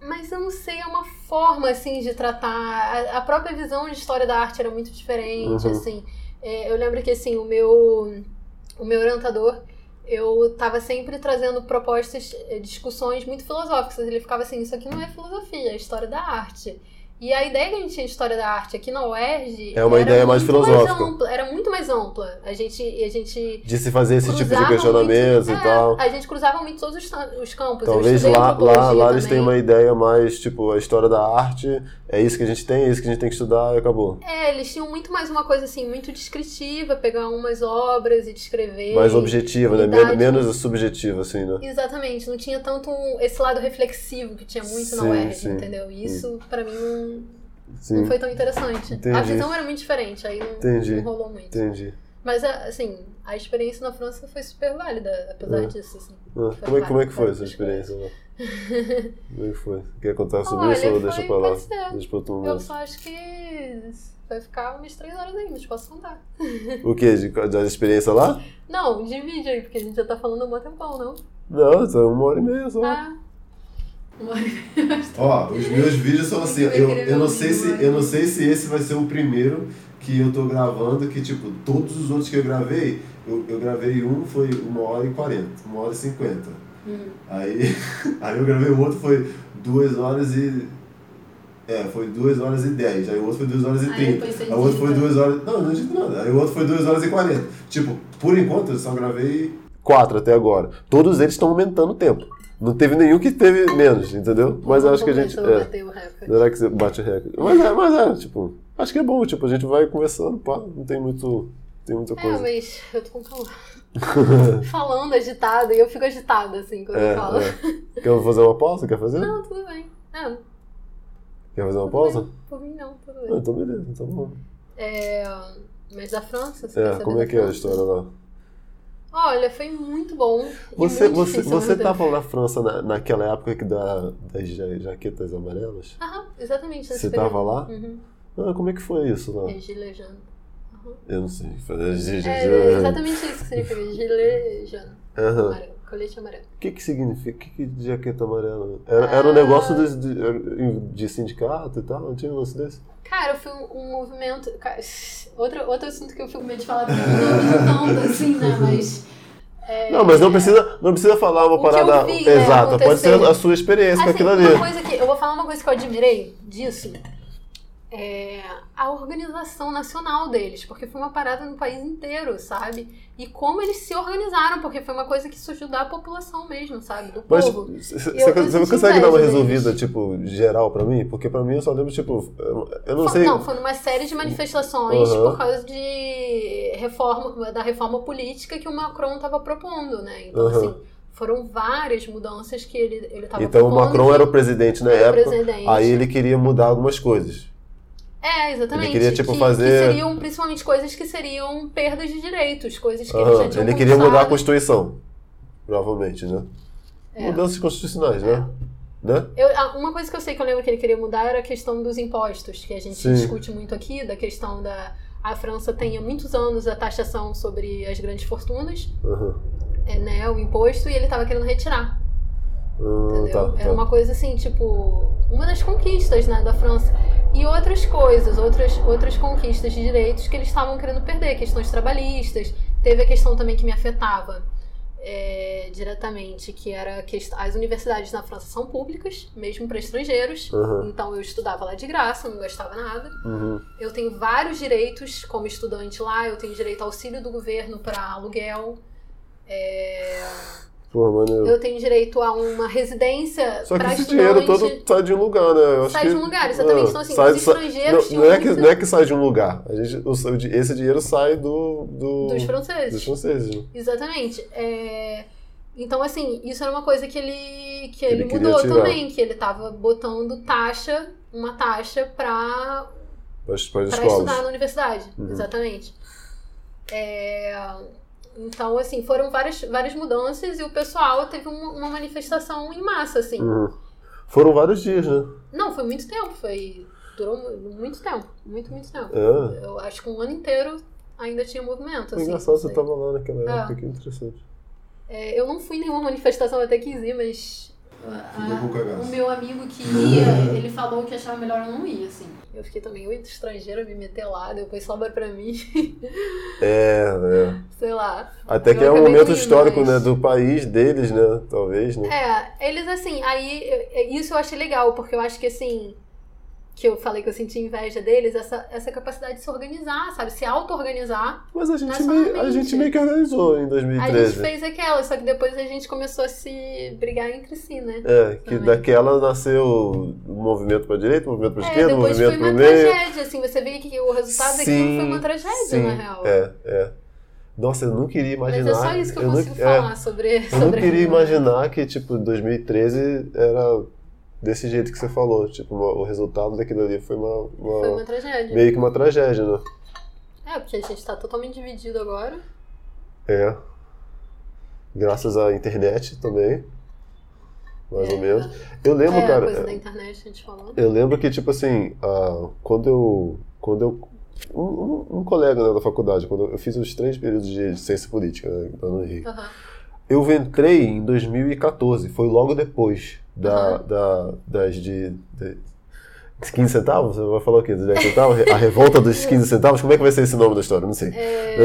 Mas eu não sei, é uma forma, assim, de tratar. A, a própria visão de história da arte era muito diferente, Uhum. assim. É, eu lembro que, assim, o meu, o meu orientador, eu tava sempre trazendo propostas, eh, discussões muito filosóficas. Ele ficava assim, isso aqui não é filosofia, é história da arte. E a ideia que a gente tinha de história da arte aqui na UERJ É uma ideia mais filosófica. ampla, era muito mais ampla. A gente, a gente De se fazer esse tipo de cruzava questionamentos muito- e tal. É, a gente cruzava muito todos os, os campos. Talvez lá, lá, lá eles tenham uma ideia mais, tipo, a história da arte, é isso que a gente tem, é isso que a gente tem que estudar e acabou. É, eles tinham muito mais uma coisa assim, muito descritiva, pegar umas obras e descrever. Mais objetiva, né? Men- Menos subjetiva, assim, né? Exatamente, não tinha tanto esse lado reflexivo que tinha muito na Sim, UERJ, sim. entendeu? E isso, pra mim, não, não foi tão interessante. Entendi. A visão era muito diferente, aí não, Entendi. não rolou muito. entendi. Mas, assim, a experiência na França foi super válida, apesar É. disso, assim. Ah, como, é, como é que foi essa experiência? Como é que foi? Quer contar sobre Olha, isso ou deixa pra lá? Deixa pra outro Eu momento. só acho que vai ficar umas três horas aí, mas posso contar. O quê? De, da experiência lá? Não, divide aí, porque a gente já tá falando há um bom tempão, não? Não, só uma hora e meia só. Ah. Uma hora e Ó, os meus vídeos são assim, eu, eu não sei se eu não sei se esse vai ser o primeiro que eu tô gravando, que tipo, todos os outros que eu gravei, eu, eu gravei um foi uma hora e quarenta, uma hora e cinquenta. Hum. Aí, aí eu gravei o outro foi duas horas e. É, foi duas horas e dez. Aí o outro foi duas horas e Aí trinta. depois você Aí o outro foi edita. duas horas. Não, não edito nada. Aí o outro foi duas horas e quarenta. Tipo, por enquanto eu só gravei quatro até agora. Todos eles estão aumentando o tempo. Não teve nenhum que teve menos, entendeu? Mas acho que a gente. É, será que você bate o recorde? Mas é, mas é, tipo, acho que é bom, tipo, a gente vai conversando, pá, não tem muito. Tem muita É, coisa. mas eu tô com calor. Falando agitada, e eu fico agitada, assim, quando eu É, falo. é. Quer fazer uma pausa? Quer fazer? Não, tudo bem. É, Quer fazer uma tudo pausa? bem. Por mim não, tudo Ah, bem. então beleza, então vamos. É, mas da França, você É, como é que é a história lá? Olha, foi muito bom. Você, muito você, difícil ao você tava tempo. na França na, naquela época que da, das ja- jaquetas amarelas? Aham, exatamente. Você período. tava lá? Uhum. Ah, como é que foi isso lá? É. Eu não sei. fazer É exatamente isso que significa. Aham. Amarelo. Colete amarelo. O que que significa? O que que de jaqueta amarela? Era, era um negócio dos- de, de sindicato e tal? Não tinha um lance desse? Cara, foi um, um movimento. cara, outro, outro assunto que eu fico meio de falar, porque eu não assim, né? Mas. é, Não, mas não precisa, não precisa falar uma parada vi, né, exata. Pode ser a sua experiência com Assim, aquilo ali. uma coisa que. Eu vou falar uma coisa que eu admirei disso. É a organização nacional deles, porque foi uma parada no país inteiro, sabe? E como eles se organizaram, porque foi uma coisa que surgiu da população mesmo, sabe? Do Mas povo. você senti consegue dar uma resolvida, deles. tipo, geral pra mim? Porque pra mim eu só lembro, tipo, eu- não Foi- sei. Não, foi numa série de manifestações Aham. por causa de reforma, da reforma política que o Macron estava propondo, né? Então, Aham. assim, foram várias mudanças que ele ele estava Então o. Macron que era o presidente na era época, presidente. aí ele queria mudar algumas coisas. É, exatamente. Ele queria, tipo, que, fazer- que seriam principalmente coisas que seriam perdas de direitos, coisas que eles já tinham Ele queria mudar a. Constituição. Provavelmente, né? É. Mudanças constitucionais, né? Né? Eu- uma coisa que eu sei que eu lembro que ele queria mudar era a questão dos impostos, que a gente Sim. discute muito aqui, da questão da. A França tem há muitos anos a taxação sobre as grandes fortunas, Aham. é, né, o imposto, e ele estava querendo retirar. Entendeu? tá, Era tá. uma coisa assim, tipo, uma das conquistas né, da França. E outras coisas, outras, outras conquistas de direitos que eles estavam querendo perder, questões trabalhistas. Teve a questão também que me afetava é, diretamente, que era a quest- as universidades na França são públicas, mesmo para estrangeiros. Aham. Então eu estudava lá de graça, não gastava nada. Uhum. Eu tenho vários direitos como estudante lá, eu tenho direito ao auxílio do governo para aluguel. É, Maneiro. eu tenho direito a uma residência Só que para esse dinheiro todo sai de um lugar, né? Eu Sai que- de um lugar, exatamente. Ah, Então, assim, sai- os sai- estrangeiros não, não é que Não é que sai de um lugar. A gente, o, esse dinheiro sai do, do- dos franceses. dos franceses. né? Exatamente. É, Então, assim, isso era uma coisa que ele, que ele, Ele mudou também, que ele tava botando taxa, uma taxa para Para estudar na universidade. Uhum. Exatamente. É, Então, assim, foram várias, várias mudanças e o pessoal teve uma, uma manifestação em massa, assim. Uhum. Foram vários dias, né? Não, foi muito tempo, foi. Durou mu- muito tempo. Muito, muito tempo. É. Eu acho que um ano inteiro ainda tinha movimento. Assim, engraçado, você sei. tava lá naquela É. época, que interessante. É, eu não fui em nenhuma manifestação até quis ir, mas. A- Ficou com cagaço. o meu amigo que ia, ele falou que achava melhor eu não ir, assim. Eu fiquei também muito estrangeira me meter lá, depois sobra pra mim, É, é. sei lá. Até que é um momento indo, histórico, mas- né? Do país deles, né? Talvez, né? É, eles assim, aí eu- isso eu achei legal, porque eu acho que assim, que eu falei que eu senti inveja deles, essa, essa capacidade de se organizar, sabe? Se auto-organizar. Mas a gente, meio, a gente meio que organizou em A gente 2013. fez aquela, só que depois a gente começou a se brigar entre si, né? É, que Também. daquela nasceu o movimento pra direita, o movimento pra É, esquerda, o foi movimento uma pro meio. tragédia, assim, você vê que o resultado daquilo foi uma tragédia, sim, na real. É, é. Nossa, eu não queria Mas imaginar. é só isso que eu, não- consigo é, falar sobre Eu não queria aquilo. imaginar que, tipo, 2013 era desse jeito que você falou. Tipo, o resultado daquilo ali foi uma, uma- Foi uma tragédia. meio que uma tragédia, né? É, porque a gente tá totalmente dividido agora. É. Graças à internet também. Mais ou É. menos. Eu lembro, é, cara. coisa da internet, a gente falou. Eu lembro que, tipo assim, ah, quando eu. Quando eu. Um, um- colega né, da faculdade, quando eu fiz os três períodos de ciência política né, lá no Rio. Aham. Eu entrei em 2014, foi logo depois da, Aham. da, das de, de 15 centavos? Você vai falar o quê? Dos 10 centavos? A revolta dos 15 centavos? Como é que vai ser esse nome da história? Não sei. É,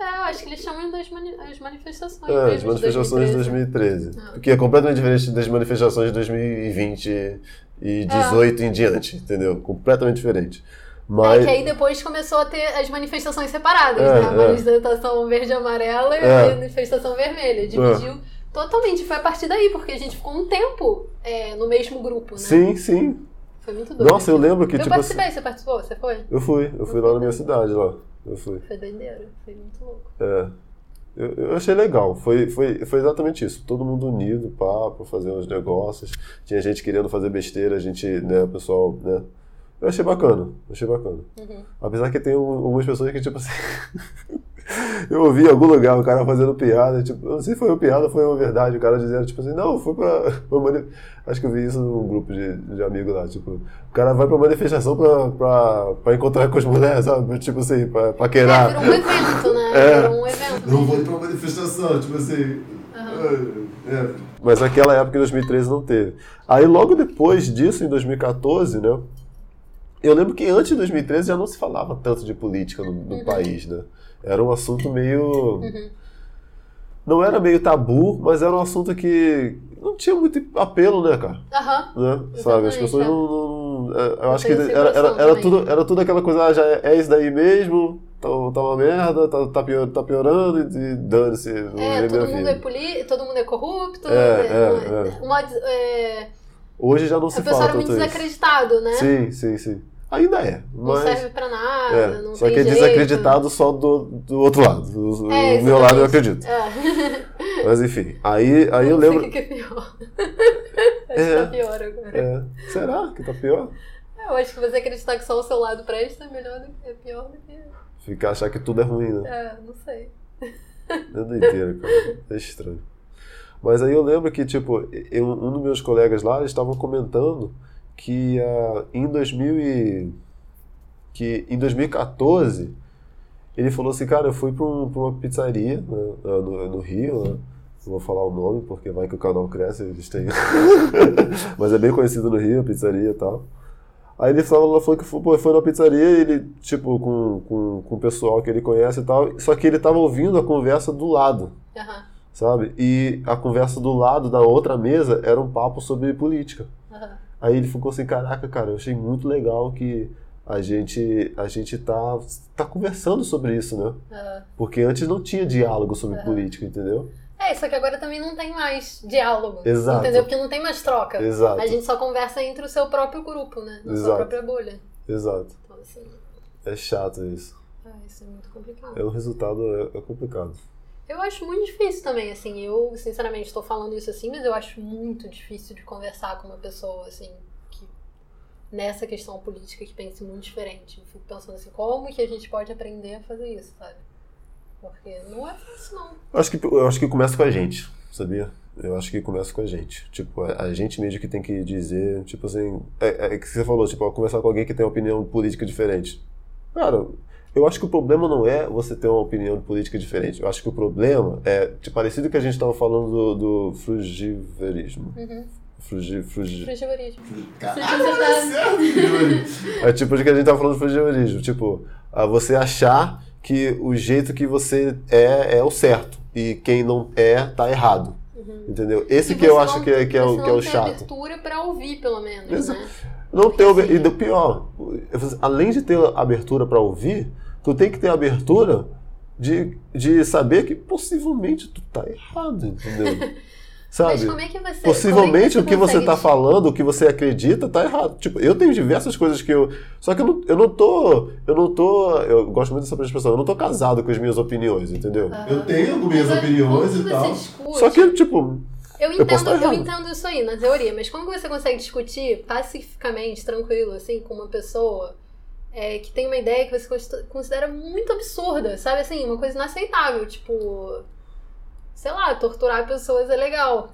é, eu acho que eles chamam das mani- as manifestações. É, mesmo as de manifestações de 2013. Ah. Que é completamente diferente das manifestações de 2020 e 18 em diante, entendeu? Completamente diferente. Mas. É que aí depois começou a ter as manifestações separadas, É, né? A é. manifestação verde e amarela e É. a manifestação vermelha. Dividiu totalmente. Foi a partir daí, porque a gente ficou um tempo é, no mesmo grupo, né? Sim, sim. Foi muito doido. Nossa, eu lembro que, eu tipo assim. participei, você participou? Você foi? Eu fui, eu fui lá na minha cidade lá. Eu fui. Foi doideira, foi muito louco. É. Eu, eu achei legal. Foi, foi, foi exatamente isso. Todo mundo unido, pra fazer uns negócios. Tinha gente querendo fazer besteira, a gente, né, o pessoal, né. Eu achei bacana, achei bacana. Uhum. Apesar que tem um- algumas pessoas que, tipo assim. eu ouvi em algum lugar o cara fazendo piada, tipo, eu não sei se foi uma piada ou foi uma verdade. O cara dizendo, tipo assim, não, foi pra. pra mani- Acho que eu vi isso num grupo de, de amigos lá, tipo, o cara vai pra manifestação pra, pra, pra encontrar com as mulheres, sabe? Tipo assim, pra É, paquerar. virou um evento, né? É. Um evento. Não vou ir pra manifestação, tipo assim. Aham. é. Mas naquela época, em 2013, não teve. Aí logo depois disso, em 2014, né? Eu lembro que antes de 2013 já não se falava tanto de política no, no Uhum. país, né? Era um assunto meio. Uhum. Não era meio tabu, mas era um assunto que não tinha muito apelo, né, cara? Aham. Né? Sabe? As pessoas é. não. não- é, eu acho que era, era, era, tudo, era tudo aquela coisa, ah, já é, é isso daí mesmo, tá, tá uma merda, tá, tá, pior, tá piorando e, dane-se. É, todo mundo é poli... todo mundo é corrupto. É, é, é. Uma, é... Hoje já não O se pessoal fala era muito tanto isso. desacreditado, né? Sim, sim, sim. Ainda é, Não mas. serve pra nada, é, não só que é jeito. desacreditado só do, do outro lado. Do, do É, meu lado eu acredito. É. Mas enfim, aí, aí eu não sei lembro. o que é pior. Acho É. que tá pior agora. É, será que tá pior? Eu acho que você acreditar que só o seu lado presta é melhor do que é pior do que. Ficar achar que tudo é ruim, né? É, não sei. É doideira, cara. É estranho. Mas aí eu lembro que, tipo, eu, um dos meus colegas lá, eles estavam comentando que uh, em 2000 e, que em 2014 ele falou assim, cara, eu fui para um, uma pizzaria né, no, no, Rio, né? não vou falar o nome porque vai que o canal cresce, eles têm, mas é bem conhecido no Rio, a pizzaria e tal. Aí ele falou, falou que foi, foi na pizzaria, ele, tipo, com, com, com o pessoal que ele conhece e tal, só que ele tava ouvindo a conversa do lado. Uhum. Sabe? E a conversa do lado, da outra mesa, era um papo sobre política. Uhum. Aí ele ficou assim, caraca, cara, eu achei muito legal que a gente a gente tá, tá conversando sobre isso, né? Uhum. Porque antes não tinha diálogo sobre política, entendeu? É, só que agora também não tem mais diálogo. Exato. Entendeu? Porque não tem mais troca. Exato. A gente só conversa entre o seu próprio grupo, né? Na Exato. sua própria bolha. Exato. Então, assim... É chato isso. É, isso é muito complicado. É, o resultado é, é complicado. Eu acho muito difícil também, assim. Eu, sinceramente, estou falando isso assim, mas eu acho muito difícil de conversar com uma pessoa, assim, que nessa questão política que pense muito diferente. Eu fico pensando assim, como que a gente pode aprender a fazer isso, sabe? Porque não é fácil, não. Eu acho que, eu acho que começa com a gente, sabia? Eu acho que começa com a gente. Tipo, a, gente mesmo que tem que dizer, tipo assim. É, é que você falou, tipo, conversar com alguém que tem uma opinião política diferente. Cara, eu acho que o problema não é você ter uma opinião política diferente. Eu acho que o problema é tipo, parecido com que a gente estava falando do, do frugiverismo. Uhum. Frugi, frugi... Frugiverismo. Caralho, é tipo de que a gente estava falando do frugiverismo. Tipo, você achar que o jeito que você é é o certo e quem não é tá errado. Uhum. Entendeu? Esse que eu acho que é, que é, o, que é o chato. abertura para ouvir, pelo menos, Exato. né? Não ter e do pior, além de ter abertura para ouvir, tu tem que ter abertura de, de saber que possivelmente tu tá errado, entendeu? Sabe? Mas como é que você, Possivelmente é o que você está falando, o que você acredita, está errado. Tipo, eu tenho diversas coisas que eu. Só que eu não, eu não tô. Eu não tô. Eu gosto muito dessa expressão, eu não tô casado com as minhas opiniões, entendeu? Ah, eu tenho minhas opiniões e tal. Discute, só que, tipo. Eu entendo, eu, eu entendo isso aí na teoria, mas como você consegue discutir pacificamente, tranquilo, assim, com uma pessoa é, que tem uma ideia que você considera muito absurda, sabe assim, uma coisa inaceitável, tipo sei lá, torturar pessoas é legal.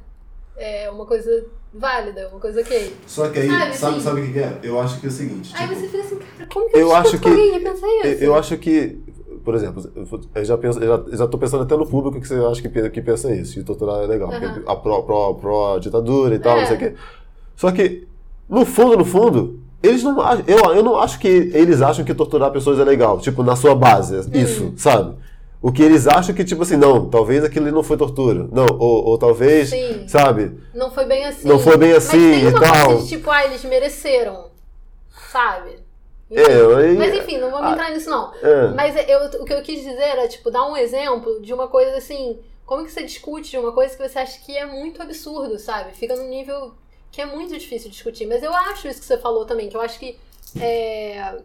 É uma coisa válida, uma coisa ok. Só que aí, sabe, sabe, assim? sabe o que é? Eu acho que é o seguinte. Aí tipo, você fica assim, cara, como que eu, eu acho que alguém pensa isso? Eu acho que, por exemplo, eu já, penso, eu já, tô pensando até no público que você acha que, que pensa isso, de torturar é legal, uhum. a pró, pró, pró ditadura e tal, é. não sei o quê. Só que, no fundo, no fundo, eles não eu, eu não acho que eles acham que torturar pessoas é legal, tipo, na sua base, isso, hum. sabe? o que eles acham que, tipo assim, não, talvez aquilo não foi tortura. Não, ou, ou talvez, Sim. sabe? Não foi bem assim. Não foi bem assim Mas tem uma e tal. Coisa de, tipo, ah, eles mereceram, sabe? É, eu, Mas enfim, não vamos ah, entrar nisso não. É. Mas eu, o que eu quis dizer era, tipo, dar um exemplo de uma coisa assim, como que você discute de uma coisa que você acha que é muito absurdo, sabe? Fica num nível que é muito difícil discutir. Mas eu acho isso que você falou também, que eu acho que é,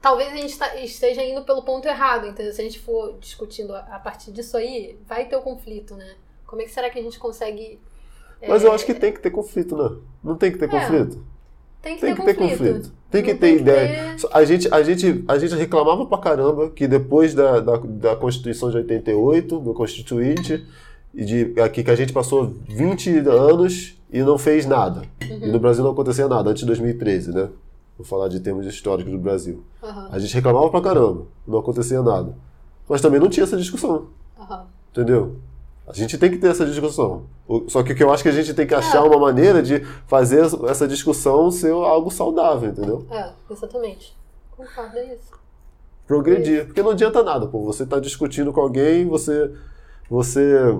talvez a gente tá, esteja indo pelo ponto errado, entendeu? Se a gente for discutindo a partir disso aí, vai ter o conflito, né? Como é que será que a gente consegue. Mas é... eu acho que tem que ter conflito, né? Não tem que ter é, conflito. Tem que, tem ter, que conflito. ter conflito. Tem que Não ter tem ideia. Que ter... A, gente, a, gente, a gente reclamava pra caramba que depois da, da, da Constituição de 88, do Constituinte, de, aqui que a gente passou 20 anos e não fez nada. Uhum. E no Brasil não acontecia nada, antes de 2013, né? Vou falar de termos históricos do Brasil. Uhum. A gente reclamava pra caramba, não acontecia nada. Mas também não tinha essa discussão. Uhum. Entendeu? A gente tem que ter essa discussão. Só que o que eu acho que a gente tem que achar é. uma maneira de fazer essa discussão ser algo saudável, entendeu? É, exatamente. Concordo, é isso. Progredir. É Porque não adianta nada, pô. Você está discutindo com alguém, você. você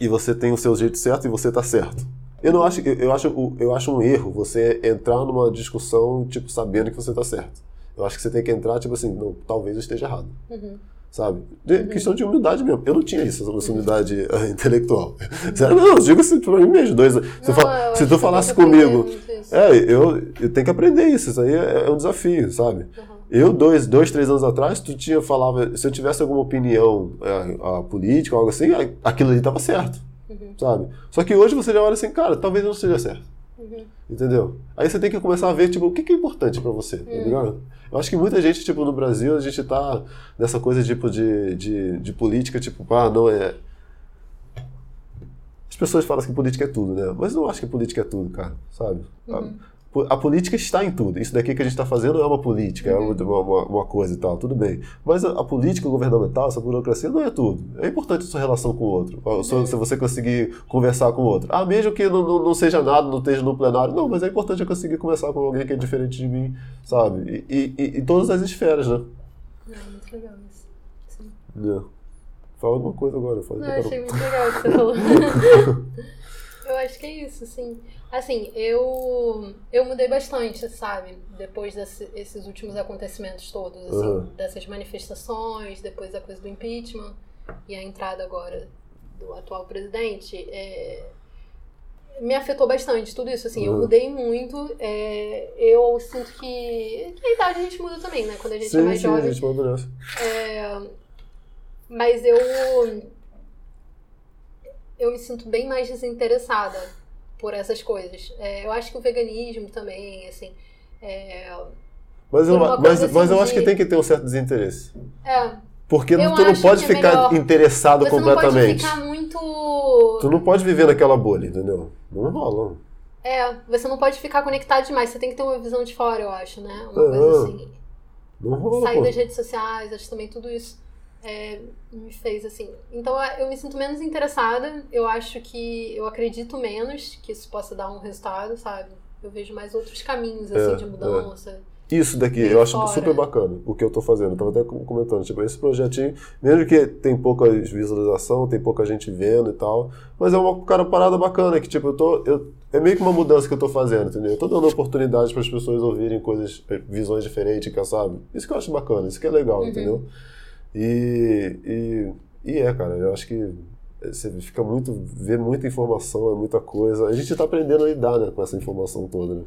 e você tem o seu jeito certo e você está certo. Eu não acho, eu acho, eu acho um erro você entrar numa discussão, tipo, sabendo que você está certo. Eu acho que você tem que entrar, tipo assim, não, talvez eu esteja errado. Uhum. Sabe? De, uhum. Questão de humildade mesmo. Eu não tinha isso, essa humildade uh, intelectual. Não, eu digo assim pra mim mesmo. Dois, não, se, fala, se tu falasse comigo. É, eu, eu tenho que aprender isso. Isso aí é, é um desafio, sabe? Uhum. Eu, dois, dois, três anos atrás, tu tinha falava, se eu tivesse alguma opinião é, a política, algo assim, aquilo ali estava certo. Uhum. Sabe? Só que hoje você já olha assim, cara, talvez não seja certo. Uhum. Entendeu? Aí você tem que começar a ver, tipo, o que, que é importante pra você, tá Hum. ligado? Eu acho que muita gente, tipo, no Brasil, a gente tá nessa coisa, tipo, de, de, de política, tipo, ah, não é... As pessoas falam que política é tudo, né? Mas eu não acho que política é tudo, cara, sabe? Uhum. A, política está em tudo. Isso daqui que a gente está fazendo é uma política, é Uhum. uma, uma, uma coisa e tal, tudo bem. Mas a, a política governamental, essa burocracia, não é tudo. É importante a sua relação com o outro. Sua- Uhum. Se você conseguir conversar com o outro. Ah, mesmo que não, não, não seja nada, não esteja no plenário. Não, mas é importante eu conseguir conversar com alguém que é diferente de mim, sabe? E, e, e em todas as esferas, né? É muito legal isso. Sim. É. Fala alguma coisa agora. Fala Não, eu achei muito legal o que você falou. eu acho que é isso, assim. Assim, eu, eu mudei bastante, sabe? Depois desses últimos acontecimentos todos, assim, Uhum. dessas manifestações, depois da coisa do impeachment e a entrada agora do atual presidente. é, me afetou bastante tudo isso, assim, eu Uhum. mudei muito. é, eu sinto que, que a idade a gente muda também, né? Quando a gente é Sim, mais sim, a jovem. gente manda nessa. Mas eu. Eu me sinto bem mais desinteressada por essas coisas. É, eu acho que o veganismo também, assim. É, Mas eu, mas, coisa mas eu assim acho que de- tem que ter um certo desinteresse. é, Porque Eu tu não pode é ficar melhor. interessado você não pode completamente. ficar muito. Tu não pode viver naquela bolha, entendeu? Não rola. É, você não pode ficar conectado demais. Você tem que ter uma visão de fora, eu acho, né? Uma coisa assim. Não rola, Sair das redes sociais, acho também tudo isso é, me fez assim. Então eu me sinto menos interessada. Eu acho que eu acredito menos que isso possa dar um resultado, sabe? Eu vejo mais outros caminhos assim É, de mudança. Isso daqui, eu acho super bacana o que eu tô fazendo. Eu tava até com- comentando, tipo, esse projetinho, mesmo que tem pouca visualização, tem pouca gente vendo e tal, mas é uma cara parada bacana, que tipo, eu tô. Eu, é meio que uma mudança que eu tô fazendo, entendeu? Eu tô dando oportunidade para as pessoas ouvirem coisas, eh, visões diferentes, que sabe? Isso que eu acho bacana, isso que é legal, Uhum. entendeu? E, e, e é, cara, eu acho que você fica muito, vê muita informação, é muita coisa. A gente tá aprendendo a lidar né, com essa informação toda, né?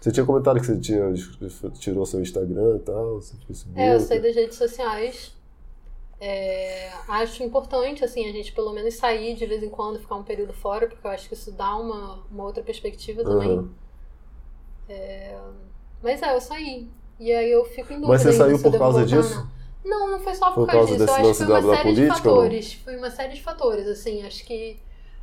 Você tinha comentado que você tinha, tirou seu Instagram e tal, seu Facebook. É, eu saí das redes sociais. É, acho importante, assim, a gente pelo menos sair de vez em quando, ficar um período fora, porque eu acho que isso dá uma, uma outra perspectiva também. Aham. Mas é, eu saí. E aí eu fico em dúvida. Mas você saiu por causa voltar disso? Não, não foi só por, Por causa causa disso. Eu acho que foi uma da série de política ou não? fatores. Foi uma série de fatores, assim. Acho que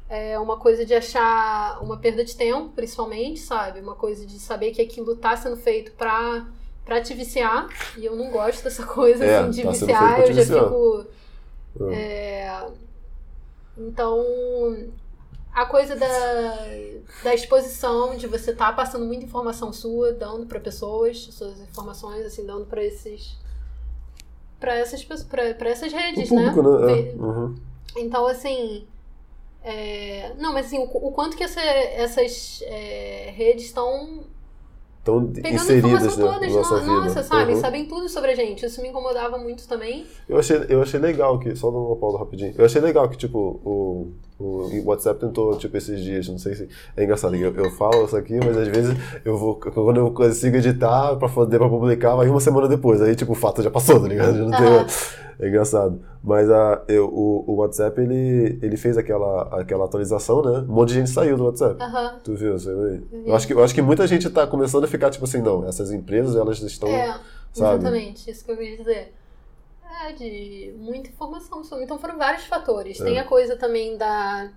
é uma coisa de achar uma perda de tempo, principalmente, sabe? Uma coisa de saber que aquilo tá sendo feito pra, pra te viciar. E eu não gosto dessa coisa, É, assim, de tá viciar. Eu te já viciar. fico. Ah. é, Então, a coisa da, da exposição, de você estar passando muita informação sua, dando para pessoas, suas informações, assim, dando para esses. Para essas, pra essas O redes, público, né? né? É. Uhum. Então, assim. é, Não, mas assim, o, o quanto que essa- essas é, redes estão Estão pegando inseridas né, todas, na nossa no- vida. nossa, sabe? Uhum. Sabem tudo sobre a gente. Isso me incomodava muito também. Eu achei, eu achei legal que, só dando uma pausa rapidinho, eu achei legal que, tipo, o, o WhatsApp tentou, tipo, esses dias, não sei se, é engraçado, eu, eu falo isso aqui, mas às vezes eu vou, quando eu consigo editar pra poder, pra publicar, vai uma semana depois, aí, tipo, o fato já passou, tá ligado? Já não tem, Aham. É engraçado. Mas a, eu, o, o WhatsApp, ele, ele fez aquela, aquela atualização, né? Um monte de gente saiu do WhatsApp. Aham. Tu viu? Você viu? Vi. Eu acho, que, eu acho que muita gente tá começando a ficar, tipo assim, não, essas empresas, elas estão, É, sabe? exatamente, isso que eu queria dizer. É, de muita informação sobre. Então foram vários fatores. É. Tem a coisa também da.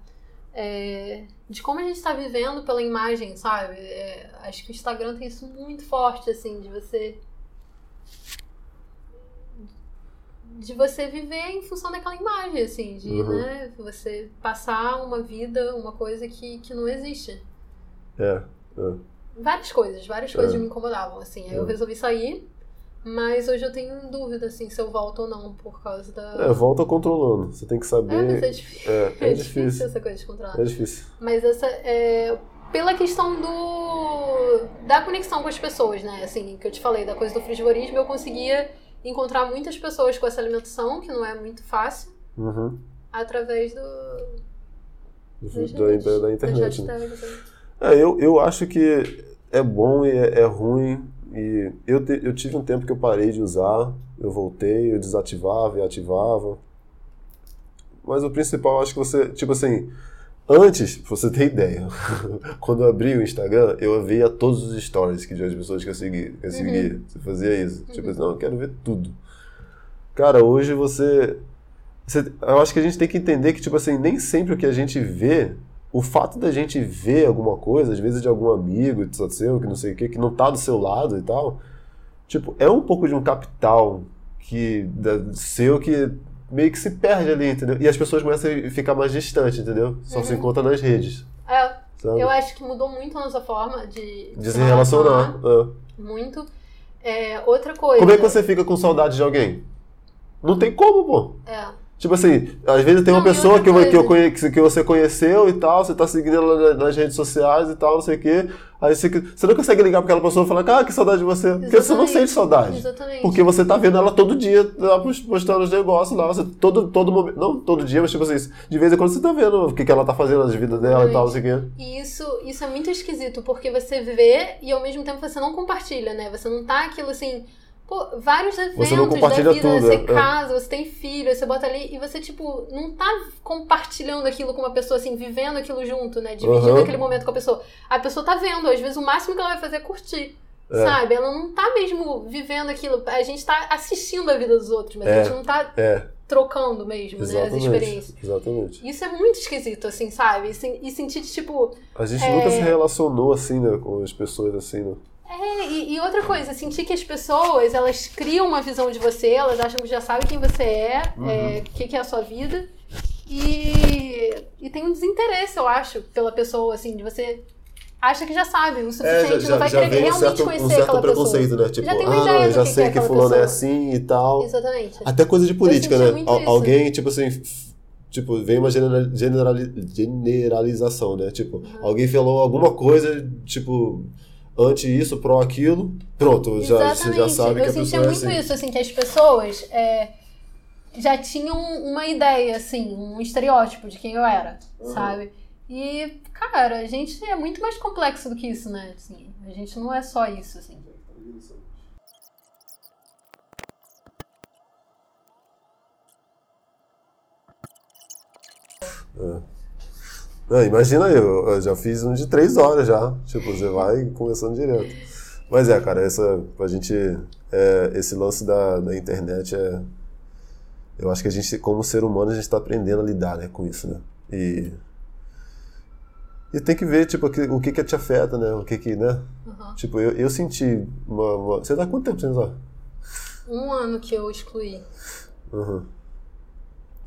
é, de como a gente está vivendo pela imagem, sabe? É, acho que o Instagram tem isso muito forte, assim, de você. De você viver em função daquela imagem, assim, de, Uhum. né, você passar uma vida, uma coisa que, que não existe. É, é. Várias coisas, várias coisas É. me incomodavam, assim. Aí eu É. resolvi sair, mas hoje eu tenho dúvida, assim, se eu volto ou não, por causa da... É, volta controlando. Você tem que saber. É, mas é difícil. É, É, é difícil. difícil. essa coisa de controlar. É difícil. Mas essa é... Pela questão do... Da conexão com as pessoas, né? Assim, que eu te falei, da coisa do frigorismo, eu conseguia encontrar muitas pessoas com essa alimentação, que não é muito fácil, Uhum. através do... Da, da, da, internet. Né? assim. É, eu, eu acho que é bom e é, é ruim. E eu, te- eu tive um tempo que eu parei de usar, eu voltei, eu desativava e ativava. Mas o principal, acho que você, tipo assim, Antes, pra você ter ideia, quando eu abri o Instagram, eu via todos os stories que de as pessoas que eu segui, que eu seguia. Uhum. Você fazia isso. Tipo assim, não, eu quero ver tudo. Cara, hoje você, você. Eu acho que a gente tem que entender que, tipo assim, nem sempre o que a gente vê, o fato da gente ver alguma coisa, às vezes de algum amigo, seu, que não sei o que, que não tá do seu lado e tal, tipo, é um pouco de um capital que, da, seu que meio que se perde ali, entendeu? E as pessoas começam a ficar mais distantes, entendeu? Só se encontra nas redes. É, Sabe? eu acho que mudou muito a nossa forma de, De se relacionar. é. Muito. É, outra coisa. Como é que você fica com saudade de alguém? Não tem como, pô. É. Tipo assim, às vezes tem uma Não, pessoa que, que, eu conhe- que, você conheceu e tal, você tá seguindo ela na- nas redes sociais e tal, não sei o quê. Aí você, você não consegue ligar pra aquela pessoa e falar, ah, que saudade de você. Porque você não Exatamente. sente saudade. Exatamente. Porque você tá vendo ela todo dia, lá post- postando os negócios lá. Você, todo, todo momento. Não todo dia, mas tipo assim, de vez em quando você tá vendo o que, que ela tá fazendo na vida dela e tal, não sei o quê. E isso, isso é muito esquisito, porque você vê e ao mesmo tempo você não compartilha, né? Você não tá aquilo assim. Pô, vários eventos Você não compartilha da vida, tudo, você é. casa, você tem filho, você bota ali e você, tipo, não tá compartilhando aquilo com uma pessoa, assim, vivendo aquilo junto, né? Dividindo Aham. aquele momento com a pessoa. A pessoa tá vendo, às vezes o máximo que ela vai fazer é curtir. É. Sabe? Ela não tá mesmo vivendo aquilo. A gente tá assistindo a vida dos outros, mas É. a gente não tá É, trocando mesmo, né? As exatamente. experiências. Exatamente. Isso é muito esquisito, assim, sabe? E, e sentir, tipo, A gente É. nunca se relacionou assim, né, com as pessoas assim, né? É, e, e outra coisa, sentir que as pessoas, elas criam uma visão de você, elas acham que já sabem quem você é, Uhum. é, o que, que é a sua vida, e, e tem um desinteresse, eu acho, pela pessoa, assim, de você acha que já sabe o suficiente, não vai querer vem um realmente certo, conhecer um certo aquela preconceito, pessoa. né? Tipo, Já tem ah, uma não, ideia eu do já que sei que é que aquela fulano é pessoa. assim e tal. Exatamente. Até coisa de política, né? Al- isso. Alguém, tipo assim, tipo, vem uma generali- generali- generalização, né? Tipo, Uhum. alguém falou alguma coisa, tipo, anti isso, pró aquilo, pronto, já, você já sabe eu que a sentia pessoa é muito assim. isso, assim, que as pessoas é, já tinham uma ideia, assim, um estereótipo de quem eu era, Uhum. sabe? E, cara, a gente é muito mais complexo do que isso, né? Assim, a gente não é só isso, assim. Não, imagina eu, eu já fiz um de três horas já. Tipo, você vai começando direto. Mas é, cara, essa, a gente, é, esse lance da, da internet é. Eu acho que a gente, como ser humano, a gente tá aprendendo a lidar né, com isso, né? E. E tem que ver, tipo, o que, que te afeta, né? O que que, né? Uhum. Tipo, eu, eu senti uma, uma- Você tá quanto tempo sem usar? Um ano que eu excluí. Uhum.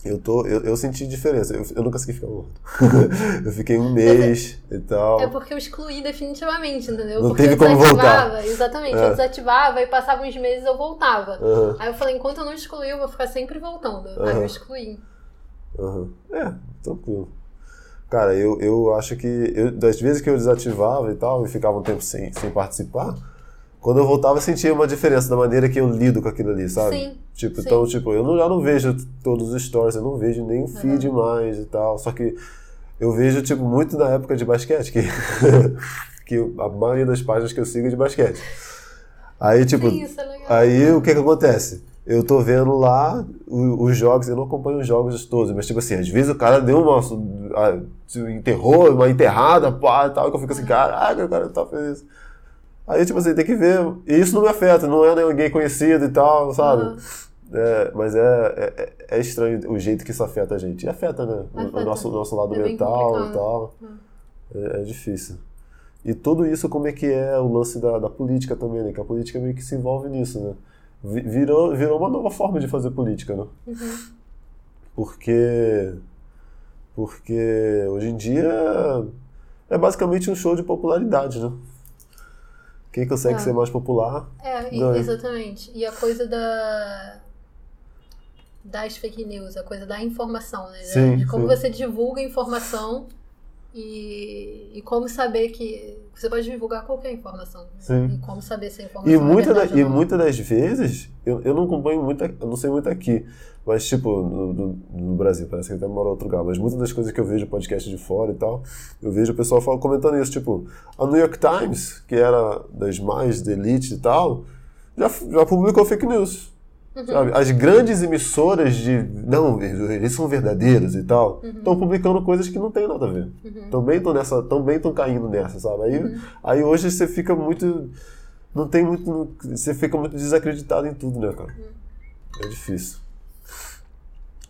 Eu, tô, eu, eu senti diferença. Eu, eu não consegui ficar morto. eu fiquei um mês e tal. É porque eu excluí definitivamente, entendeu? Não porque teve eu como desativava, voltar. exatamente, É. eu desativava e passava uns meses eu voltava. Aham, Aí eu falei, enquanto eu não excluir, eu vou ficar sempre voltando. Aí eu excluí. aham. É, tranquilo. Cara, eu, eu acho que eu, das vezes que eu desativava e tal, e ficava um tempo sem, sem participar, quando eu voltava eu sentia uma diferença da maneira que eu lido com aquilo ali, sabe? Sim, Tipo, sim. então, tipo, eu não, já não vejo todos os stories, eu não vejo nem o feed mais e tal. Só que eu vejo, tipo, muito na época de basquete, que, que a maioria das páginas que eu sigo é de basquete. Aí, tipo, Sim, isso é. Aí o que que acontece? Eu tô vendo lá os jogos, eu não acompanho os jogos todos, mas tipo assim, às vezes o cara deu uma. enterrou, uma enterrada, pá, e tal, que eu fico assim, caraca, o cara tá feliz. Aí, tipo assim, tem que ver. E isso não me afeta, não é ninguém conhecido e tal, sabe? Aham. É, mas é, é, é estranho o jeito que isso afeta a gente. E afeta, né? O- O Afeta. nosso, nosso lado É mental e tal. É, é difícil. E tudo isso, como é que é o lance da, da política também, né? Que a política meio que se envolve nisso, né? Vi- Virou, virou uma nova forma de fazer política, né? Uhum. Porque. Porque hoje em dia é basicamente um show de popularidade, né? Quem consegue É. ser mais popular. É, Ganha. exatamente. E a coisa da. das fake news, a coisa da informação, né? Sim, de como sim. você divulga informação e, e como saber que. Você pode divulgar qualquer informação. Sim. E como saber se a informação E, é muita da- verdade e muitas das vezes, eu, eu não acompanho muito, eu não sei muito aqui, mas tipo, no, no- no Brasil, parece que até mora em outro lugar, mas muitas das coisas que eu vejo podcast de fora e tal, eu vejo o pessoal fala, comentando isso, tipo, a New York Times, que era das mais de elite e tal, já, já publicou fake news. Uhum. Sabe? As grandes emissoras de. Não, eles são verdadeiros e tal, Uhum. estão publicando coisas que não tem nada a ver. Uhum. Também estão nessa, também estão caindo nessa, sabe? Aí, aí hoje você fica muito. Não tem muito. Você fica muito desacreditado em tudo, né, cara? É difícil.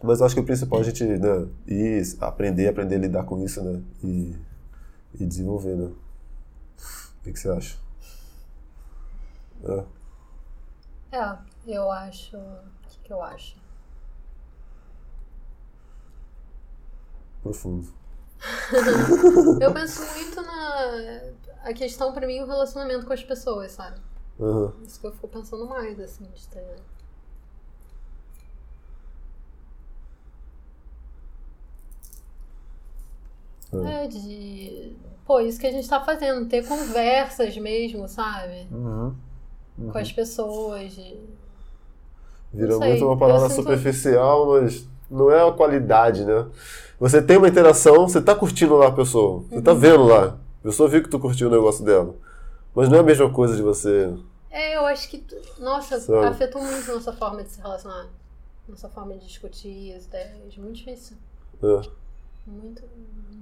Mas eu acho que o principal é a gente né, ir aprender, aprender a lidar com isso, né? E, e desenvolver, né? O que, que você acha? É. É, eu acho. O que, que eu acho? Profundo. Eu penso muito na. A questão pra mim é o relacionamento com as pessoas, sabe? Aham. Isso que eu fico pensando mais, assim, de ter. É, de. Pô, isso que a gente tá fazendo, ter conversas mesmo, sabe? Uhum. Com as pessoas. De... Vira muito uma parada sinto- superficial, mas não é a qualidade, né? Você tem uma interação, você tá curtindo lá a pessoa, você Uhum. tá vendo lá. A pessoa viu que tu curtiu o negócio dela. Mas não é a mesma coisa de você. É, eu acho que. Nossa, Sabe? afetou muito nossa forma de se relacionar. Nossa forma de discutir as ideias. Muito difícil. né? Muito.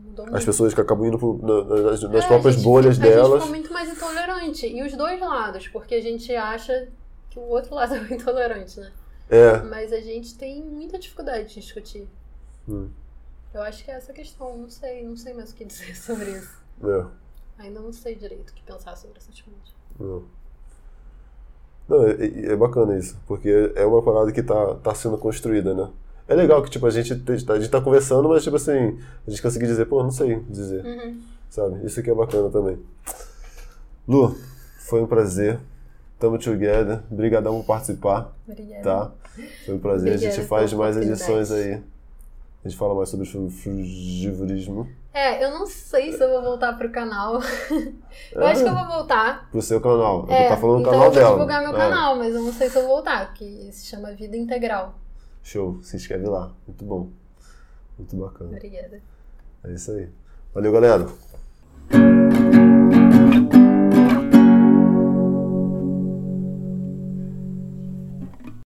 Mudou muito. As pessoas que acabam indo pro- na- nas, nas É, próprias a gente bolhas fica- A gente delas. ficou muito mais intolerante. E os dois lados, porque a gente acha que o outro lado é intolerante, né? É. Mas a gente tem muita dificuldade de discutir. Hum. Eu acho que é essa questão. Não sei, não sei mais o que dizer sobre isso. É. Ainda não sei direito o que pensar sobre essa atitude. Não, Não, é, é bacana isso, porque é uma parada que tá, tá sendo construída, né? É legal que, tipo, a gente, te- a gente tá conversando, mas, tipo assim, a gente conseguir dizer, pô, não sei dizer, Uhum. sabe? Isso aqui é bacana também. Lu, foi um prazer. Tamo together. Obrigadão por participar, Obrigada. tá? Foi um prazer. a Obrigada gente faz mais edições aí. A gente fala mais sobre fru- frugivorismo. É, eu não sei se eu vou voltar pro canal. eu acho que eu vou voltar. Pro seu canal. É, tá falando do então canal eu vou dela. divulgar meu É. canal, mas eu não sei se eu vou voltar, que se chama Vida Integral. Show, se inscreve lá. Muito bom. Muito bacana. Obrigada. É isso aí. Valeu, galera.